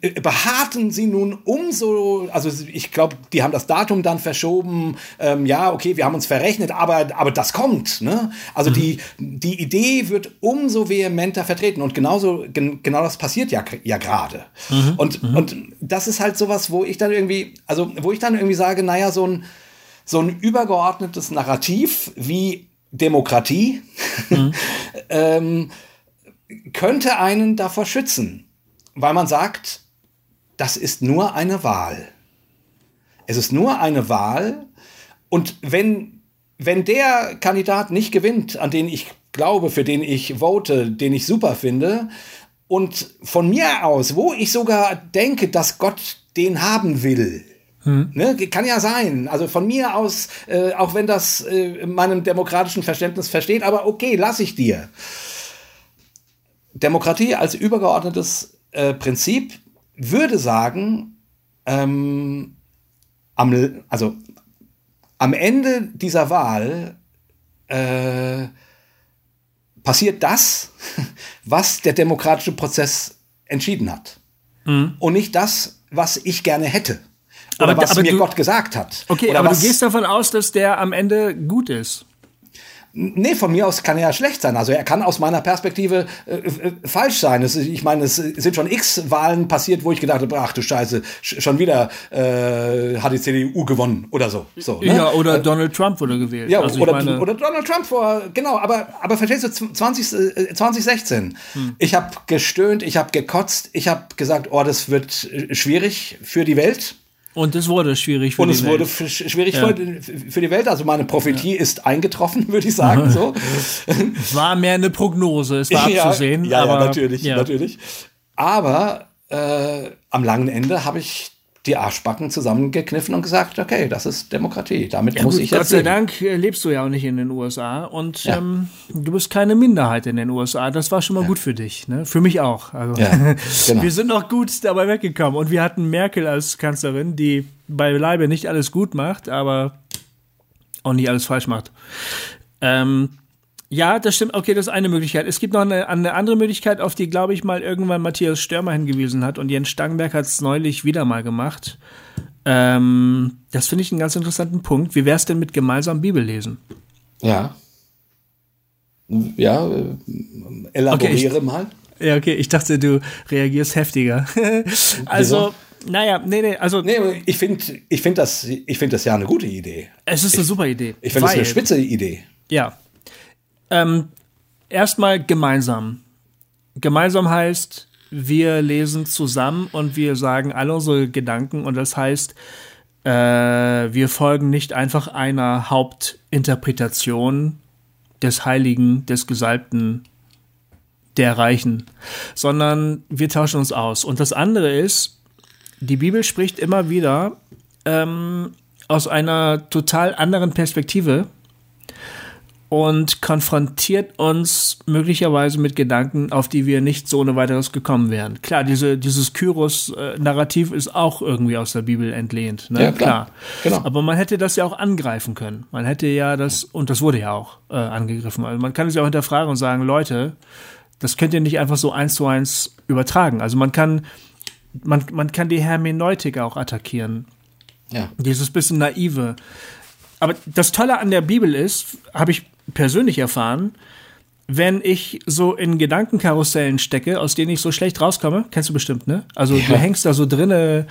B: äh, beharrten sie nun umso, also ich glaube, die haben das Datum dann verschoben, ähm, ja, okay, wir haben uns verrechnet, aber, aber das kommt. Ne? Also mhm. die, die Idee wird umso vehementer vertreten und genauso, gen, genau das passiert ja, ja gerade. Mhm. Und, mhm. und das ist halt halt sowas, wo ich dann irgendwie, also wo ich dann irgendwie sage, naja, so ein, so ein übergeordnetes Narrativ wie Demokratie mhm. ähm, könnte einen davor schützen, weil man sagt, das ist nur eine Wahl. Es ist nur eine Wahl und wenn, wenn der Kandidat nicht gewinnt, an den ich glaube, für den ich vote, den ich super finde, und von mir aus, wo ich sogar denke, dass Gott den haben will, hm. Ne, kann ja sein. Also von mir aus, äh, auch wenn das äh, meinem demokratischen Verständnis versteht, aber okay, lass ich dir. Demokratie als übergeordnetes äh, Prinzip würde sagen, ähm, am, also am Ende dieser Wahl äh, passiert das, was der demokratische Prozess entschieden hat. Mhm. Und nicht das, was ich gerne hätte. Oder aber, was aber mir du, Gott gesagt hat.
A: Okay,
B: oder
A: aber du gehst davon aus, dass der am Ende gut ist.
B: Nee, von mir aus kann er ja schlecht sein. Also er kann aus meiner Perspektive äh, äh, falsch sein. Es, ich meine, es sind schon x Wahlen passiert, wo ich gedacht habe, ach du Scheiße, schon wieder äh, hat die CDU gewonnen oder so. so
A: ne? Ja, oder äh, Donald Trump wurde gewählt.
B: Ja, also oder, meine, oder Donald Trump vor, genau, aber, aber verstehst du, 20, äh, 2016, hm. ich habe gestöhnt, ich habe gekotzt, ich habe gesagt, oh, das wird äh, schwierig für die Welt.
A: Und es wurde schwierig
B: für Und die Welt. Und es wurde schwierig ja. für, die Welt. Also meine Prophetie ja. ist eingetroffen, würde ich sagen. So.
A: es war mehr eine Prognose, es war ja, abzusehen.
B: Ja, aber, natürlich, natürlich. Aber äh, am langen Ende habe ich die Arschbacken zusammengekniffen und gesagt, okay, das ist Demokratie. Damit ja, muss gut, ich jetzt
A: Gott sei leben. Dank äh, lebst du ja auch nicht in den USA und ja. ähm, du bist keine Minderheit in den USA. Das war schon mal ja. gut für dich, ne? Für mich auch. Also genau. wir sind noch gut dabei weggekommen und wir hatten Merkel als Kanzlerin, die beileibe nicht alles gut macht, aber auch nicht alles falsch macht. Ähm, ja, das stimmt. Okay, das ist eine Möglichkeit. Es gibt noch eine, eine andere Möglichkeit, auf die, glaube ich, mal irgendwann Matthias Störmer hingewiesen hat und Jens Stangenberg hat es neulich wieder mal gemacht. Ähm, das finde ich einen ganz interessanten Punkt. Wie wäre es denn mit gemeinsam Bibellesen?
B: Ja. Ja, äh, elaboriere okay, ich, mal.
A: Ja, okay, ich dachte, du reagierst heftiger. also, Wieso? naja, nee, nee, also.
B: Nee, ich finde ich find das, find das ja eine gute Idee.
A: Es ist
B: ich,
A: eine super Idee.
B: Ich finde es eine spitze Idee.
A: Ja, ähm, erstmal gemeinsam. Gemeinsam heißt, wir lesen zusammen und wir sagen alle unsere Gedanken und das heißt, äh, wir folgen nicht einfach einer Hauptinterpretation des Heiligen, des Gesalbten, der Reichen, sondern wir tauschen uns aus. Und das andere ist, die Bibel spricht immer wieder ähm, aus einer total anderen Perspektive und konfrontiert uns möglicherweise mit Gedanken, auf die wir nicht so ohne weiteres gekommen wären. Klar, diese, dieses Kyros-Narrativ ist auch irgendwie aus der Bibel entlehnt. Ne? Ja, klar. klar. Genau. Aber man hätte das ja auch angreifen können. Man hätte ja das, und das wurde ja auch äh, angegriffen. Also man kann es ja auch hinterfragen und sagen, Leute, das könnt ihr nicht einfach so eins zu eins übertragen. Also man kann, man, man kann die Hermeneutik auch attackieren. Ja. Dieses bisschen naive. Aber das Tolle an der Bibel ist, habe ich persönlich erfahren, wenn ich so in Gedankenkarussellen stecke, aus denen ich so schlecht rauskomme, kennst du bestimmt, ne? Also ja. du hängst da so drinne,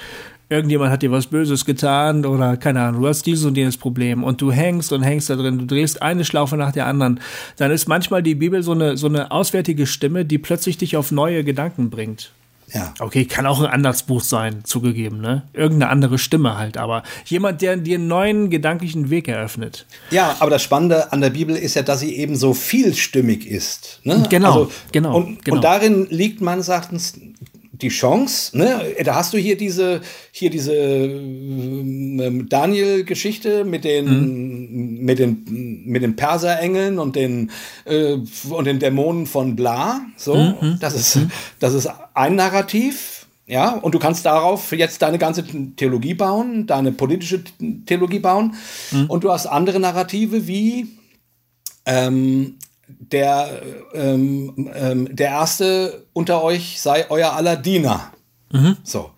A: irgendjemand hat dir was Böses getan oder keine Ahnung, du hast dieses und jenes Problem und du hängst und hängst da drin, du drehst eine Schlaufe nach der anderen, dann ist manchmal die Bibel so eine, so eine auswärtige Stimme, die plötzlich dich auf neue Gedanken bringt. Ja. Okay, kann auch ein Andachtsbuch sein, zugegeben, ne? Irgendeine andere Stimme halt, aber jemand, der dir einen neuen gedanklichen Weg eröffnet.
B: Ja, aber das Spannende an der Bibel ist ja, dass sie eben so vielstimmig ist. Ne?
A: Genau, also, genau,
B: und,
A: genau.
B: Und darin liegt meines Erachtens die Chance, ne? Da hast du hier diese, hier diese äh, Daniel-Geschichte mit den, mhm. mit den, mit den Perserengeln und den, äh, und den Dämonen von Bla. So, mhm. das ist, mhm. das ist ein Narrativ. Ja, und du kannst darauf jetzt deine ganze Theologie bauen, deine politische Theologie bauen. Mhm. Und du hast andere Narrative wie, ähm, der, ähm, ähm, der Erste unter euch sei euer aller Diener. Mhm. So.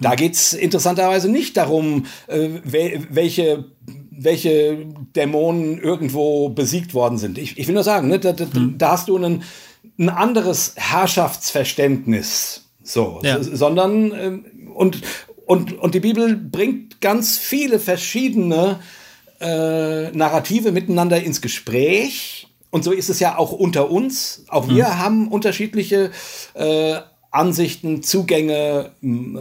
B: Da geht es interessanterweise nicht darum, äh, welche, welche Dämonen irgendwo besiegt worden sind. Ich, ich will nur sagen, ne, da, da, mhm. da hast du einen, ein anderes Herrschaftsverständnis. So, ja. sondern ähm, und und, und die Bibel bringt ganz viele verschiedene äh, Narrative miteinander ins Gespräch. Und so ist es ja auch unter uns. Auch wir mhm. haben unterschiedliche äh, Ansichten, Zugänge,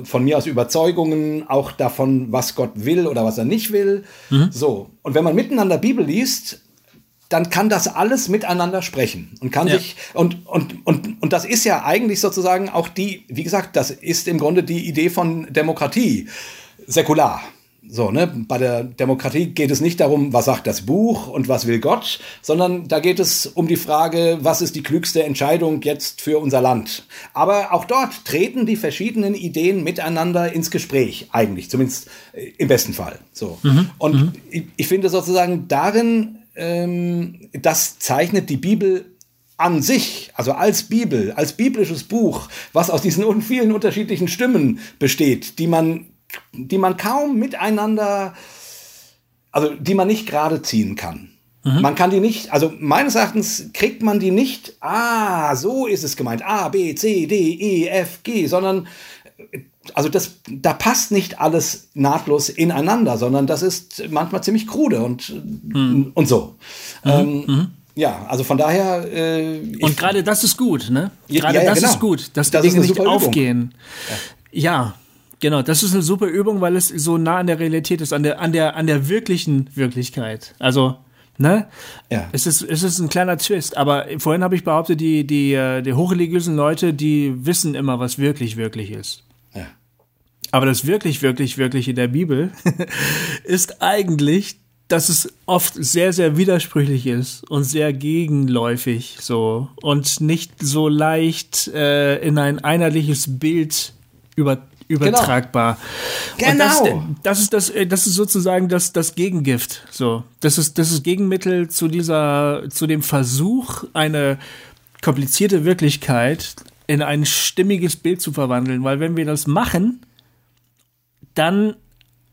B: von mir aus Überzeugungen, auch davon, was Gott will oder was er nicht will. Mhm. So. Und wenn man miteinander Bibel liest, dann kann das alles miteinander sprechen und kann ja. sich und, und, und, und das ist ja eigentlich sozusagen auch die, wie gesagt, das ist im Grunde die Idee von Demokratie, säkular. So, ne? Bei der Demokratie geht es nicht darum, was sagt das Buch und was will Gott, sondern da geht es um die Frage, was ist die klügste Entscheidung jetzt für unser Land. Aber auch dort treten die verschiedenen Ideen miteinander ins Gespräch, eigentlich, zumindest äh, im besten Fall. So. Mhm. Und mhm. Ich, ich finde sozusagen darin ähm, das zeichnet die Bibel an sich, also als Bibel, als biblisches Buch, was aus diesen vielen unterschiedlichen Stimmen besteht, die man, die man kaum miteinander, also die man nicht gerade ziehen kann. Mhm. Man kann die nicht, also meines Erachtens kriegt man die nicht, ah, so ist es gemeint, A, B, C, D, E, F, G, sondern also das, da passt nicht alles nahtlos ineinander, sondern das ist manchmal ziemlich krude und, hm. und so. Mhm. Ähm, mhm. Ja, also von daher.
A: Äh, und gerade das ist gut, ne? Gerade ja, ja, das genau. ist gut, dass das die Dinge nicht aufgehen. Ja. ja. Genau, das ist eine super Übung, weil es so nah an der Realität ist, an der, an der, an der wirklichen Wirklichkeit. Also, ne? Ja. Es ist, es ist ein kleiner Twist, aber vorhin habe ich behauptet, die, die, äh, die hochreligiösen Leute, die wissen immer, was wirklich, wirklich ist. Aber das wirklich, wirklich, wirklich in der Bibel ist eigentlich, dass es oft sehr, sehr widersprüchlich ist und sehr gegenläufig so und nicht so leicht äh, in ein einheitliches Bild über, übertragbar. Genau. Das, genau. das, ist das, das ist sozusagen das, das Gegengift. So, das ist das ist Gegenmittel zu dieser, zu dem Versuch, eine komplizierte Wirklichkeit in ein stimmiges Bild zu verwandeln. Weil wenn wir das machen, dann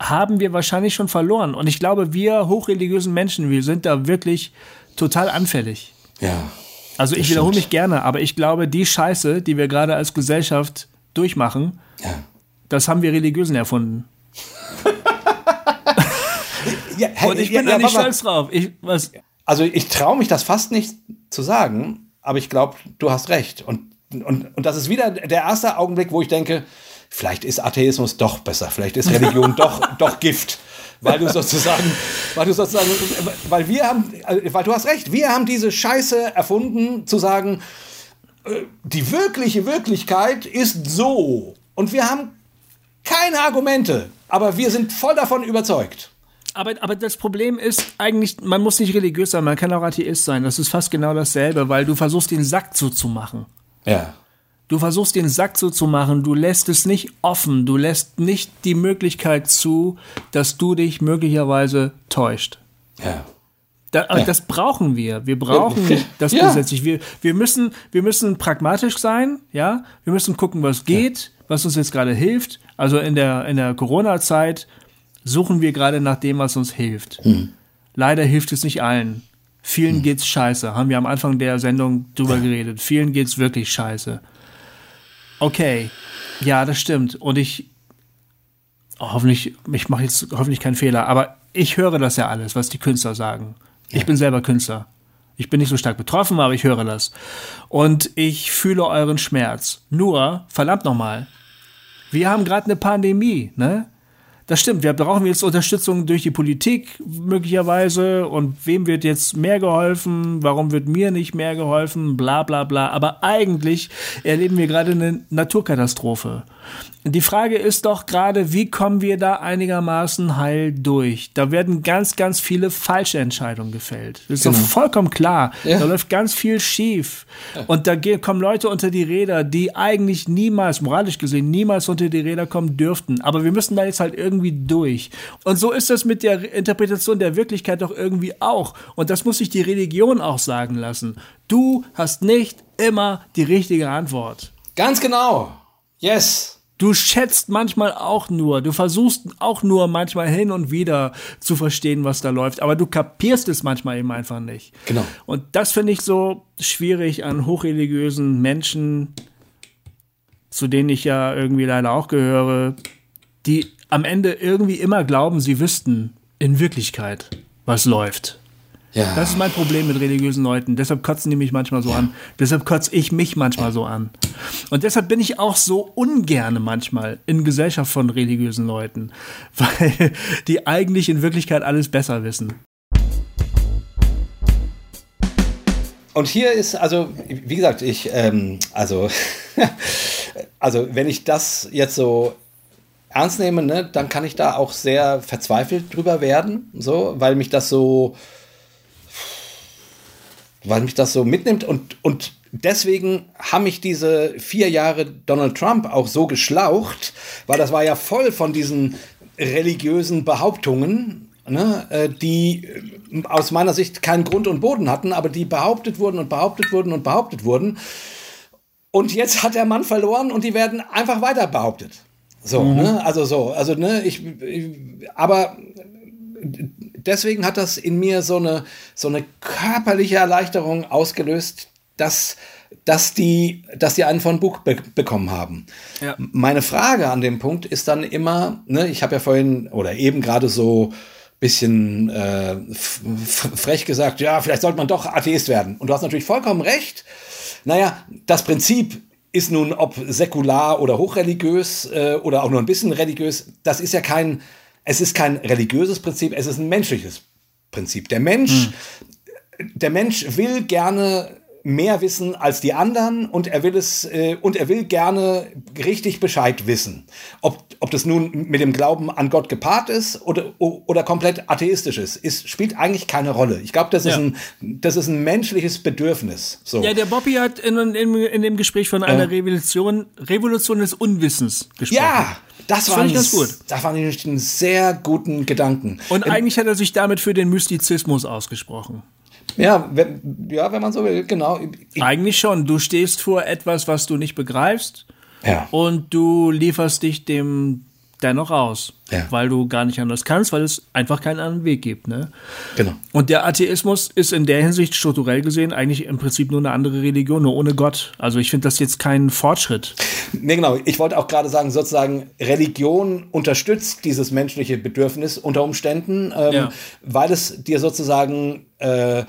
A: haben wir wahrscheinlich schon verloren. Und ich glaube, wir hochreligiösen Menschen, wir sind da wirklich total anfällig.
B: Ja.
A: Also ich wiederhole mich gerne, aber ich glaube, die Scheiße, die wir gerade als Gesellschaft durchmachen, ja. Das haben wir Religiösen erfunden. ja, hey, Und ich bin ja, da nicht stolz drauf. Ich, was?
B: Also ich traue mich das fast nicht zu sagen, aber ich glaube, du hast recht. Und, und, und das ist wieder der erste Augenblick, wo ich denke, vielleicht ist Atheismus doch besser, vielleicht ist Religion doch, doch Gift. Weil du sozusagen, weil du sozusagen, weil wir haben, weil du hast recht, wir haben diese Scheiße erfunden, zu sagen, äh, die wirkliche Wirklichkeit ist so. Und wir haben keine Argumente, aber wir sind voll davon überzeugt.
A: Aber, aber das Problem ist eigentlich, man muss nicht religiös sein, man kann auch Atheist sein. Das ist fast genau dasselbe, weil du versuchst, den Sack zuzumachen.
B: Ja.
A: Du versuchst den Sack so zu machen, du lässt es nicht offen, du lässt nicht die Möglichkeit zu, dass du dich möglicherweise täuscht.
B: Ja.
A: Da, ja. Das brauchen wir. Wir brauchen das ja. grundsätzlich. Wir, wir, müssen, wir müssen pragmatisch sein, ja. Wir müssen gucken, was geht, ja. was uns jetzt gerade hilft. Also in der, in der Corona-Zeit suchen wir gerade nach dem, was uns hilft. Hm. Leider hilft es nicht allen. Vielen hm. geht's scheiße. Haben wir am Anfang der Sendung drüber geredet. Vielen geht's wirklich scheiße. Okay, ja, das stimmt. Und ich oh, hoffentlich, ich mache jetzt hoffentlich keinen Fehler, aber ich höre das ja alles, was die Künstler sagen. Ja. Ich bin selber Künstler. Ich bin nicht so stark betroffen, aber ich höre das. Und ich fühle euren Schmerz. Nur, verdammt nochmal, wir haben gerade eine Pandemie, ne? Das stimmt, wir brauchen jetzt Unterstützung durch die Politik möglicherweise und wem wird jetzt mehr geholfen, warum wird mir nicht mehr geholfen, bla bla bla. Aber eigentlich erleben wir gerade eine Naturkatastrophe. Die Frage ist doch gerade, wie kommen wir da einigermaßen heil durch? Da werden ganz, ganz viele falsche Entscheidungen gefällt. Das ist genau. doch vollkommen klar. Ja. Da läuft ganz viel schief. Ja. Und da kommen Leute unter die Räder, die eigentlich niemals, moralisch gesehen, niemals unter die Räder kommen dürften. Aber wir müssen da jetzt halt irgendwie durch. Und so ist das mit der Interpretation der Wirklichkeit doch irgendwie auch. Und das muss sich die Religion auch sagen lassen. Du hast nicht immer die richtige Antwort.
B: Ganz genau. Yes.
A: Du schätzt manchmal auch nur, du versuchst auch nur manchmal hin und wieder zu verstehen, was da läuft, aber du kapierst es manchmal eben einfach nicht.
B: Genau.
A: Und das finde ich so schwierig an hochreligiösen Menschen, zu denen ich ja irgendwie leider auch gehöre, die am Ende irgendwie immer glauben, sie wüssten in Wirklichkeit, was läuft. Ja. Das ist mein Problem mit religiösen Leuten. Deshalb kotzen die mich manchmal so ja. an. Deshalb kotze ich mich manchmal so an. Und deshalb bin ich auch so ungerne manchmal in Gesellschaft von religiösen Leuten, weil die eigentlich in Wirklichkeit alles besser wissen.
B: Und hier ist, also, wie gesagt, ich, ähm, also, also, wenn ich das jetzt so ernst nehme, ne, dann kann ich da auch sehr verzweifelt drüber werden, so, weil mich das so, weil mich das so mitnimmt und, und deswegen haben mich diese vier Jahre Donald Trump auch so geschlaucht, weil das war ja voll von diesen religiösen Behauptungen, ne, äh, die äh, aus meiner Sicht keinen Grund und Boden hatten, aber die behauptet wurden und behauptet wurden und behauptet wurden. Und jetzt hat der Mann verloren und die werden einfach weiter behauptet. So, mhm. ne? Also so, also ne, ich, ich, aber deswegen hat das in mir so eine, so eine körperliche Erleichterung ausgelöst, dass, dass, die, dass die einen von Buch be bekommen haben. Ja. Meine Frage an dem Punkt ist dann immer, ne, ich habe ja vorhin oder eben gerade so bisschen äh, frech gesagt, ja, vielleicht sollte man doch Atheist werden. Und du hast natürlich vollkommen recht. Naja, das Prinzip ist nun, ob säkular oder hochreligiös äh, oder auch nur ein bisschen religiös, das ist ja kein, es ist kein religiöses Prinzip, es ist ein menschliches Prinzip. Der Mensch, hm. der Mensch will gerne mehr wissen als die anderen und er will es äh, und er will gerne richtig Bescheid wissen. Ob, ob das nun mit dem Glauben an Gott gepaart ist oder, oder komplett atheistisch ist, ist spielt eigentlich keine Rolle. Ich glaube, das, ja. ist ein, das ist ein menschliches Bedürfnis. So.
A: Ja, der Bobby hat in, in, in dem Gespräch von einer äh. Revolution, Revolution des Unwissens gesprochen.
B: Ja, das, das war ein, ganz gut. Das fand ich einen sehr guten Gedanken.
A: Und in, eigentlich hat er sich damit für den Mystizismus ausgesprochen.
B: Ja, wenn, ja, wenn man so will, genau.
A: Ich, Eigentlich schon. Du stehst vor etwas, was du nicht begreifst. Ja. Und du lieferst dich dem dennoch aus, ja. weil du gar nicht anders kannst, weil es einfach keinen anderen Weg gibt. Ne? Genau. Und der Atheismus ist in der Hinsicht strukturell gesehen eigentlich im Prinzip nur eine andere Religion, nur ohne Gott. Also ich finde das jetzt kein Fortschritt.
B: Nee, genau. Ich wollte auch gerade sagen, sozusagen, Religion unterstützt dieses menschliche Bedürfnis unter Umständen, ähm, ja. weil es dir sozusagen äh,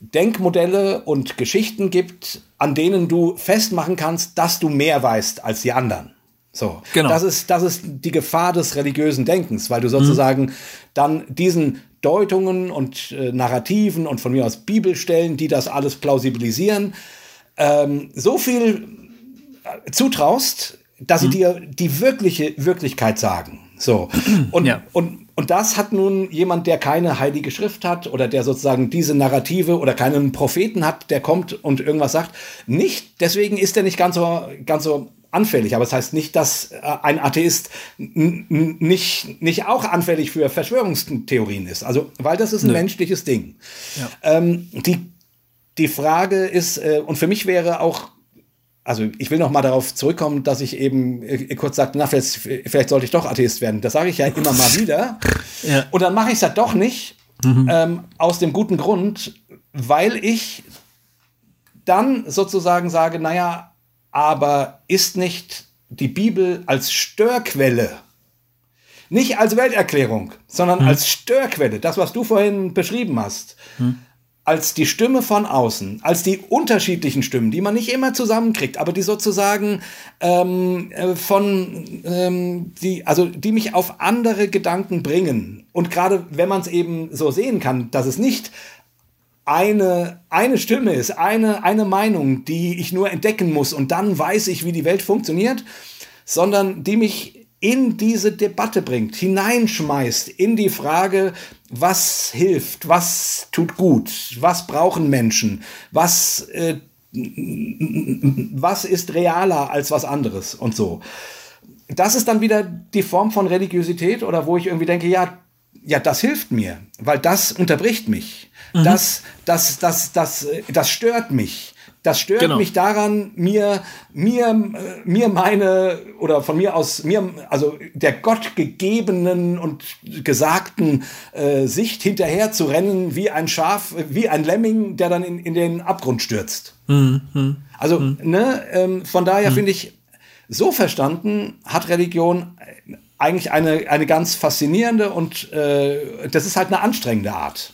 B: Denkmodelle und Geschichten gibt, an denen du festmachen kannst, dass du mehr weißt als die anderen. So, genau. das ist das ist die Gefahr des religiösen Denkens, weil du sozusagen mhm. dann diesen Deutungen und äh, Narrativen und von mir aus Bibelstellen, die das alles plausibilisieren, ähm, so viel äh, zutraust, dass sie mhm. dir die wirkliche Wirklichkeit sagen. So. Und, ja. und, und das hat nun jemand, der keine heilige Schrift hat oder der sozusagen diese Narrative oder keinen Propheten hat, der kommt und irgendwas sagt, nicht. Deswegen ist er nicht ganz so, ganz so anfällig. Aber das heißt nicht, dass äh, ein Atheist nicht, nicht auch anfällig für Verschwörungstheorien ist. Also, weil das ist ein Nö. menschliches Ding. Ja. Ähm, die, die Frage ist, äh, und für mich wäre auch also ich will noch mal darauf zurückkommen, dass ich eben äh, kurz sagte, na, vielleicht, vielleicht sollte ich doch Atheist werden. Das sage ich ja immer mal wieder. Ja. Und dann mache ich es halt doch nicht, mhm. ähm, aus dem guten Grund, weil ich dann sozusagen sage, naja, aber ist nicht die Bibel als Störquelle, nicht als Welterklärung, sondern mhm. als Störquelle, das, was du vorhin beschrieben hast, mhm als die Stimme von außen, als die unterschiedlichen Stimmen, die man nicht immer zusammenkriegt, aber die sozusagen ähm, äh, von ähm, die, also die mich auf andere Gedanken bringen. Und gerade wenn man es eben so sehen kann, dass es nicht eine, eine Stimme ist, eine, eine Meinung, die ich nur entdecken muss und dann weiß ich, wie die Welt funktioniert, sondern die mich in diese Debatte bringt, hineinschmeißt in die Frage, was hilft, was tut gut, was brauchen Menschen, was, äh, was ist realer als was anderes und so. Das ist dann wieder die Form von Religiosität oder wo ich irgendwie denke, ja, ja, das hilft mir, weil das unterbricht mich. Mhm. Das, das, das, das, das stört mich. Das stört genau. mich daran, mir, mir, mir meine, oder von mir aus, mir, also der gottgegebenen und gesagten äh, Sicht hinterher zu rennen, wie ein Schaf, wie ein Lemming, der dann in, in den Abgrund stürzt. Mhm. Also, mhm. ne, ähm, von daher mhm. finde ich, so verstanden hat Religion eigentlich eine, eine ganz faszinierende und äh, das ist halt eine anstrengende Art.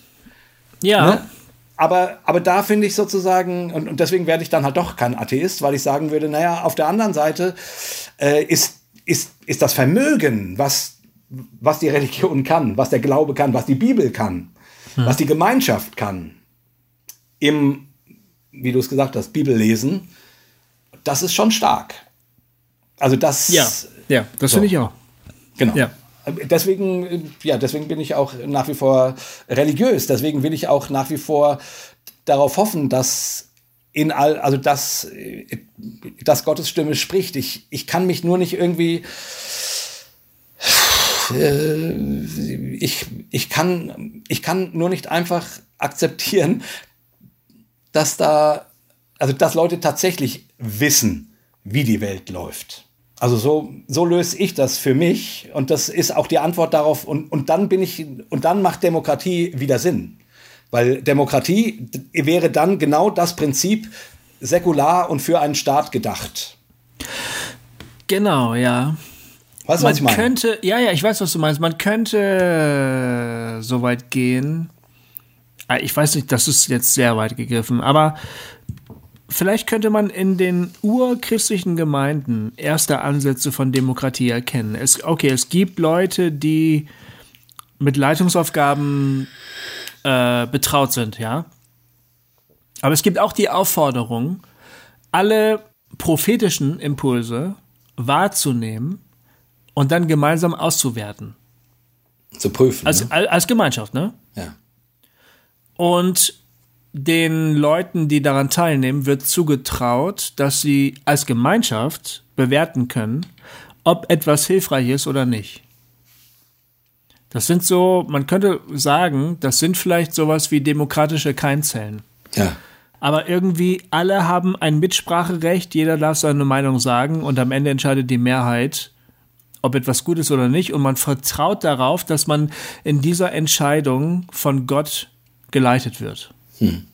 A: Ja.
B: Ne? Aber, aber da finde ich sozusagen, und, und deswegen werde ich dann halt doch kein Atheist, weil ich sagen würde, naja, auf der anderen Seite äh, ist, ist, ist das Vermögen, was, was die Religion kann, was der Glaube kann, was die Bibel kann, hm. was die Gemeinschaft kann, im, wie du es gesagt hast, Bibellesen, das ist schon stark. Also das.
A: Ja, ja das so. finde ich auch.
B: Genau. Ja. Deswegen, ja, deswegen bin ich auch nach wie vor religiös. Deswegen will ich auch nach wie vor darauf hoffen, dass in all, also dass, dass Gottes Stimme spricht. Ich, ich kann mich nur nicht irgendwie, äh, ich, ich kann, ich kann nur nicht einfach akzeptieren, dass da, also dass Leute tatsächlich wissen, wie die Welt läuft. Also so, so löse ich das für mich und das ist auch die Antwort darauf und, und dann bin ich, und dann macht Demokratie wieder Sinn. Weil Demokratie wäre dann genau das Prinzip säkular und für einen Staat gedacht.
A: Genau, ja.
B: Weißt du, man was
A: ich meine? könnte, ja, ja, ich weiß, was du meinst. Man könnte so weit gehen. Ah, ich weiß nicht, das ist jetzt sehr weit gegriffen, aber Vielleicht könnte man in den urchristlichen Gemeinden erste Ansätze von Demokratie erkennen. Es, okay, es gibt Leute, die mit Leitungsaufgaben äh, betraut sind, ja. Aber es gibt auch die Aufforderung, alle prophetischen Impulse wahrzunehmen und dann gemeinsam auszuwerten.
B: Zu prüfen.
A: Als,
B: ne?
A: als Gemeinschaft, ne?
B: Ja.
A: Und den Leuten, die daran teilnehmen, wird zugetraut, dass sie als Gemeinschaft bewerten können, ob etwas hilfreich ist oder nicht. Das sind so, man könnte sagen, das sind vielleicht sowas wie demokratische Keimzellen.
B: Ja.
A: Aber irgendwie alle haben ein Mitspracherecht, jeder darf seine Meinung sagen und am Ende entscheidet die Mehrheit, ob etwas gut ist oder nicht. Und man vertraut darauf, dass man in dieser Entscheidung von Gott geleitet wird. Hm.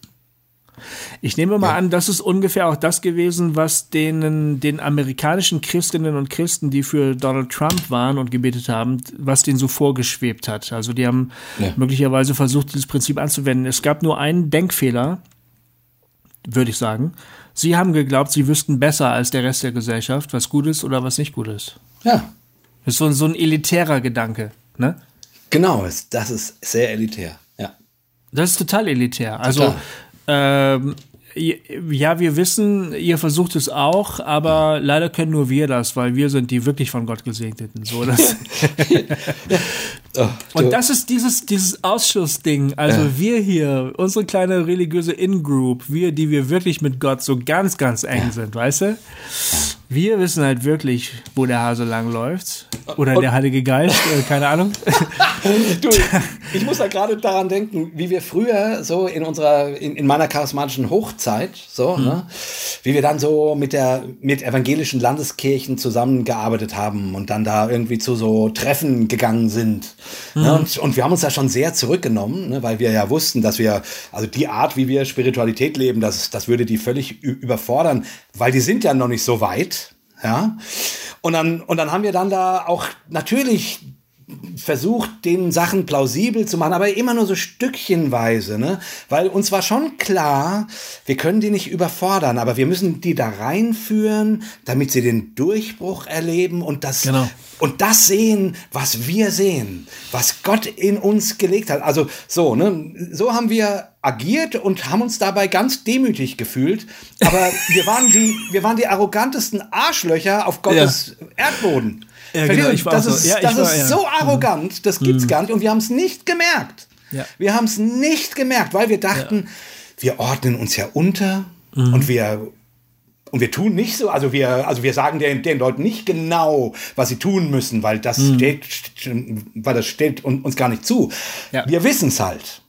A: Ich nehme mal ja. an, das ist ungefähr auch das gewesen, was denen, den amerikanischen Christinnen und Christen, die für Donald Trump waren und gebetet haben, was denen so vorgeschwebt hat. Also die haben ja. möglicherweise versucht, dieses Prinzip anzuwenden. Es gab nur einen Denkfehler, würde ich sagen. Sie haben geglaubt, sie wüssten besser als der Rest der Gesellschaft, was gut ist oder was nicht gut ist.
B: Ja.
A: Das ist so, so ein elitärer Gedanke, ne?
B: Genau, das ist sehr elitär.
A: Das ist total elitär. Also ähm, ja, wir wissen, ihr versucht es auch, aber leider können nur wir das, weil wir sind die wirklich von Gott gesegneten. So, das oh, und das ist dieses, dieses Ausschussding. Also ja. wir hier, unsere kleine religiöse In-Group, wir, die wir wirklich mit Gott so ganz, ganz eng ja. sind, weißt du? Wir wissen halt wirklich, wo der Hase lang läuft. Oder und der Heilige Geist, äh, keine Ahnung.
B: du, ich muss da gerade daran denken, wie wir früher so in unserer, in, in meiner charismatischen Hochzeit, so, mhm. ne, wie wir dann so mit der, mit evangelischen Landeskirchen zusammengearbeitet haben und dann da irgendwie zu so Treffen gegangen sind. Mhm. Ne, und, und wir haben uns da schon sehr zurückgenommen, ne, weil wir ja wussten, dass wir, also die Art, wie wir Spiritualität leben, das, das würde die völlig überfordern, weil die sind ja noch nicht so weit. Ja. Und dann, und dann haben wir dann da auch natürlich versucht, den Sachen plausibel zu machen, aber immer nur so stückchenweise, ne? Weil uns war schon klar, wir können die nicht überfordern, aber wir müssen die da reinführen, damit sie den Durchbruch erleben und das, genau. und das sehen, was wir sehen, was Gott in uns gelegt hat. Also so, ne? So haben wir agiert und haben uns dabei ganz demütig gefühlt. Aber wir waren die, wir waren die arrogantesten Arschlöcher auf Gottes ja. Erdboden. Ja, genau, ich war das ist, so, ja, das war, ist ja. so arrogant, das gibt's mhm. gar nicht. Und wir haben es nicht gemerkt. Ja. Wir haben es nicht gemerkt, weil wir dachten, wir ordnen uns ja unter mhm. und wir und wir tun nicht so, also wir, also wir sagen den, den Leuten nicht genau, was sie tun müssen, weil das mhm. steht, weil das steht uns gar nicht zu. Wir wissen es halt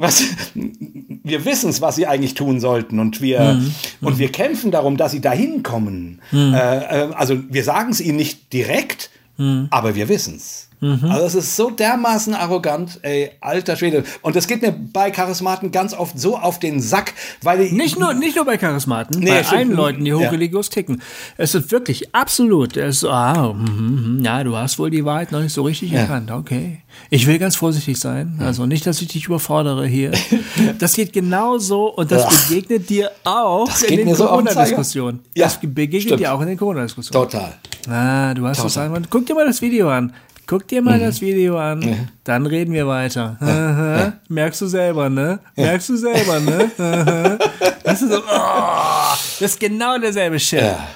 B: was, wir wissen es, was sie eigentlich tun sollten und wir, mhm. und wir kämpfen darum, dass sie dahin kommen. Mhm. Äh, äh, also wir sagen es ihnen nicht direkt, mhm. aber wir wissen es. Also es ist so dermaßen arrogant, ey, alter Schwede. Und das geht mir bei Charismaten ganz oft so auf den Sack, weil ich,
A: Nicht nur, nicht nur bei Charismaten,
B: Nee,
A: bei
B: stimmt.
A: allen Leuten, die
B: Ja.
A: hochreligiös ticken. Es ist wirklich absolut. Es ah, mhm, mhm, ja, du hast wohl die Wahrheit noch nicht so richtig erkannt. Okay. Ich will ganz vorsichtig sein. Also nicht, dass ich dich überfordere hier. Das geht genauso und das
B: Ach.
A: begegnet dir auch
B: Das
A: in den
B: so.
A: Corona-Diskussionen.
B: Ja,
A: das begegnet
B: stimmt.
A: dir auch in den Corona-Diskussionen.
B: total.
A: Ah, du hast es
B: Total.
A: einmal. Guck dir mal das Video an. Guck dir mal das Video an, dann reden wir weiter. Aha. Merkst du selber, ne? Merkst du selber, ne? Das ist so, oh, das ist genau derselbe Shit.
B: Ja.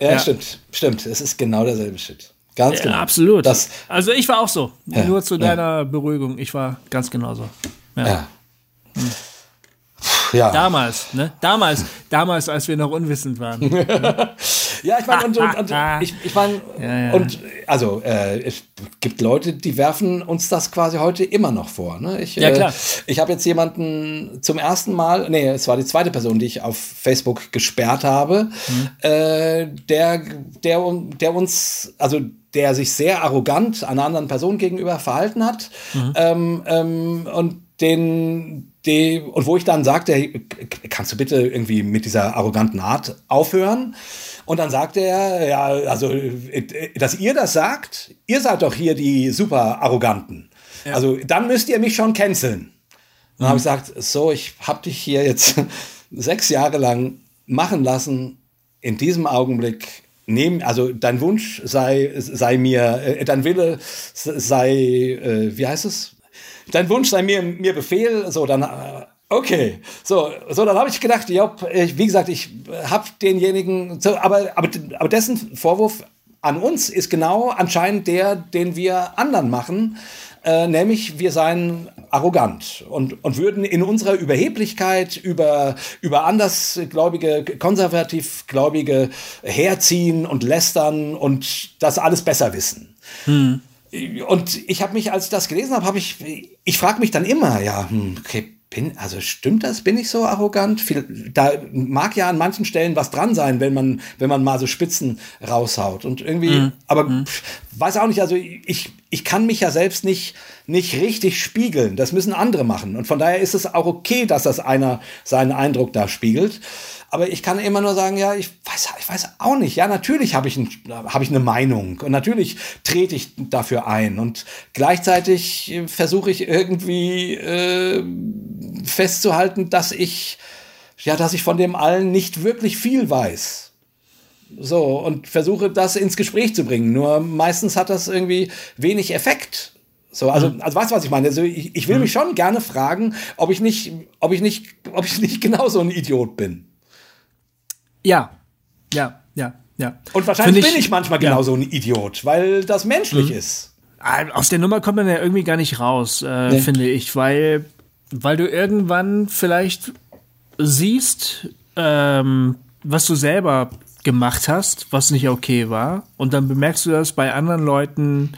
B: Ja,
A: Ja.
B: stimmt, stimmt. Es ist genau derselbe Shit. Ganz
A: Ja,
B: genau.
A: absolut.
B: Das,
A: also ich war auch so.
B: Ja,
A: Nur zu
B: ja.
A: deiner Beruhigung. Ich war ganz genauso. Ja.
B: ja. Ja.
A: Damals, ne? Damals, damals, als wir noch unwissend waren.
B: Ja, ich meine, und, und, und ich, ich meine,
A: Ja, ja.
B: und also äh, es gibt Leute, die werfen uns das quasi heute immer noch vor. Ne? Ich,
A: Ja, klar.
B: Äh, ich habe jetzt jemanden zum ersten Mal, nee, es war die zweite Person, die ich auf Facebook gesperrt habe,
A: Mhm.
B: äh, der, der, der uns, also der sich sehr arrogant einer anderen Person gegenüber verhalten hat
A: Mhm.
B: ähm, ähm, und den, die, und wo ich dann sagte, kannst du bitte irgendwie mit dieser arroganten Art aufhören? Und dann sagte er, ja, also, dass ihr das sagt, ihr seid doch hier die super Arroganten. Also, dann müsst ihr mich schon canceln. Dann habe ich gesagt, so, ich habe dich hier jetzt sechs Jahre lang machen lassen. In diesem Augenblick nehmen, also dein Wunsch sei, sei mir, äh, dein Wille sei, äh, wie heißt es? Dein Wunsch sei mir, mir Befehl. So, dann, äh, okay. So, so dann habe ich gedacht, ja, wie gesagt, ich habe denjenigen, so, aber, aber, aber dessen Vorwurf an uns ist genau anscheinend der, den wir anderen machen, äh, nämlich wir seien arrogant und, und würden in unserer Überheblichkeit über, über andersgläubige, konservativgläubige herziehen und lästern und das alles besser wissen. Und ich habe mich, als ich das gelesen habe, habe ich, ich frage mich dann immer, ja, hm, okay, bin, also stimmt das, bin ich so arrogant? Viel, da mag ja an manchen Stellen was dran sein, wenn man, wenn man mal so Spitzen raushaut. Und irgendwie, aber pff, weiß auch nicht, also ich, ich kann mich ja selbst nicht, nicht richtig spiegeln. Das müssen andere machen. Und von daher ist es auch okay, dass das einer seinen Eindruck da spiegelt. Aber ich kann immer nur sagen, ja, ich weiß, ich weiß auch nicht. Ja, natürlich habe ich, ein, habe ich eine Meinung und natürlich trete ich dafür ein. Und gleichzeitig äh, versuche ich irgendwie äh, festzuhalten, dass ich, ja, dass ich von dem allen nicht wirklich viel weiß. So, und versuche das ins Gespräch zu bringen. Nur meistens hat das irgendwie wenig Effekt. So, also, also weißt du, was ich meine? Also ich, ich will mich schon gerne fragen, ob ich nicht, ob ich nicht, ob ich nicht genauso ein Idiot bin.
A: Ja, ja, ja, ja.
B: Und wahrscheinlich
A: Find
B: bin ich manchmal
A: ja.
B: genauso ein Idiot, weil das menschlich ist.
A: Ah, Aus der Nummer kommt man ja irgendwie gar nicht raus, äh,
B: Nee.
A: finde ich, weil, weil du irgendwann vielleicht siehst, ähm, was du selber gemacht hast, was nicht okay war, und dann bemerkst du das bei anderen Leuten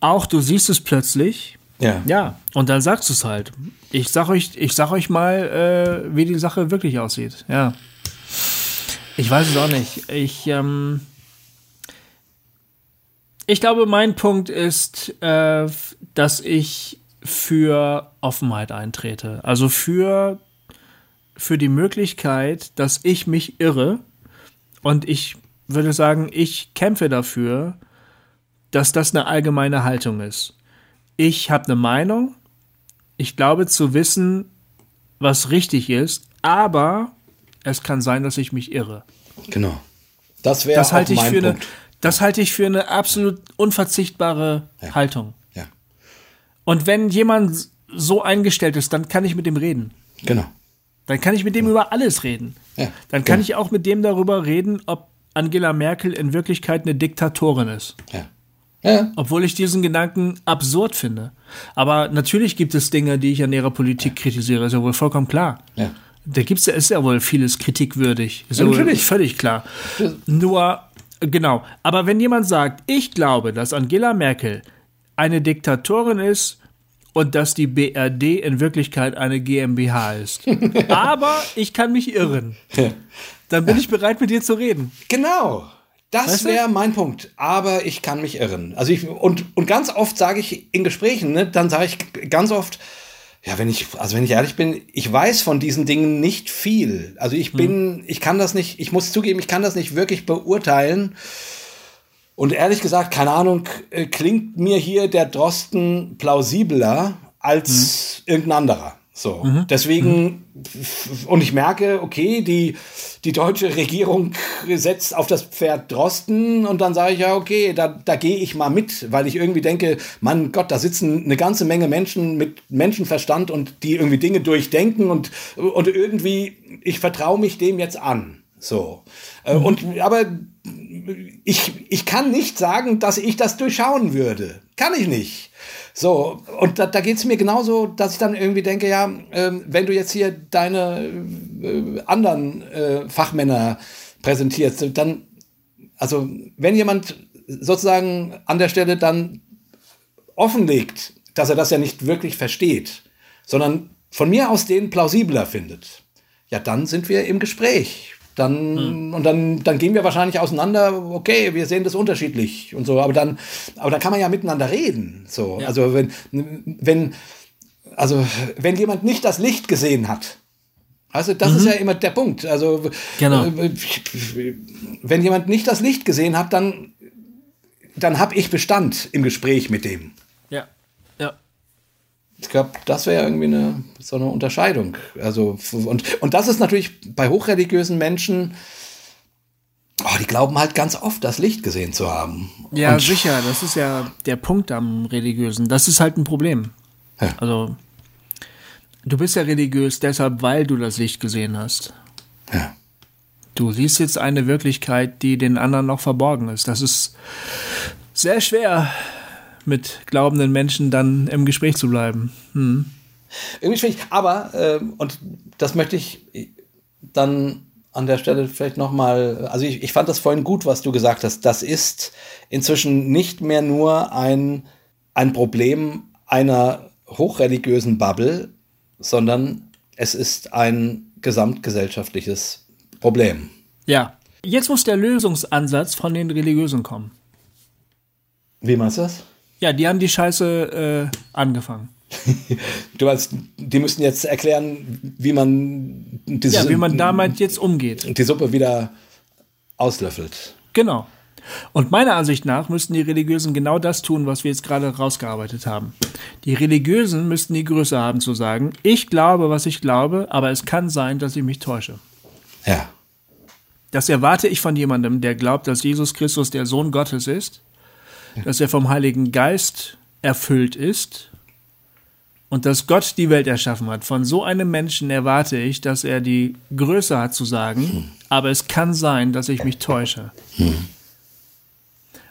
A: auch, du siehst es plötzlich,
B: Ja.
A: ja, und dann sagst du es halt. Ich sag euch, ich sag euch mal, äh, wie die Sache wirklich aussieht, ja. Ich weiß es auch nicht. Ich, ähm, ich glaube, mein Punkt ist, äh, dass ich für Offenheit eintrete. Also für, für die Möglichkeit, dass ich mich irre. Und ich würde sagen, ich kämpfe dafür, dass das eine allgemeine Haltung ist. Ich habe eine Meinung. Ich glaube zu wissen, was richtig ist. Aber es kann sein, dass ich mich irre.
B: Genau. Das wäre
A: Das
B: auch
A: halte ich für eine,
B: Punkt.
A: das halte ich für eine absolut unverzichtbare
B: Ja.
A: Haltung.
B: Ja,
A: Und wenn jemand so eingestellt ist, dann kann ich mit dem reden.
B: genau.
A: Dann kann ich mit dem über alles reden.
B: Ja,
A: Dann kann
B: genau.
A: ich auch mit dem darüber reden, ob Angela Merkel in Wirklichkeit eine Diktatorin ist.
B: Ja. Ja,
A: Obwohl ich diesen Gedanken absurd finde. Aber natürlich gibt es Dinge, die ich an ihrer Politik kritisiere, ist ja wohl vollkommen klar.
B: ja.
A: Da gibt's ja, ist ja wohl vieles kritikwürdig. Ist ja,
B: Ja, natürlich.
A: völlig klar. Nur, genau. Aber wenn jemand sagt, ich glaube, dass Angela Merkel eine Diktatorin ist und dass die BRD in Wirklichkeit eine GmbH ist. aber ich kann mich irren. Dann bin ich bereit, mit dir zu reden.
B: Genau. Das
A: Weißt du?
B: wäre mein Punkt, aber ich kann mich irren. Also ich und und ganz oft sage ich in Gesprächen, ne, dann sage ich ganz oft, ja, wenn ich also wenn ich ehrlich bin, ich weiß von diesen Dingen nicht viel. Also ich bin, ich kann das nicht, ich muss zugeben, ich kann das nicht wirklich beurteilen. Und ehrlich gesagt, keine Ahnung, äh, klingt mir hier der Drosten plausibler als irgendein anderer. So, deswegen, f- und ich merke, okay, die, die deutsche Regierung setzt auf das Pferd Drosten und dann sage ich ja, okay, da, da gehe ich mal mit, weil ich irgendwie denke, Mann Gott, da sitzen eine ganze Menge Menschen mit Menschenverstand und die irgendwie Dinge durchdenken und, und irgendwie, ich vertraue mich dem jetzt an. So. Äh, Und, aber ich, ich kann nicht sagen, dass ich das durchschauen würde. Kann ich nicht. So, und da, da geht es mir genauso, dass ich dann irgendwie denke, ja, ähm, wenn du jetzt hier deine äh, anderen äh, Fachmänner präsentierst, dann, also wenn jemand sozusagen an der Stelle dann offenlegt, dass er das ja nicht wirklich versteht, sondern von mir aus den plausibler findet, ja, dann sind wir im Gespräch. Dann, und dann, dann gehen wir wahrscheinlich auseinander, okay, wir sehen das unterschiedlich und so, aber dann, aber dann kann man ja miteinander reden. So, also wenn, wenn, also wenn jemand nicht das Licht gesehen hat, also das ist ja immer der Punkt. Also
A: Genau.
B: äh, wenn jemand nicht das Licht gesehen hat, dann, dann habe ich Bestand im Gespräch mit dem. Ich glaube, das wäre irgendwie eine, so eine Unterscheidung. Also, und, und das ist natürlich bei hochreligiösen Menschen, oh, die glauben halt ganz oft, das Licht gesehen zu haben.
A: Ja,
B: und,
A: sicher. Das ist ja der Punkt am Religiösen. Das ist halt ein Problem.
B: Ja.
A: Also, du bist ja religiös deshalb, weil du das Licht gesehen hast.
B: Ja.
A: Du siehst jetzt eine Wirklichkeit, die den anderen noch verborgen ist. Das ist sehr schwer, mit glaubenden Menschen dann im Gespräch zu bleiben. Hm.
B: Irgendwie schwierig. Aber, ähm, und das möchte ich dann an der Stelle vielleicht nochmal, also ich, ich fand das vorhin gut, was du gesagt hast. Das ist inzwischen nicht mehr nur ein, ein Problem einer hochreligiösen Bubble, sondern es ist ein gesamtgesellschaftliches Problem.
A: Ja. Jetzt muss der Lösungsansatz von den Religiösen kommen.
B: Wie meinst du das?
A: Ja, die haben die Scheiße äh, angefangen.
B: Du meinst, die müssten jetzt erklären, wie man diese,
A: Ja, wie man damit jetzt umgeht.
B: die Suppe wieder auslöffelt.
A: Genau. Und meiner Ansicht nach müssten die Religiösen genau das tun, was wir jetzt gerade rausgearbeitet haben. Die Religiösen müssten die Größe haben zu sagen, ich glaube, was ich glaube, aber es kann sein, dass ich mich täusche.
B: Ja.
A: Das erwarte ich von jemandem, der glaubt, dass Jesus Christus der Sohn Gottes ist, dass er vom Heiligen Geist erfüllt ist und dass Gott die Welt erschaffen hat. Von so einem Menschen erwarte ich, dass er die Größe hat zu sagen, aber es kann sein, dass ich mich täusche.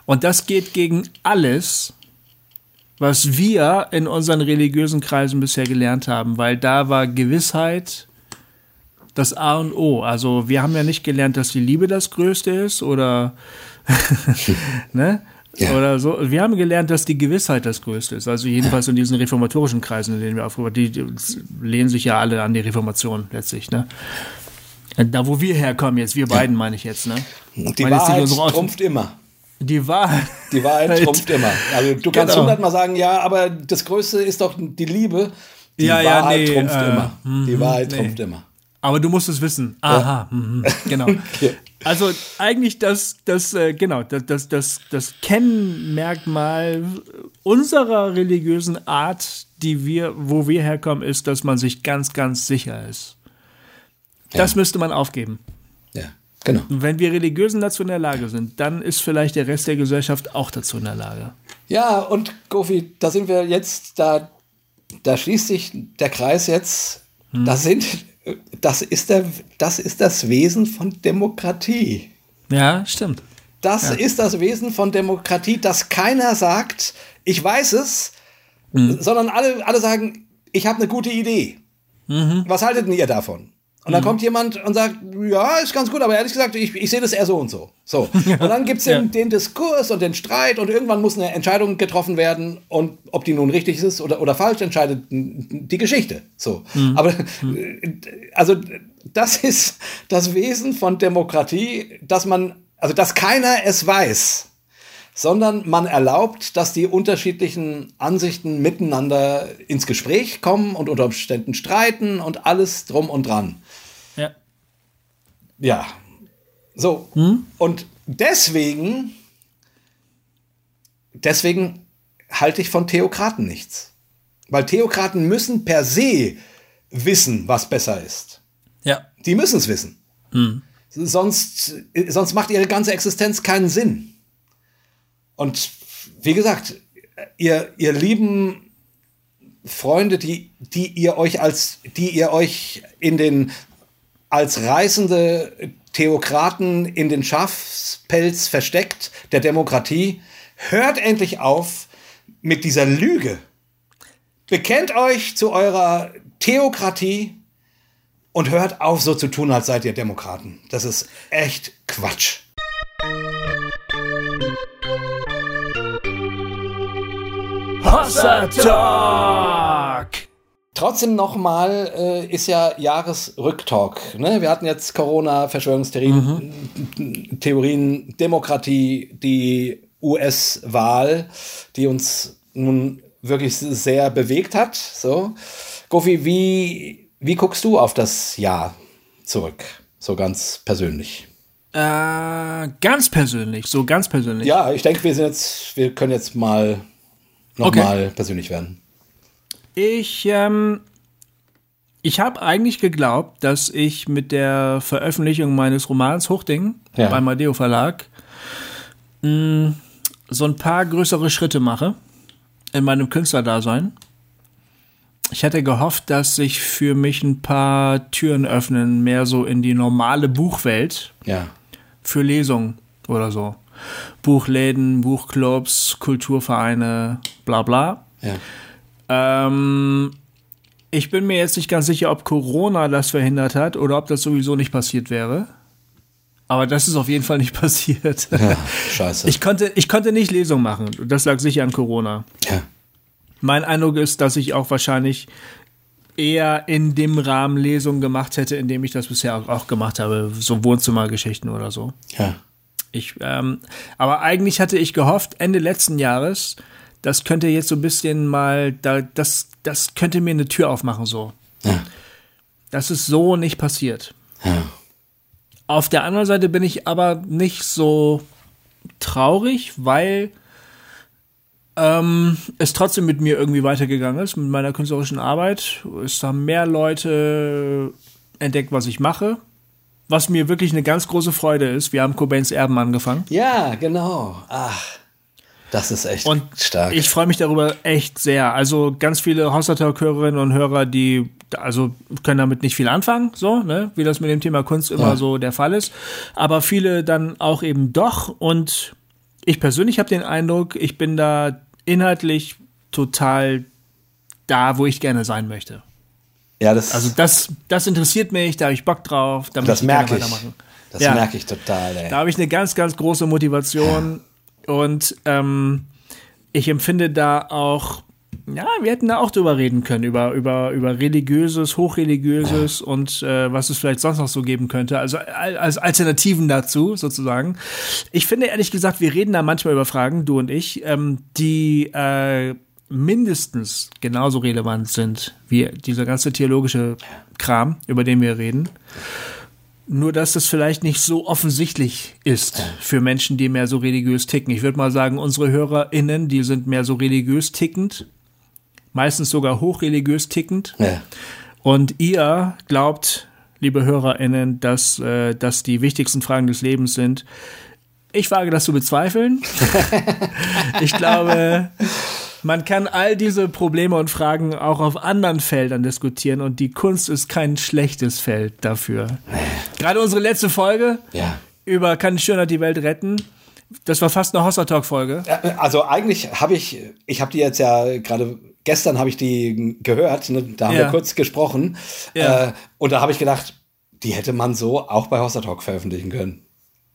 A: Und das geht gegen alles, was wir in unseren religiösen Kreisen bisher gelernt haben, weil da war Gewissheit das A und O. Also wir haben ja nicht gelernt, dass die Liebe das Größte ist oder ne?
B: Ja.
A: Oder so. Wir haben gelernt, dass die Gewissheit das Größte ist. Also jedenfalls in diesen reformatorischen Kreisen, in denen wir aufgebaut die, die lehnen sich ja alle an die Reformation letztlich, ne? Da, wo wir herkommen jetzt, wir beiden meine ich jetzt, ne?
B: Die
A: Meine jetzt
B: Wahrheit
A: Auto-
B: trumpft immer.
A: Die Wahrheit.
B: Die Wahrheit trumpft immer. Also du kannst
A: Genau.
B: hundertmal sagen, ja, aber das Größte ist doch die Liebe. Die
A: Ja, ja,
B: Wahrheit
A: nee,
B: trumpft
A: äh,
B: immer. Die
A: mhm,
B: Wahrheit
A: nee.
B: trumpft immer.
A: Aber du musst es wissen. Aha, mhm, genau.
B: Okay.
A: Also eigentlich das, das, äh, genau, das, das, das, das Kennmerkmal unserer religiösen Art, die wir, wo wir herkommen, ist, dass man sich ganz, ganz sicher ist. Das müsste man aufgeben.
B: Ja, genau.
A: Wenn wir Religiösen dazu in der Lage sind, dann ist vielleicht der Rest der Gesellschaft auch dazu in der Lage.
B: Ja, und Gofi, da sind wir jetzt, da, da schließt sich der Kreis jetzt.
A: Hm.
B: Das sind, das ist der, das ist das Wesen von Demokratie.
A: Ja, stimmt.
B: Das ist das Wesen von Demokratie, dass keiner sagt, ich weiß es,
A: Mhm.
B: sondern alle, alle sagen, ich habe eine gute Idee.
A: Mhm.
B: Was haltet denn ihr davon? Und dann kommt jemand und sagt, ja, ist ganz gut, aber ehrlich gesagt, ich, ich sehe das eher so und so. So. Und dann gibt es den,
A: Ja.
B: den Diskurs und den Streit und irgendwann muss eine Entscheidung getroffen werden und ob die nun richtig ist oder, oder falsch, entscheidet die Geschichte. So.
A: Mhm.
B: Aber äh, also das ist das Wesen von Demokratie, dass man also dass keiner es weiß, sondern man erlaubt, dass die unterschiedlichen Ansichten miteinander ins Gespräch kommen und unter Umständen streiten und alles drum und dran.
A: Ja.
B: So. Und deswegen, deswegen halte ich von Theokraten nichts. Weil Theokraten müssen per se wissen, was besser ist.
A: Ja.
B: Die müssen es wissen. Sonst, sonst macht ihre ganze Existenz keinen Sinn. Und wie gesagt, ihr, ihr lieben Freunde, die, die ihr euch als, die ihr euch in den, als reißende Theokraten in den Schafspelz versteckt, der Demokratie, hört endlich auf mit dieser Lüge. Bekennt euch zu eurer Theokratie und hört auf, so zu tun, als seid ihr Demokraten. Das ist echt Quatsch.
A: Hossa Talk!
B: Trotzdem nochmal äh, ist ja Jahresrücktalk. Ne? Wir hatten jetzt Corona, Verschwörungstheorien, Theorien, Demokratie, die US-Wahl, die uns nun wirklich sehr bewegt hat. So, Gofi, wie, wie guckst du auf das Jahr zurück? So ganz persönlich.
A: Äh, ganz persönlich, so ganz persönlich.
B: Ja, ich denke, wir sind jetzt, wir können jetzt mal nochmal persönlich werden.
A: Ich, ähm, ich habe eigentlich geglaubt, dass ich mit der Veröffentlichung meines Romans Hochding
B: Ja.
A: beim Adeo Verlag mh, so ein paar größere Schritte mache in meinem Künstlerdasein. Ich hatte gehofft, dass sich für mich ein paar Türen öffnen, mehr so in die normale Buchwelt
B: Ja.
A: für Lesungen oder so. Buchläden, Buchclubs, Kulturvereine, bla bla.
B: Ja.
A: Ähm, ich bin mir jetzt nicht ganz sicher, ob Corona das verhindert hat oder ob das sowieso nicht passiert wäre. Aber das ist auf jeden Fall nicht passiert.
B: ja. Scheiße.
A: Ich konnte, ich konnte nicht Lesung machen. Das lag sicher an Corona.
B: ja.
A: Mein Eindruck ist, dass ich auch wahrscheinlich eher in dem Rahmen Lesungen gemacht hätte, in dem ich das bisher auch, gemacht habe. So Wohnzimmergeschichten oder so.
B: Ja.
A: Ich, ähm, aber eigentlich hatte ich gehofft, Ende letzten Jahres, das könnte jetzt so ein bisschen mal, da, das, das könnte mir eine Tür aufmachen, so.
B: Ja.
A: Das ist so nicht passiert.
B: Ja.
A: Auf der anderen Seite bin ich aber nicht so traurig, weil ähm, es trotzdem mit mir irgendwie weitergegangen ist, mit meiner künstlerischen Arbeit. Es haben mehr Leute entdeckt, was ich mache. Was mir wirklich eine ganz große Freude ist. Wir haben Cobains Erben angefangen.
B: Ja, genau. Ach, das ist echt
A: Und
B: stark.
A: ich freue mich darüber echt sehr. Also ganz viele Hossertalk-Hörerinnen und Hörer, die also können damit nicht viel anfangen, so, ne, wie das mit dem Thema Kunst immer
B: Ja.
A: so der Fall ist. Aber viele dann auch eben doch. Und ich persönlich habe den Eindruck, ich bin da inhaltlich total da, wo ich gerne sein möchte.
B: ja, das,
A: Also das, das interessiert mich, da habe ich Bock drauf, da
B: das
A: ich
B: merke ich.
A: weitermachen.
B: Das
A: Ja.
B: merke ich total, ey.
A: Da habe ich eine ganz, ganz große Motivation und ähm, ich empfinde da auch, ja, wir hätten da auch drüber reden können, über, über, über religiöses, hochreligiöses und äh, was es vielleicht sonst noch so geben könnte, also al- als Alternativen dazu sozusagen. Ich finde ehrlich gesagt, wir reden da manchmal über Fragen, du und ich, ähm, die äh, mindestens genauso relevant sind wie dieser ganze theologische Kram, über den wir reden. Nur, dass das vielleicht nicht so offensichtlich ist für Menschen, die mehr so religiös ticken. Ich würde mal sagen, unsere HörerInnen, die sind mehr so religiös tickend, meistens sogar hochreligiös tickend.
B: Ja.
A: Und ihr glaubt, liebe HörerInnen, dass äh, das die wichtigsten Fragen des Lebens sind. Ich wage das zu bezweifeln. ich glaube, man kann all diese Probleme und Fragen auch auf anderen Feldern diskutieren und die Kunst ist kein schlechtes Feld dafür. Gerade unsere letzte Folge
B: ja.
A: über Kann Schönheit die Welt retten, das war fast eine Hossa Talk Folge.
B: Also eigentlich habe ich, ich habe die jetzt ja gerade gestern habe ich die gehört, ne? da haben
A: Ja.
B: wir kurz gesprochen
A: Ja.
B: äh, und da habe ich gedacht, die hätte man so auch bei Hossa Talk veröffentlichen können.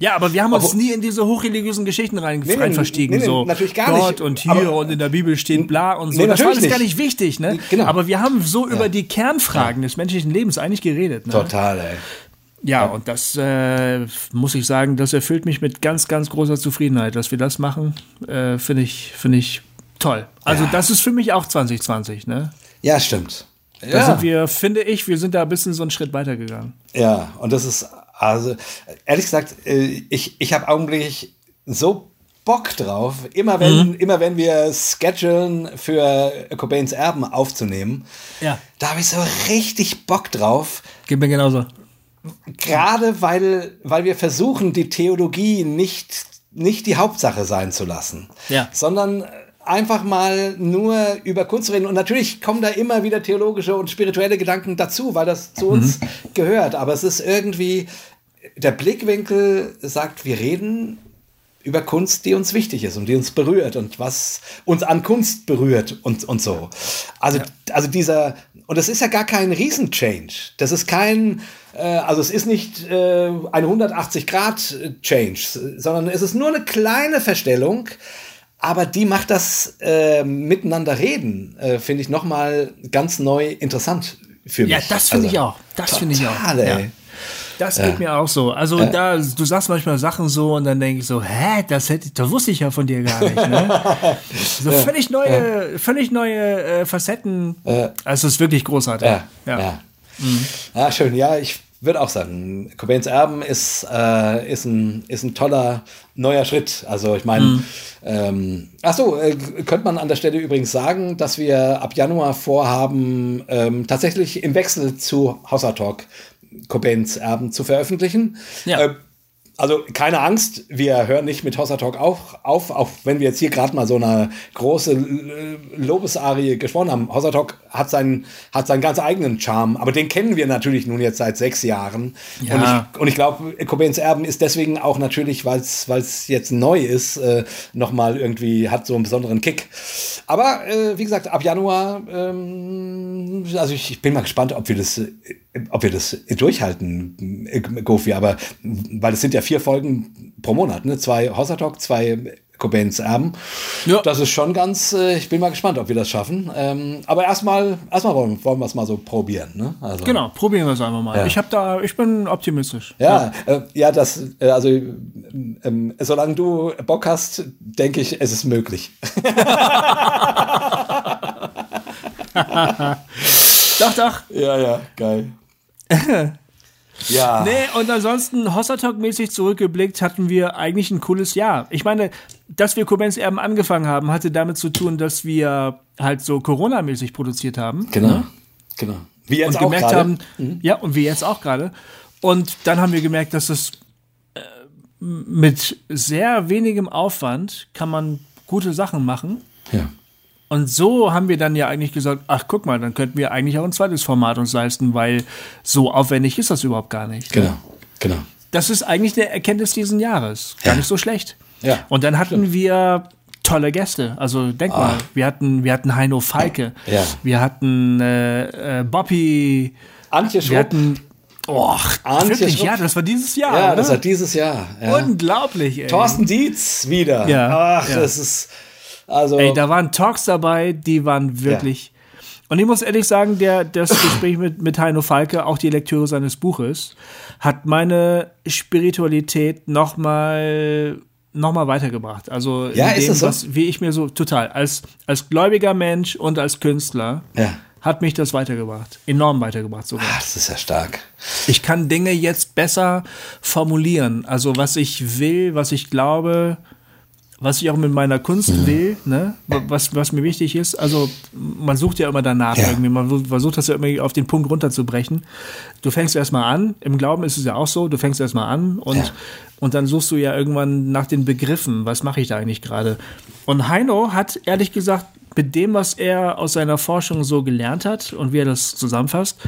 A: Ja, aber wir haben uns nie in diese hochreligiösen Geschichten rein,
B: Nee,
A: rein verstiegen.
B: nee, nee,
A: so
B: natürlich gar
A: Gott
B: nicht.
A: und hier
B: Aber-
A: und in der Bibel steht bla und so. Das war alles gar
B: nicht.
A: wichtig, ne?
B: Genau.
A: Aber wir haben so
B: Ja.
A: über die Kernfragen des menschlichen Lebens eigentlich geredet. Ne?
B: Total, ey.
A: Ja, und das äh, muss ich sagen, das erfüllt mich mit ganz, ganz großer Zufriedenheit, dass wir das machen. Äh, Finde ich, finde ich toll. Also,
B: Ja.
A: das ist für mich auch 2020, ne?
B: Ja, stimmt.
A: Da
B: Ja.
A: sind wir, finde ich, wir sind da ein bisschen so einen Schritt weitergegangen.
B: Ja, und das ist, also, ehrlich gesagt, äh, ich, ich habe augenblicklich so Bock drauf, immer wenn, immer wenn wir schedulen für Cobains Erben aufzunehmen,
A: Ja.
B: da habe ich so richtig Bock drauf,
A: Geht mir genauso.
B: gerade weil, weil wir versuchen, die Theologie nicht, nicht die Hauptsache sein zu lassen,
A: Ja.
B: sondern einfach mal nur über Kunst zu reden. Und natürlich kommen da immer wieder theologische und spirituelle Gedanken dazu, weil das zu uns gehört. Aber es ist irgendwie, der Blickwinkel sagt, wir reden über Kunst, die uns wichtig ist und die uns berührt und was uns an Kunst berührt und, und so. Also, also dieser, und das ist ja gar kein Riesenchange. Das ist kein, äh, also es ist nicht äh, ein 180-Grad-Change, sondern es ist nur eine kleine Verstellung, aber die macht das äh, Miteinander reden, äh, finde ich nochmal ganz neu interessant für mich.
A: Ja, das finde
B: Also,
A: ich auch. Das finde ich auch.
B: total, ey.
A: Ja. Das geht mir auch so. Also da, du sagst manchmal Sachen so und dann denke ich so, hä, das hätte, das wusste ich ja von dir gar nicht. Ne? So völlig neue, völlig neue äh, Facetten. Also es ist wirklich großartig.
B: Ja, ja. Ja, schön. Ja, ich würde auch sagen, Cobains Erben ist, äh, ist, ein, ist ein toller neuer Schritt. Also ich meine, ähm, ach so, äh, könnte man an der Stelle übrigens sagen, dass wir ab Januar vorhaben, ähm, tatsächlich im Wechsel zu Hauser Talk Cobains Erben zu veröffentlichen.
A: Ja.
B: Äh, also keine Angst, wir hören nicht mit Hossa Talk auf, auf, auch wenn wir jetzt hier gerade mal so eine große Lobesarie gesprochen haben. Hossa Talk hat seinen, hat seinen ganz eigenen Charme, aber den kennen wir natürlich nun jetzt seit sechs Jahren.
A: Ja.
B: Und ich, und ich glaube, Cobains Erben ist deswegen auch natürlich, weil es jetzt neu ist, äh, nochmal irgendwie hat so einen besonderen Kick. Aber äh, wie gesagt, ab Januar, ähm, also ich, ich bin mal gespannt, ob wir das, ob wir das durchhalten, äh, Gofi, aber weil es sind ja vier Folgen pro Monat, ne? Zwei Hossa Talk, zwei Cobains Erben.
A: Ja.
B: Das ist schon ganz, äh, ich bin mal gespannt, ob wir das schaffen. Ähm, aber erstmal, erstmal wollen, wollen wir es mal so probieren, ne? Also.
A: Genau, probieren wir es einfach mal.
B: Ja.
A: Ich habe da, ich bin optimistisch.
B: Ja, äh, ja, das, äh, also, ähm, solange du Bock hast, denke ich, es ist möglich.
A: Doch, doch.
B: Ja, ja, geil. ja.
A: Nee, und ansonsten, Hossertalk-mäßig zurückgeblickt, hatten wir eigentlich ein cooles Jahr. Ich meine, dass wir Cobains Erben angefangen haben, hatte damit zu tun, dass wir halt so Corona-mäßig produziert haben.
B: Genau, genau. Wie jetzt
A: und
B: auch
A: gemerkt
B: gerade.
A: haben, ja, und wie jetzt auch gerade. Und dann haben wir gemerkt, dass es äh, mit sehr wenigem Aufwand kann man gute Sachen machen.
B: Ja.
A: Und so haben wir dann ja eigentlich gesagt, ach guck mal, dann könnten wir eigentlich auch ein zweites Format uns leisten, weil so aufwendig ist das überhaupt gar nicht.
B: Genau, genau.
A: Das ist eigentlich eine Erkenntnis diesen Jahres. Gar
B: Ja.
A: nicht so schlecht.
B: Ja,
A: Und dann hatten wir tolle Gäste. Also denk mal, wir hatten, wir hatten Heino Falke.
B: Ah. Ja.
A: Wir hatten äh, äh, Bobby.
B: Antje
A: Wir
B: Schrupp.
A: hatten. Oh,
B: Antje
A: wirklich,
B: Schrupp.
A: ja, das war dieses Jahr.
B: ja,
A: oder?
B: das war dieses Jahr. Ja.
A: Unglaublich, ey.
B: Thorsten Dietz wieder.
A: Ja,
B: Ach,
A: ja.
B: das ist, also.
A: Ey, da waren Talks dabei, die waren wirklich. Und ich muss ehrlich sagen, der, das Gespräch mit, mit Heino Falke, auch die Lektüre seines Buches, hat meine Spiritualität nochmal noch mal weitergebracht. Also
B: Ja,
A: in
B: ist
A: dem,
B: das so?
A: was, wie ich mir so total, als, als gläubiger Mensch und als Künstler,
B: Ja.
A: hat mich das weitergebracht. Enorm weitergebracht sogar.
B: Ach, das ist ja stark.
A: Ich kann Dinge jetzt besser formulieren. Also was ich will, was ich glaube, was ich auch mit meiner Kunst will, ne? was, was mir wichtig ist. Also man sucht ja immer danach
B: Ja.
A: irgendwie, man versucht das ja irgendwie auf den Punkt runterzubrechen. Du fängst erstmal an, im Glauben ist es ja auch so, du fängst erstmal an und,
B: Ja.
A: und dann suchst du ja irgendwann nach den Begriffen, was mache ich da eigentlich gerade. Und Heino hat ehrlich gesagt, mit dem, was er aus seiner Forschung so gelernt hat und wie er das zusammenfasst,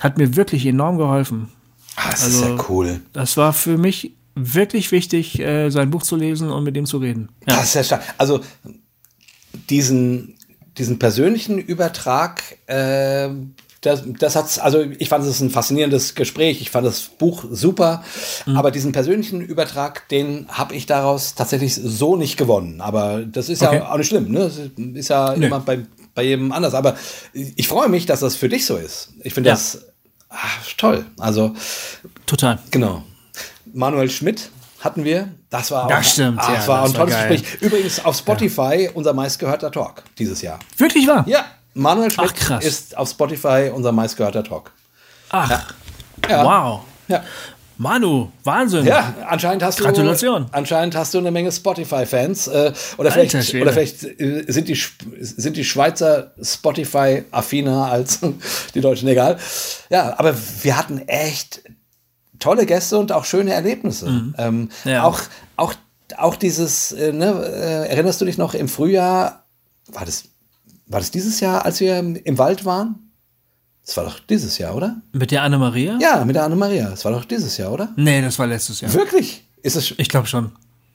A: hat mir wirklich enorm geholfen.
B: Ah, das
A: Also-
B: ist ja cool.
A: Das war für mich wirklich wichtig, äh, sein Buch zu lesen und mit ihm zu reden. Ja.
B: Das ist ja stark. Also diesen, diesen persönlichen Übertrag, äh, das, das hat's, also ich fand es ein faszinierendes Gespräch, ich fand das Buch super,
A: Mhm.
B: aber diesen persönlichen Übertrag, den habe ich daraus tatsächlich so nicht gewonnen. Aber das ist
A: Okay.
B: ja auch nicht schlimm, ne? Das ist ja
A: Nö.
B: immer bei, bei jedem anders. Aber ich freue mich, dass das für dich so ist. Ich finde
A: Ja.
B: das ach, toll. Also
A: Total.
B: genau. Manuel Schmidt hatten wir. Das war auch,
A: Das stimmt,
B: Ah,
A: ja,
B: das war
A: das
B: ein
A: war
B: tolles
A: geil.
B: Gespräch. Übrigens auf Spotify unser meistgehörter Talk dieses Jahr.
A: Wirklich wahr?
B: Ja, Manuel Schmidt
A: Ach,
B: ist auf Spotify unser meistgehörter Talk.
A: Ach,
B: Ja.
A: wow.
B: Ja.
A: Manu, Wahnsinn.
B: Ja, anscheinend hast
A: Gratulation.
B: du anscheinend hast du eine Menge Spotify-Fans äh, oder
A: Alter
B: vielleicht
A: Schwede.
B: oder vielleicht äh, sind die sind die Schweizer Spotify affiner als die Deutschen, egal. Ja, aber wir hatten echt tolle Gäste und auch schöne Erlebnisse. Ähm,
A: Mhm. Ja.
B: Auch auch auch dieses äh, ne, äh, erinnerst du dich noch im Frühjahr war das war das dieses Jahr, als wir im Wald waren? Das war doch dieses Jahr, oder?
A: Mit der Anne-Maria?
B: Ja, mit der Annemaria. Das war doch dieses Jahr, oder?
A: Nee, das war letztes Jahr.
B: Wirklich? Ist es
A: Ich glaube schon.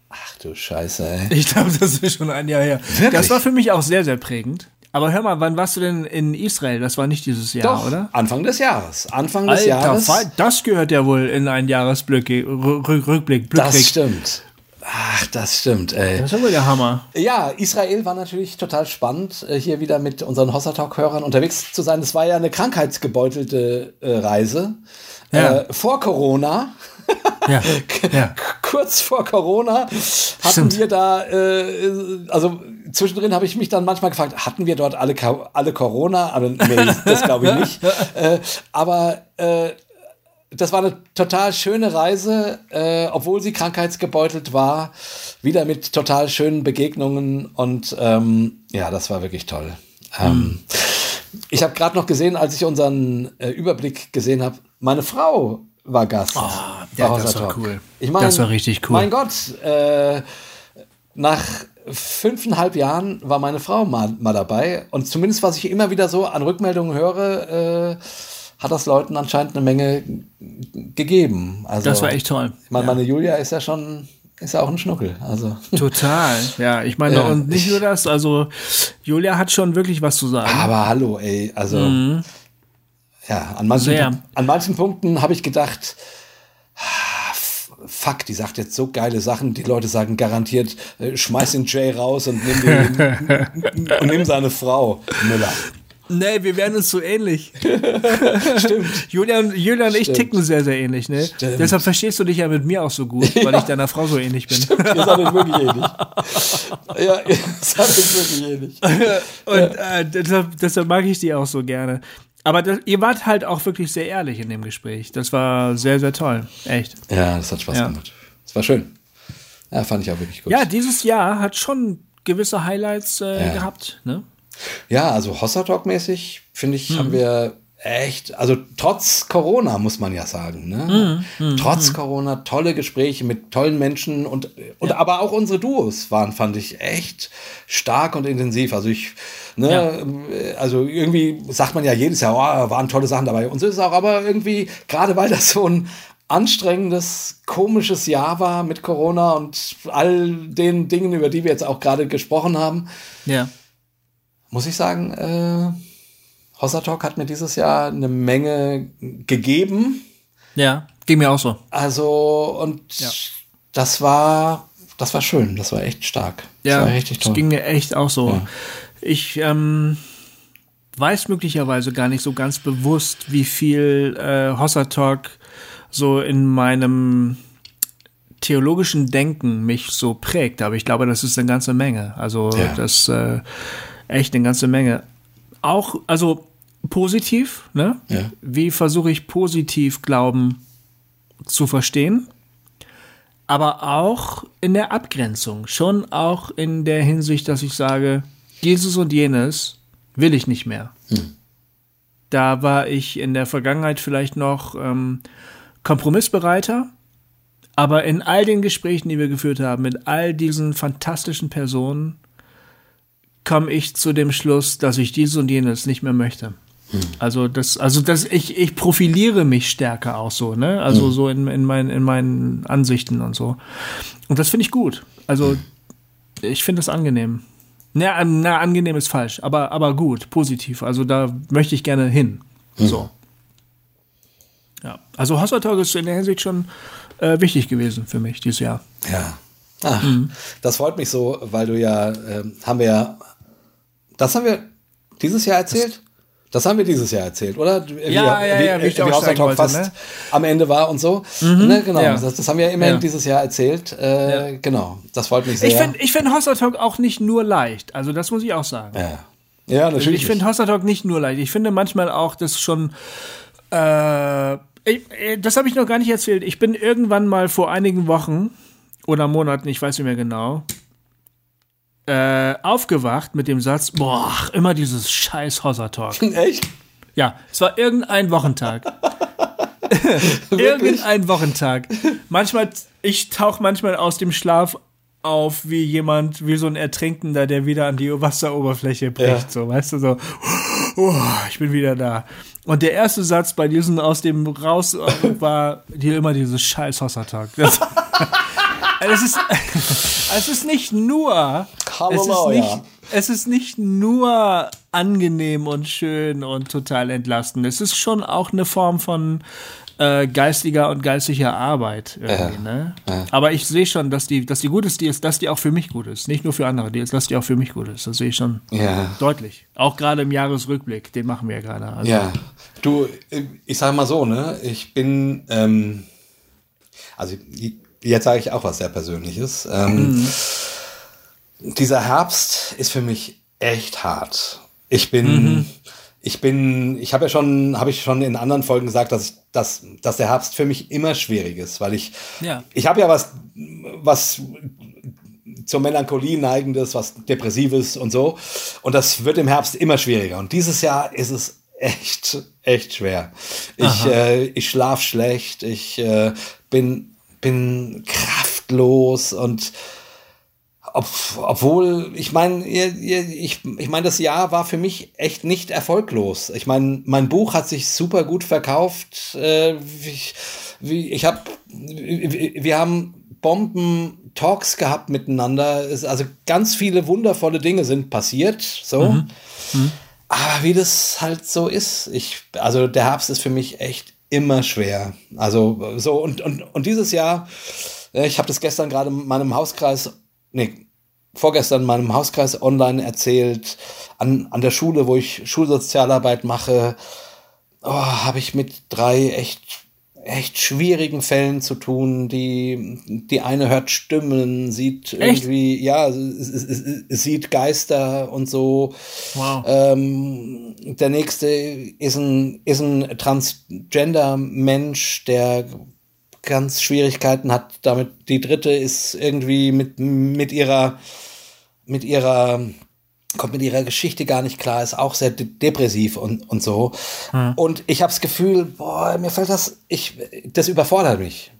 B: Ach du Scheiße, ey.
A: Ich glaube, das ist schon ein Jahr her.
B: Wirklich?
A: Das war für mich auch sehr, sehr prägend. Aber hör mal, wann warst du denn in Israel? Das war nicht dieses Jahr,
B: Doch,
A: oder?
B: Anfang des Jahres. Anfang des
A: Alter,
B: Jahres.
A: Fall, das gehört ja wohl in einen Jahresrückblick. Rück- Rückblick,
B: Das
A: Rückblick.
B: stimmt. Ach, das stimmt, ey.
A: Das ist ja wohl der Hammer.
B: Ja, Israel war natürlich total spannend, äh, hier wieder mit unseren Hossa Talk-Hörern unterwegs zu sein. Es war ja eine krankheitsgebeutelte äh, Reise.
A: Ja.
B: Äh, vor Corona,
A: Ja, ja.
B: kurz vor Corona, hatten
A: Stimmt.
B: wir da, äh, also zwischendrin habe ich mich dann manchmal gefragt, hatten wir dort alle, alle Corona? Aber nee, das glaube ich nicht. äh, aber äh, das war eine total schöne Reise, äh, obwohl sie krankheitsgebeutelt war, wieder mit total schönen Begegnungen und ähm, ja, das war wirklich toll. Ähm, ich habe gerade noch gesehen, als ich unseren äh, Überblick gesehen habe, meine Frau war Gast.
A: Oh, ja, das war cool.
B: Ich mein,
A: Das war richtig cool.
B: Mein Gott, äh, nach fünfeinhalb Jahren war meine Frau mal, mal dabei und zumindest was ich immer wieder so an Rückmeldungen höre, äh, hat das Leuten anscheinend eine Menge gegeben. Also,
A: Das war echt toll.
B: Ich meine, meine Julia ist ja schon, ist ja auch ein Schnuckel. Also
A: Total. Ja, ich meine,
B: Ja,
A: und nicht
B: ich-
A: nur das, also Julia hat schon wirklich was zu sagen.
B: Aber hallo, ey, also ja, an manchen,
A: Mhm. Sehr.
B: an manchen Punkten habe ich gedacht, fuck, die sagt jetzt so geile Sachen, die Leute sagen garantiert, äh, schmeiß den Jay raus und nimm, den, und nimm seine Frau, Müller.
A: Nee, wir werden uns so ähnlich. Stimmt. Julia und, Julia und ich
B: Stimmt.
A: ticken sehr, sehr ähnlich, ne?
B: Stimmt.
A: Deshalb verstehst du dich ja mit mir auch so gut, weil ich deiner Frau so ähnlich bin.
B: Ihr seid euch wirklich ähnlich. Ja, ihr seid euch wirklich ähnlich.
A: Und äh, deshalb, deshalb mag ich die auch so gerne. Aber das, ihr wart halt auch wirklich sehr ehrlich in dem Gespräch. Das war sehr, sehr toll. Echt.
B: Ja, das hat Spaß
A: Ja.
B: gemacht. Das war schön. Ja, fand ich auch wirklich gut.
A: Ja, dieses Jahr hat schon gewisse Highlights äh,
B: Ja.
A: gehabt, ne?
B: Ja, also Hossa Talk mäßig finde ich,
A: Mhm.
B: haben wir echt, also trotz Corona muss man ja sagen, ne?
A: Mhm.
B: Trotz Corona tolle Gespräche mit tollen Menschen und, und aber auch unsere Duos waren, fand ich echt stark und intensiv. Also ich, ne, also irgendwie sagt man ja jedes Jahr, oh, waren tolle Sachen dabei. Und so ist es auch, aber irgendwie, gerade weil das so ein anstrengendes, komisches Jahr war mit Corona und all den Dingen, über die wir jetzt auch gerade gesprochen haben,
A: Ja.
B: muss ich sagen, äh, Hossa Talk hat mir dieses Jahr eine Menge gegeben.
A: Ja, ging mir auch so.
B: Also, und das war, das war schön, das war echt stark.
A: Ja,
B: das war richtig
A: das
B: toll.
A: ging mir echt auch so.
B: Ja.
A: Ich ähm, weiß möglicherweise gar nicht so ganz bewusst, wie viel äh, Hossa Talk so in meinem theologischen Denken mich so prägt, aber ich glaube, das ist eine ganze Menge. Also
B: Ja.
A: das äh, echt eine ganze Menge. Auch, also positiv, ne?
B: Ja.
A: Wie versuche ich positiv Glauben zu verstehen? aber auch in der Abgrenzung, schon auch in der Hinsicht, dass ich sage, dieses und jenes will ich nicht mehr. Da war ich in der Vergangenheit vielleicht noch ähm, kompromissbereiter, aber in all den Gesprächen, die wir geführt haben, mit all diesen fantastischen Personen, komme ich zu dem Schluss, dass ich dieses und jenes nicht mehr möchte. Also das, also das, ich, ich profiliere mich stärker auch so, ne? Also so in, in, meinen, in meinen Ansichten und so. Und das finde ich gut. Also ich finde das angenehm. Na, na, angenehm ist falsch, aber, aber gut, positiv. Also da möchte ich gerne hin. So. Ja. Also Hossa Talk ist in der Hinsicht schon äh, wichtig gewesen für mich dieses Jahr.
B: Ja. Ach,
A: Mhm.
B: Das freut mich so, weil du ja, ähm, haben wir ja, das haben wir dieses Jahr erzählt? Das haben wir dieses Jahr erzählt, oder?
A: Wie, ja, ja, ja,
B: wie, wie, wie Hossa Talk fast ne? am Ende war und so. Mhm, ne, genau, ja. das, das, haben wir ja immerhin ja. dieses Jahr erzählt. Äh, ja. Genau, das freut mich sehr.
A: Ich finde ich find Hossa Talk auch nicht nur leicht. Also das muss ich auch sagen.
B: Ja, ja natürlich.
A: Ich finde Hossa Talk nicht nur leicht. Ich finde manchmal auch, das schon äh, ich, das habe ich noch gar nicht erzählt. Ich bin irgendwann mal vor einigen Wochen oder Monaten, ich weiß nicht mehr genau, äh, aufgewacht mit dem Satz, boah, immer dieses scheiß Hossa-Talk.
B: Echt?
A: Ja, es war irgendein Wochentag. irgendein Wochentag. Manchmal, ich tauche manchmal aus dem Schlaf auf wie jemand, wie so ein Ertrinkender, der wieder an die Wasseroberfläche bricht. Ja. So, weißt du, so, oh, ich bin wieder da. Und der erste Satz bei diesem aus dem raus war hier immer dieses scheiß Hossa-Tag. Es ist, es ist nicht nur, es ist nicht, es ist nicht nur angenehm und schön und total entlastend. Es ist schon auch eine Form von äh, geistiger und geistlicher Arbeit ja. ne? Ja. Aber ich sehe schon, dass die, dass die gut ist, die ist, dass die auch für mich gut ist. Nicht nur für andere, die ist, dass die auch für mich gut ist. Das sehe ich schon
B: ja.
A: deutlich. Auch gerade im Jahresrückblick, den machen wir ja gerade.
B: Also, ja. Du, ich sage mal so, ne? Ich bin, ähm, also jetzt sage ich auch was sehr Persönliches. Ähm, mhm. Dieser Herbst ist für mich echt hart. Ich bin, mhm. ich bin, ich habe ja schon, habe ich schon in anderen Folgen gesagt, dass ich, dass, dass der Herbst für mich immer schwierig ist, weil ich,
A: ja.
B: ich habe ja was, was zur Melancholie neigendes, was depressives und so. Und das wird im Herbst immer schwieriger. Und dieses Jahr ist es echt, echt schwer. Ich, äh, ich schlaf schlecht, ich äh, bin bin kraftlos und ob, obwohl, ich meine, ich, ich meine, das Jahr war für mich echt nicht erfolglos. Ich meine, mein Buch hat sich super gut verkauft. Äh, ich, ich habe, wir haben Bomben-Talks gehabt miteinander. Also ganz viele wundervolle Dinge sind passiert. So. Mhm. Mhm. Aber wie das halt so ist, ich, also der Herbst ist für mich echt immer schwer. Also so und, und, und dieses Jahr, äh, ich habe das gestern gerade in meinem Hauskreis, nee, vorgestern in meinem Hauskreis online erzählt, an, an der Schule, wo ich Schulsozialarbeit mache, oh, habe ich mit drei echt echt schwierigen Fällen zu tun. Die, die eine hört Stimmen, sieht echt? irgendwie, ja, sieht Geister und so.
A: Wow.
B: Ähm, der nächste ist ein, ist ein Transgender-Mensch, der ganz Schwierigkeiten hat damit. Die dritte ist irgendwie mit, mit ihrer, mit ihrer kommt mit ihrer Geschichte gar nicht klar, ist auch sehr de depressiv und, und so. Hm. Und ich habe das Gefühl, boah, mir fällt das, ich, das überfordert mich.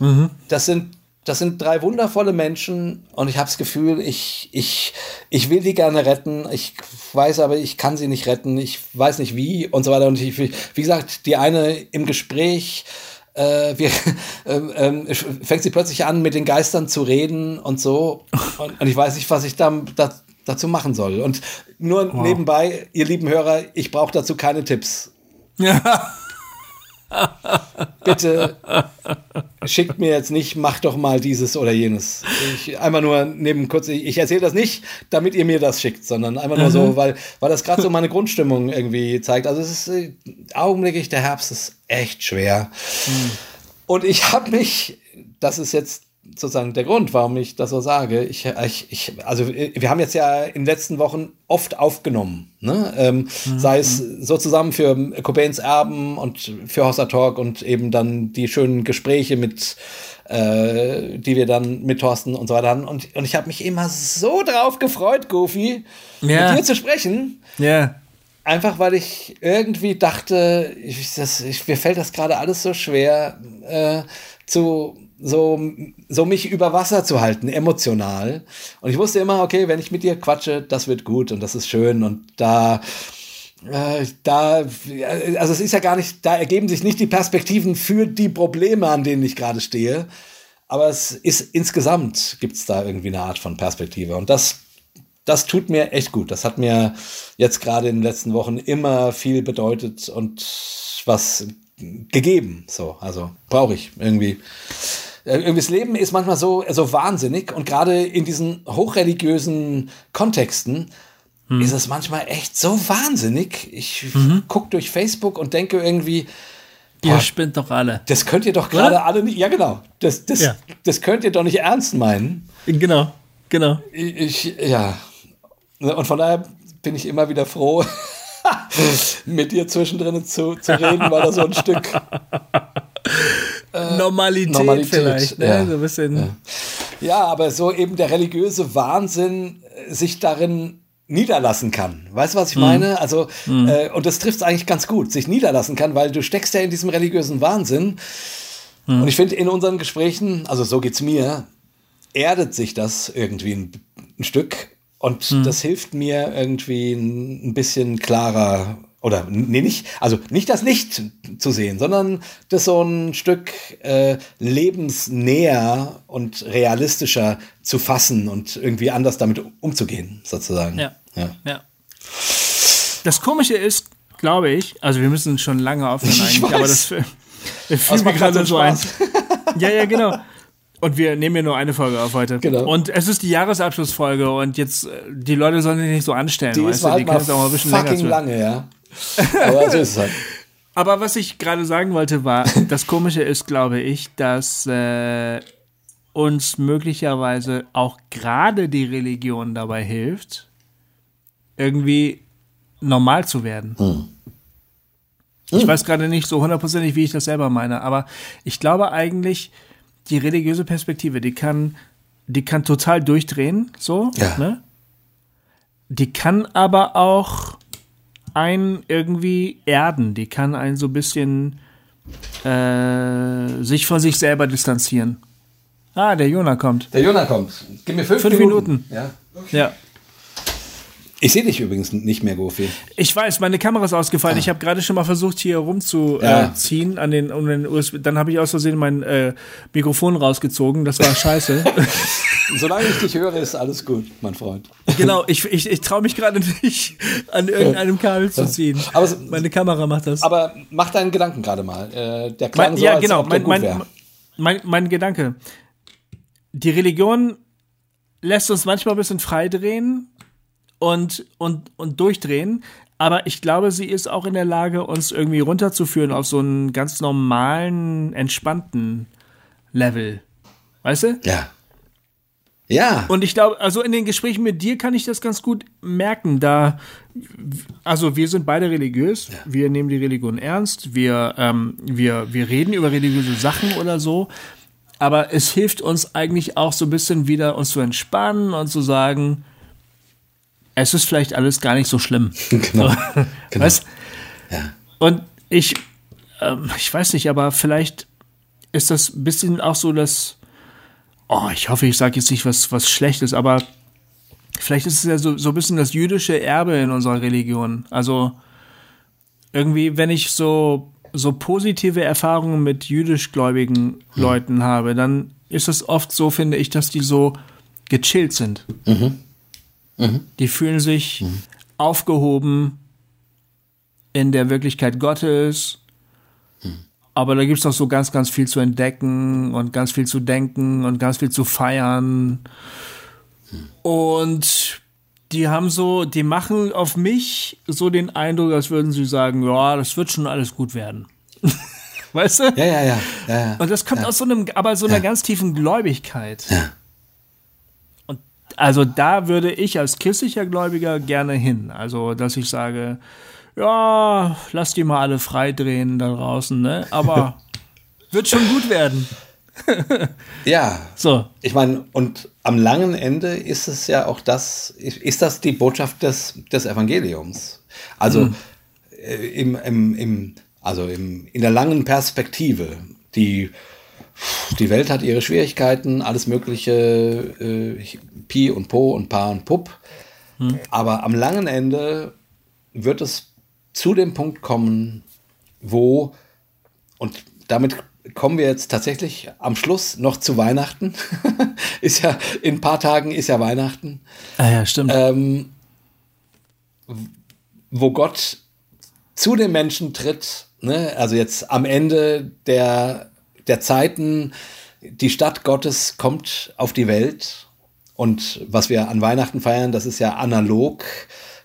B: Mhm. Das sind das sind drei wundervolle Menschen und ich habe das Gefühl, ich, ich, ich will die gerne retten. Ich weiß aber, ich kann sie nicht retten. Ich weiß nicht wie und so weiter. Und ich, wie gesagt, die eine im Gespräch, äh, wir, ähm, äh, fängt sie plötzlich an, mit den Geistern zu reden und so. Und, und ich weiß nicht, was ich da, da, dazu machen soll. Und nur wow. nebenbei, ihr lieben Hörer, ich brauche dazu keine Tipps. Ja. Bitte schickt mir jetzt nicht, mach doch mal dieses oder jenes. Ich, einmal nur neben kurz, ich, ich erzähle das nicht, damit ihr mir das schickt, sondern einfach nur mhm. so, weil, weil das gerade so meine Grundstimmung irgendwie zeigt. Also es ist äh, augenblicklich, der Herbst ist echt schwer. Mhm. Und ich habe mich, das ist jetzt sozusagen der Grund, warum ich das so sage. Ich, ich, ich, also wir haben jetzt ja in den letzten Wochen oft aufgenommen, ne? Ähm, mhm. sei es so zusammen für Cobains Erben und für Hossa Talk und eben dann die schönen Gespräche mit, äh, die wir dann mit Thorsten und so weiter hatten. Und, und ich habe mich immer so drauf gefreut, Goofy, ja. mit dir zu sprechen.
A: Ja.
B: Einfach weil ich irgendwie dachte, ich, das, ich, mir fällt das gerade alles so schwer äh, zu so, so mich über Wasser zu halten, emotional. Und ich wusste immer, okay, wenn ich mit dir quatsche, das wird gut und das ist schön und da, äh, da, also es ist ja gar nicht, da ergeben sich nicht die Perspektiven für die Probleme, an denen ich gerade stehe. Aber es ist insgesamt gibt es da irgendwie eine Art von Perspektive. Und das, das tut mir echt gut. Das hat mir jetzt gerade in den letzten Wochen immer viel bedeutet und was gegeben. So, also brauche ich irgendwie. Äh, irgendwie das Leben ist manchmal so, so wahnsinnig und gerade in diesen hochreligiösen Kontexten, hm. ist es manchmal echt so wahnsinnig. Ich mhm. gucke durch Facebook und denke irgendwie,
A: ihr spinnt doch alle.
B: Das könnt ihr doch gerade alle nicht. Ja, genau. Das, das, ja. das könnt ihr doch nicht ernst meinen.
A: Genau, genau.
B: Ich, ja. Und von daher bin ich immer wieder froh, mit dir zwischendrin zu, zu reden, weil da so ein Stück
A: äh, Normalität, Normalität, vielleicht. Ne?
B: Ja,
A: so ein bisschen.
B: Ja. ja, aber so eben der religiöse Wahnsinn sich darin niederlassen kann. Weißt du, was ich mhm. meine? Also, mhm. äh, und das trifft es eigentlich ganz gut, sich niederlassen kann, weil du steckst ja in diesem religiösen Wahnsinn. Mhm. Und ich finde, in unseren Gesprächen, also so geht's mir, erdet sich das irgendwie ein, ein Stück. Und mhm. das hilft mir irgendwie ein, ein bisschen klarer oder nee, nicht, also nicht das Licht zu sehen, sondern das so ein Stück äh, lebensnäher und realistischer zu fassen und irgendwie anders damit umzugehen, sozusagen.
A: Ja. Ja. ja. Das Komische ist, glaube ich, also wir müssen schon lange aufhören eigentlich, aber das fühlt mir gerade so ein. ja, ja, genau. Und wir nehmen ja nur eine Folge auf heute. Genau. Und es ist die Jahresabschlussfolge und jetzt, äh, die Leute sollen sich nicht so anstellen.
B: Die ist halt die mal auch mal ein bisschen fucking lange, ja. Aber so ist es halt.
A: Aber was ich gerade sagen wollte, war, das Komische ist, glaube ich, dass äh, uns möglicherweise auch gerade die Religion dabei hilft, irgendwie normal zu werden. Hm. Ich hm. weiß gerade nicht so hundertprozentig, wie ich das selber meine, aber ich glaube eigentlich, die religiöse Perspektive, die kann, die kann total durchdrehen, so, ja. ne? Die kann aber auch einen irgendwie erden, die kann einen so ein bisschen äh, sich von sich selber distanzieren. Ah, der Jona kommt.
B: Der Jona kommt. Gib mir fünf,
A: fünf Minuten.
B: Minuten.
A: Ja. Okay. ja.
B: Ich sehe dich übrigens nicht mehr, Gofi.
A: Ich weiß, meine Kamera ist ausgefallen. Ah. Ich habe gerade schon mal versucht, hier rumzuziehen ja. äh, an den, um den USB. Dann habe ich aus Versehen mein äh, Mikrofon rausgezogen. Das war scheiße.
B: Solange ich dich höre, ist alles gut, mein Freund.
A: Genau, ich, ich, ich traue mich gerade nicht, an irgendeinem Kabel zu ziehen. Aber meine Kamera macht das.
B: Aber mach deinen Gedanken gerade mal. Äh, der klang
A: mein, so, ja, genau. mein, mein, mein, mein Gedanke. Die Religion lässt uns manchmal ein bisschen freidrehen und, und, und durchdrehen. Aber ich glaube, sie ist auch in der Lage, uns irgendwie runterzuführen auf so einen ganz normalen, entspannten Level. Weißt du?
B: Ja. Ja.
A: Und ich glaube, also in den Gesprächen mit dir kann ich das ganz gut merken, da, also wir sind beide religiös, ja. wir nehmen die Religion ernst, wir, ähm, wir, wir reden über religiöse Sachen oder so, aber es hilft uns eigentlich auch so ein bisschen wieder uns zu entspannen und zu sagen, es ist vielleicht alles gar nicht so schlimm. Genau. So, genau. Weißt? Ja. Und ich, ähm, ich weiß nicht, aber vielleicht ist das ein bisschen auch so, dass, oh, ich hoffe, ich sage jetzt nicht was, was Schlechtes, aber vielleicht ist es ja so, so ein bisschen das jüdische Erbe in unserer Religion. Also irgendwie, wenn ich so, so positive Erfahrungen mit jüdischgläubigen hm. Leuten habe, dann ist es oft so, finde ich, dass die so gechillt sind. Mhm. Mhm. Die fühlen sich mhm. aufgehoben in der Wirklichkeit Gottes. Aber da gibt es noch so ganz, ganz viel zu entdecken und ganz viel zu denken und ganz viel zu feiern. Und die haben so, die machen auf mich so den Eindruck, als würden sie sagen, ja, das wird schon alles gut werden. weißt du?
B: Ja, ja, ja. ja, ja.
A: Und das kommt
B: ja.
A: aus so einem, aber so einer ganz tiefen Gläubigkeit. Ja also da würde ich als christlicher Gläubiger gerne hin. Also, dass ich sage, ja, lass die mal alle freidrehen da draußen, ne? Aber wird schon gut werden.
B: ja. So. Ich meine, und am langen Ende ist es ja auch das, ist das die Botschaft des, des Evangeliums. Also mhm. im, im, im, also im, in der langen Perspektive, die die Welt hat ihre Schwierigkeiten, alles Mögliche, äh, Pi und Po und Pa und Pup. Hm. Aber am langen Ende wird es zu dem Punkt kommen, wo, und damit kommen wir jetzt tatsächlich am Schluss noch zu Weihnachten. ist ja, in ein paar Tagen ist ja Weihnachten.
A: Ah ja, stimmt.
B: Ähm, wo Gott zu den Menschen tritt, ne? also jetzt am Ende der der Zeiten, die Stadt Gottes kommt auf die Welt. Und was wir an Weihnachten feiern, das ist ja analog.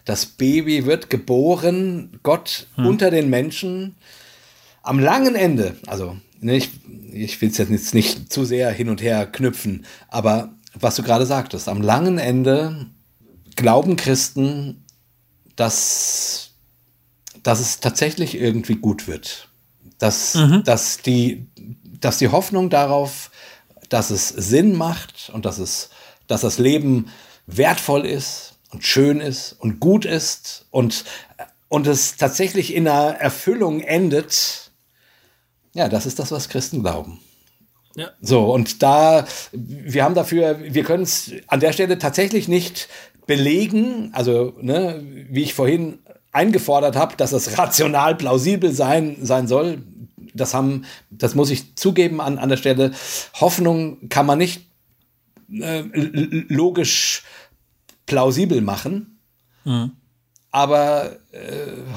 B: Das Baby wird geboren, Gott hm. unter den Menschen. Am langen Ende, also ne, ich, ich will es jetzt nicht zu sehr hin und her knüpfen, aber was du gerade sagtest, am langen Ende glauben Christen, dass, dass es tatsächlich irgendwie gut wird. Dass, mhm. dass, die, dass die Hoffnung darauf, dass es Sinn macht und dass, es, dass das Leben wertvoll ist und schön ist und gut ist und, und es tatsächlich in einer Erfüllung endet, ja, das ist das, was Christen glauben. Ja. So, und da, wir haben dafür, wir können es an der Stelle tatsächlich nicht belegen, also ne, wie ich vorhin eingefordert habe, dass es rational plausibel sein, sein soll. Das haben, das muss ich zugeben an, an der Stelle. Hoffnung kann man nicht äh, logisch plausibel machen. Mhm. Aber äh,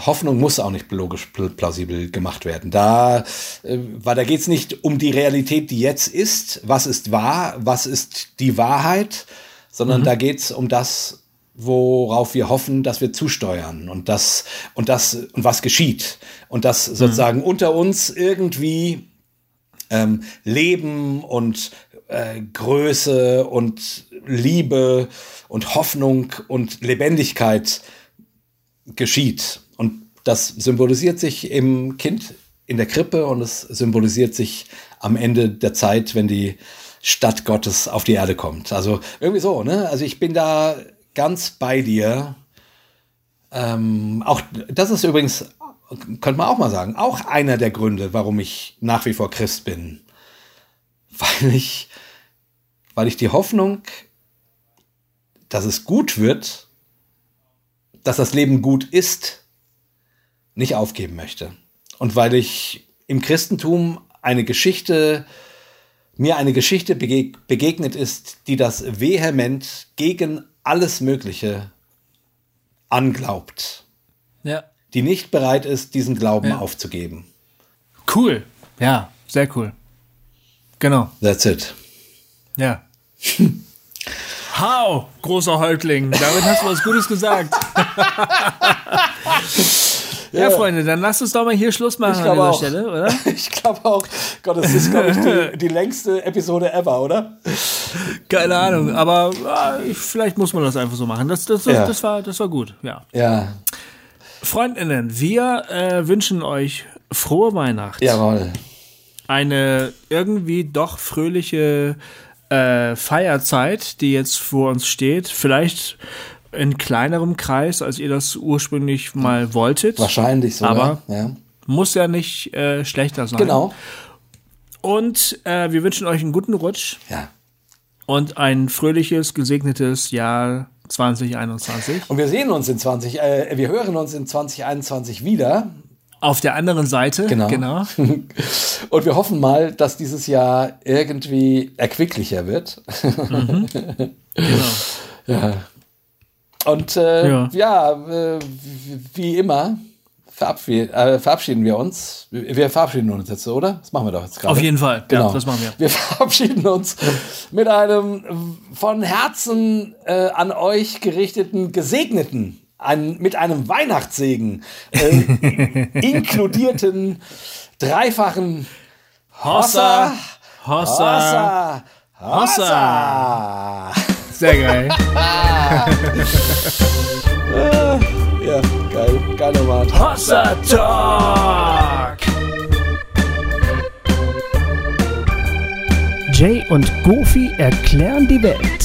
B: Hoffnung muss auch nicht logisch plausibel gemacht werden. Da, äh, weil da geht es nicht um die Realität, die jetzt ist, was ist wahr, was ist die Wahrheit, sondern mhm. da geht es um das, worauf wir hoffen, dass wir zusteuern und das und das und was geschieht und das mhm. sozusagen mhm. unter uns irgendwie ähm, Leben und äh, Größe und Liebe und Hoffnung und Lebendigkeit geschieht. Und das symbolisiert sich im Kind in der Krippe und es symbolisiert sich am Ende der Zeit, wenn die Stadt Gottes auf die Erde kommt. Also irgendwie so, ne? Also ich bin da ganz bei dir. Ähm, auch das ist übrigens, könnte man auch mal sagen, auch einer der Gründe, warum ich nach wie vor Christ bin. Weil ich, weil ich die Hoffnung, dass es gut wird, dass das Leben gut ist, nicht aufgeben möchte. Und weil ich im Christentum eine Geschichte, mir eine Geschichte begegnet ist, die das vehement gegen alles Mögliche anglaubt. Ja. Die nicht bereit ist, diesen Glauben ja. aufzugeben.
A: Cool. Ja, sehr cool. Genau.
B: That's it.
A: Ja. Hau, großer Häuptling. Damit hast du was Gutes gesagt. ja, Freunde, dann lasst uns doch mal hier Schluss machen an dieser auch. Stelle, oder?
B: Ich glaube auch. Gott, das ist, glaube ich, die, die, längste Episode ever, oder?
A: Keine Ahnung, aber äh, vielleicht muss man das einfach so machen. Das, das, das, ja. das, war, das war gut, ja.
B: Ja.
A: Freundinnen, wir äh, wünschen euch frohe Weihnacht.
B: Jawohl.
A: Eine irgendwie doch fröhliche äh, Feierzeit, die jetzt vor uns steht, vielleicht in kleinerem Kreis, als ihr das ursprünglich mal wolltet.
B: Wahrscheinlich so.
A: Aber ja. muss ja nicht äh, schlechter sein.
B: Genau.
A: Und äh, wir wünschen euch einen guten Rutsch.
B: Ja.
A: Und ein fröhliches, gesegnetes Jahr 2021.
B: Und wir sehen uns in 20, äh, wir hören uns in 2021 wieder.
A: Auf der anderen Seite.
B: Genau. genau. Und wir hoffen mal, dass dieses Jahr irgendwie erquicklicher wird. Mhm. Genau. Ja. Und äh, ja, ja äh, wie immer verabschieden, äh, verabschieden wir uns. Wir verabschieden uns jetzt, oder? Das machen wir doch jetzt gerade.
A: Auf jeden Fall.
B: Genau.
A: Ja, das machen wir.
B: Wir verabschieden uns mit einem von Herzen äh, an euch gerichteten, gesegneten ein, mit einem Weihnachtssegen äh, inkludierten dreifachen Hossa,
A: Hossa, Hossa, Hossa. Sehr geil.
B: ja, geil, geiler Wort.
A: Hossa Talk.
F: Jay und Goofy erklären die Welt.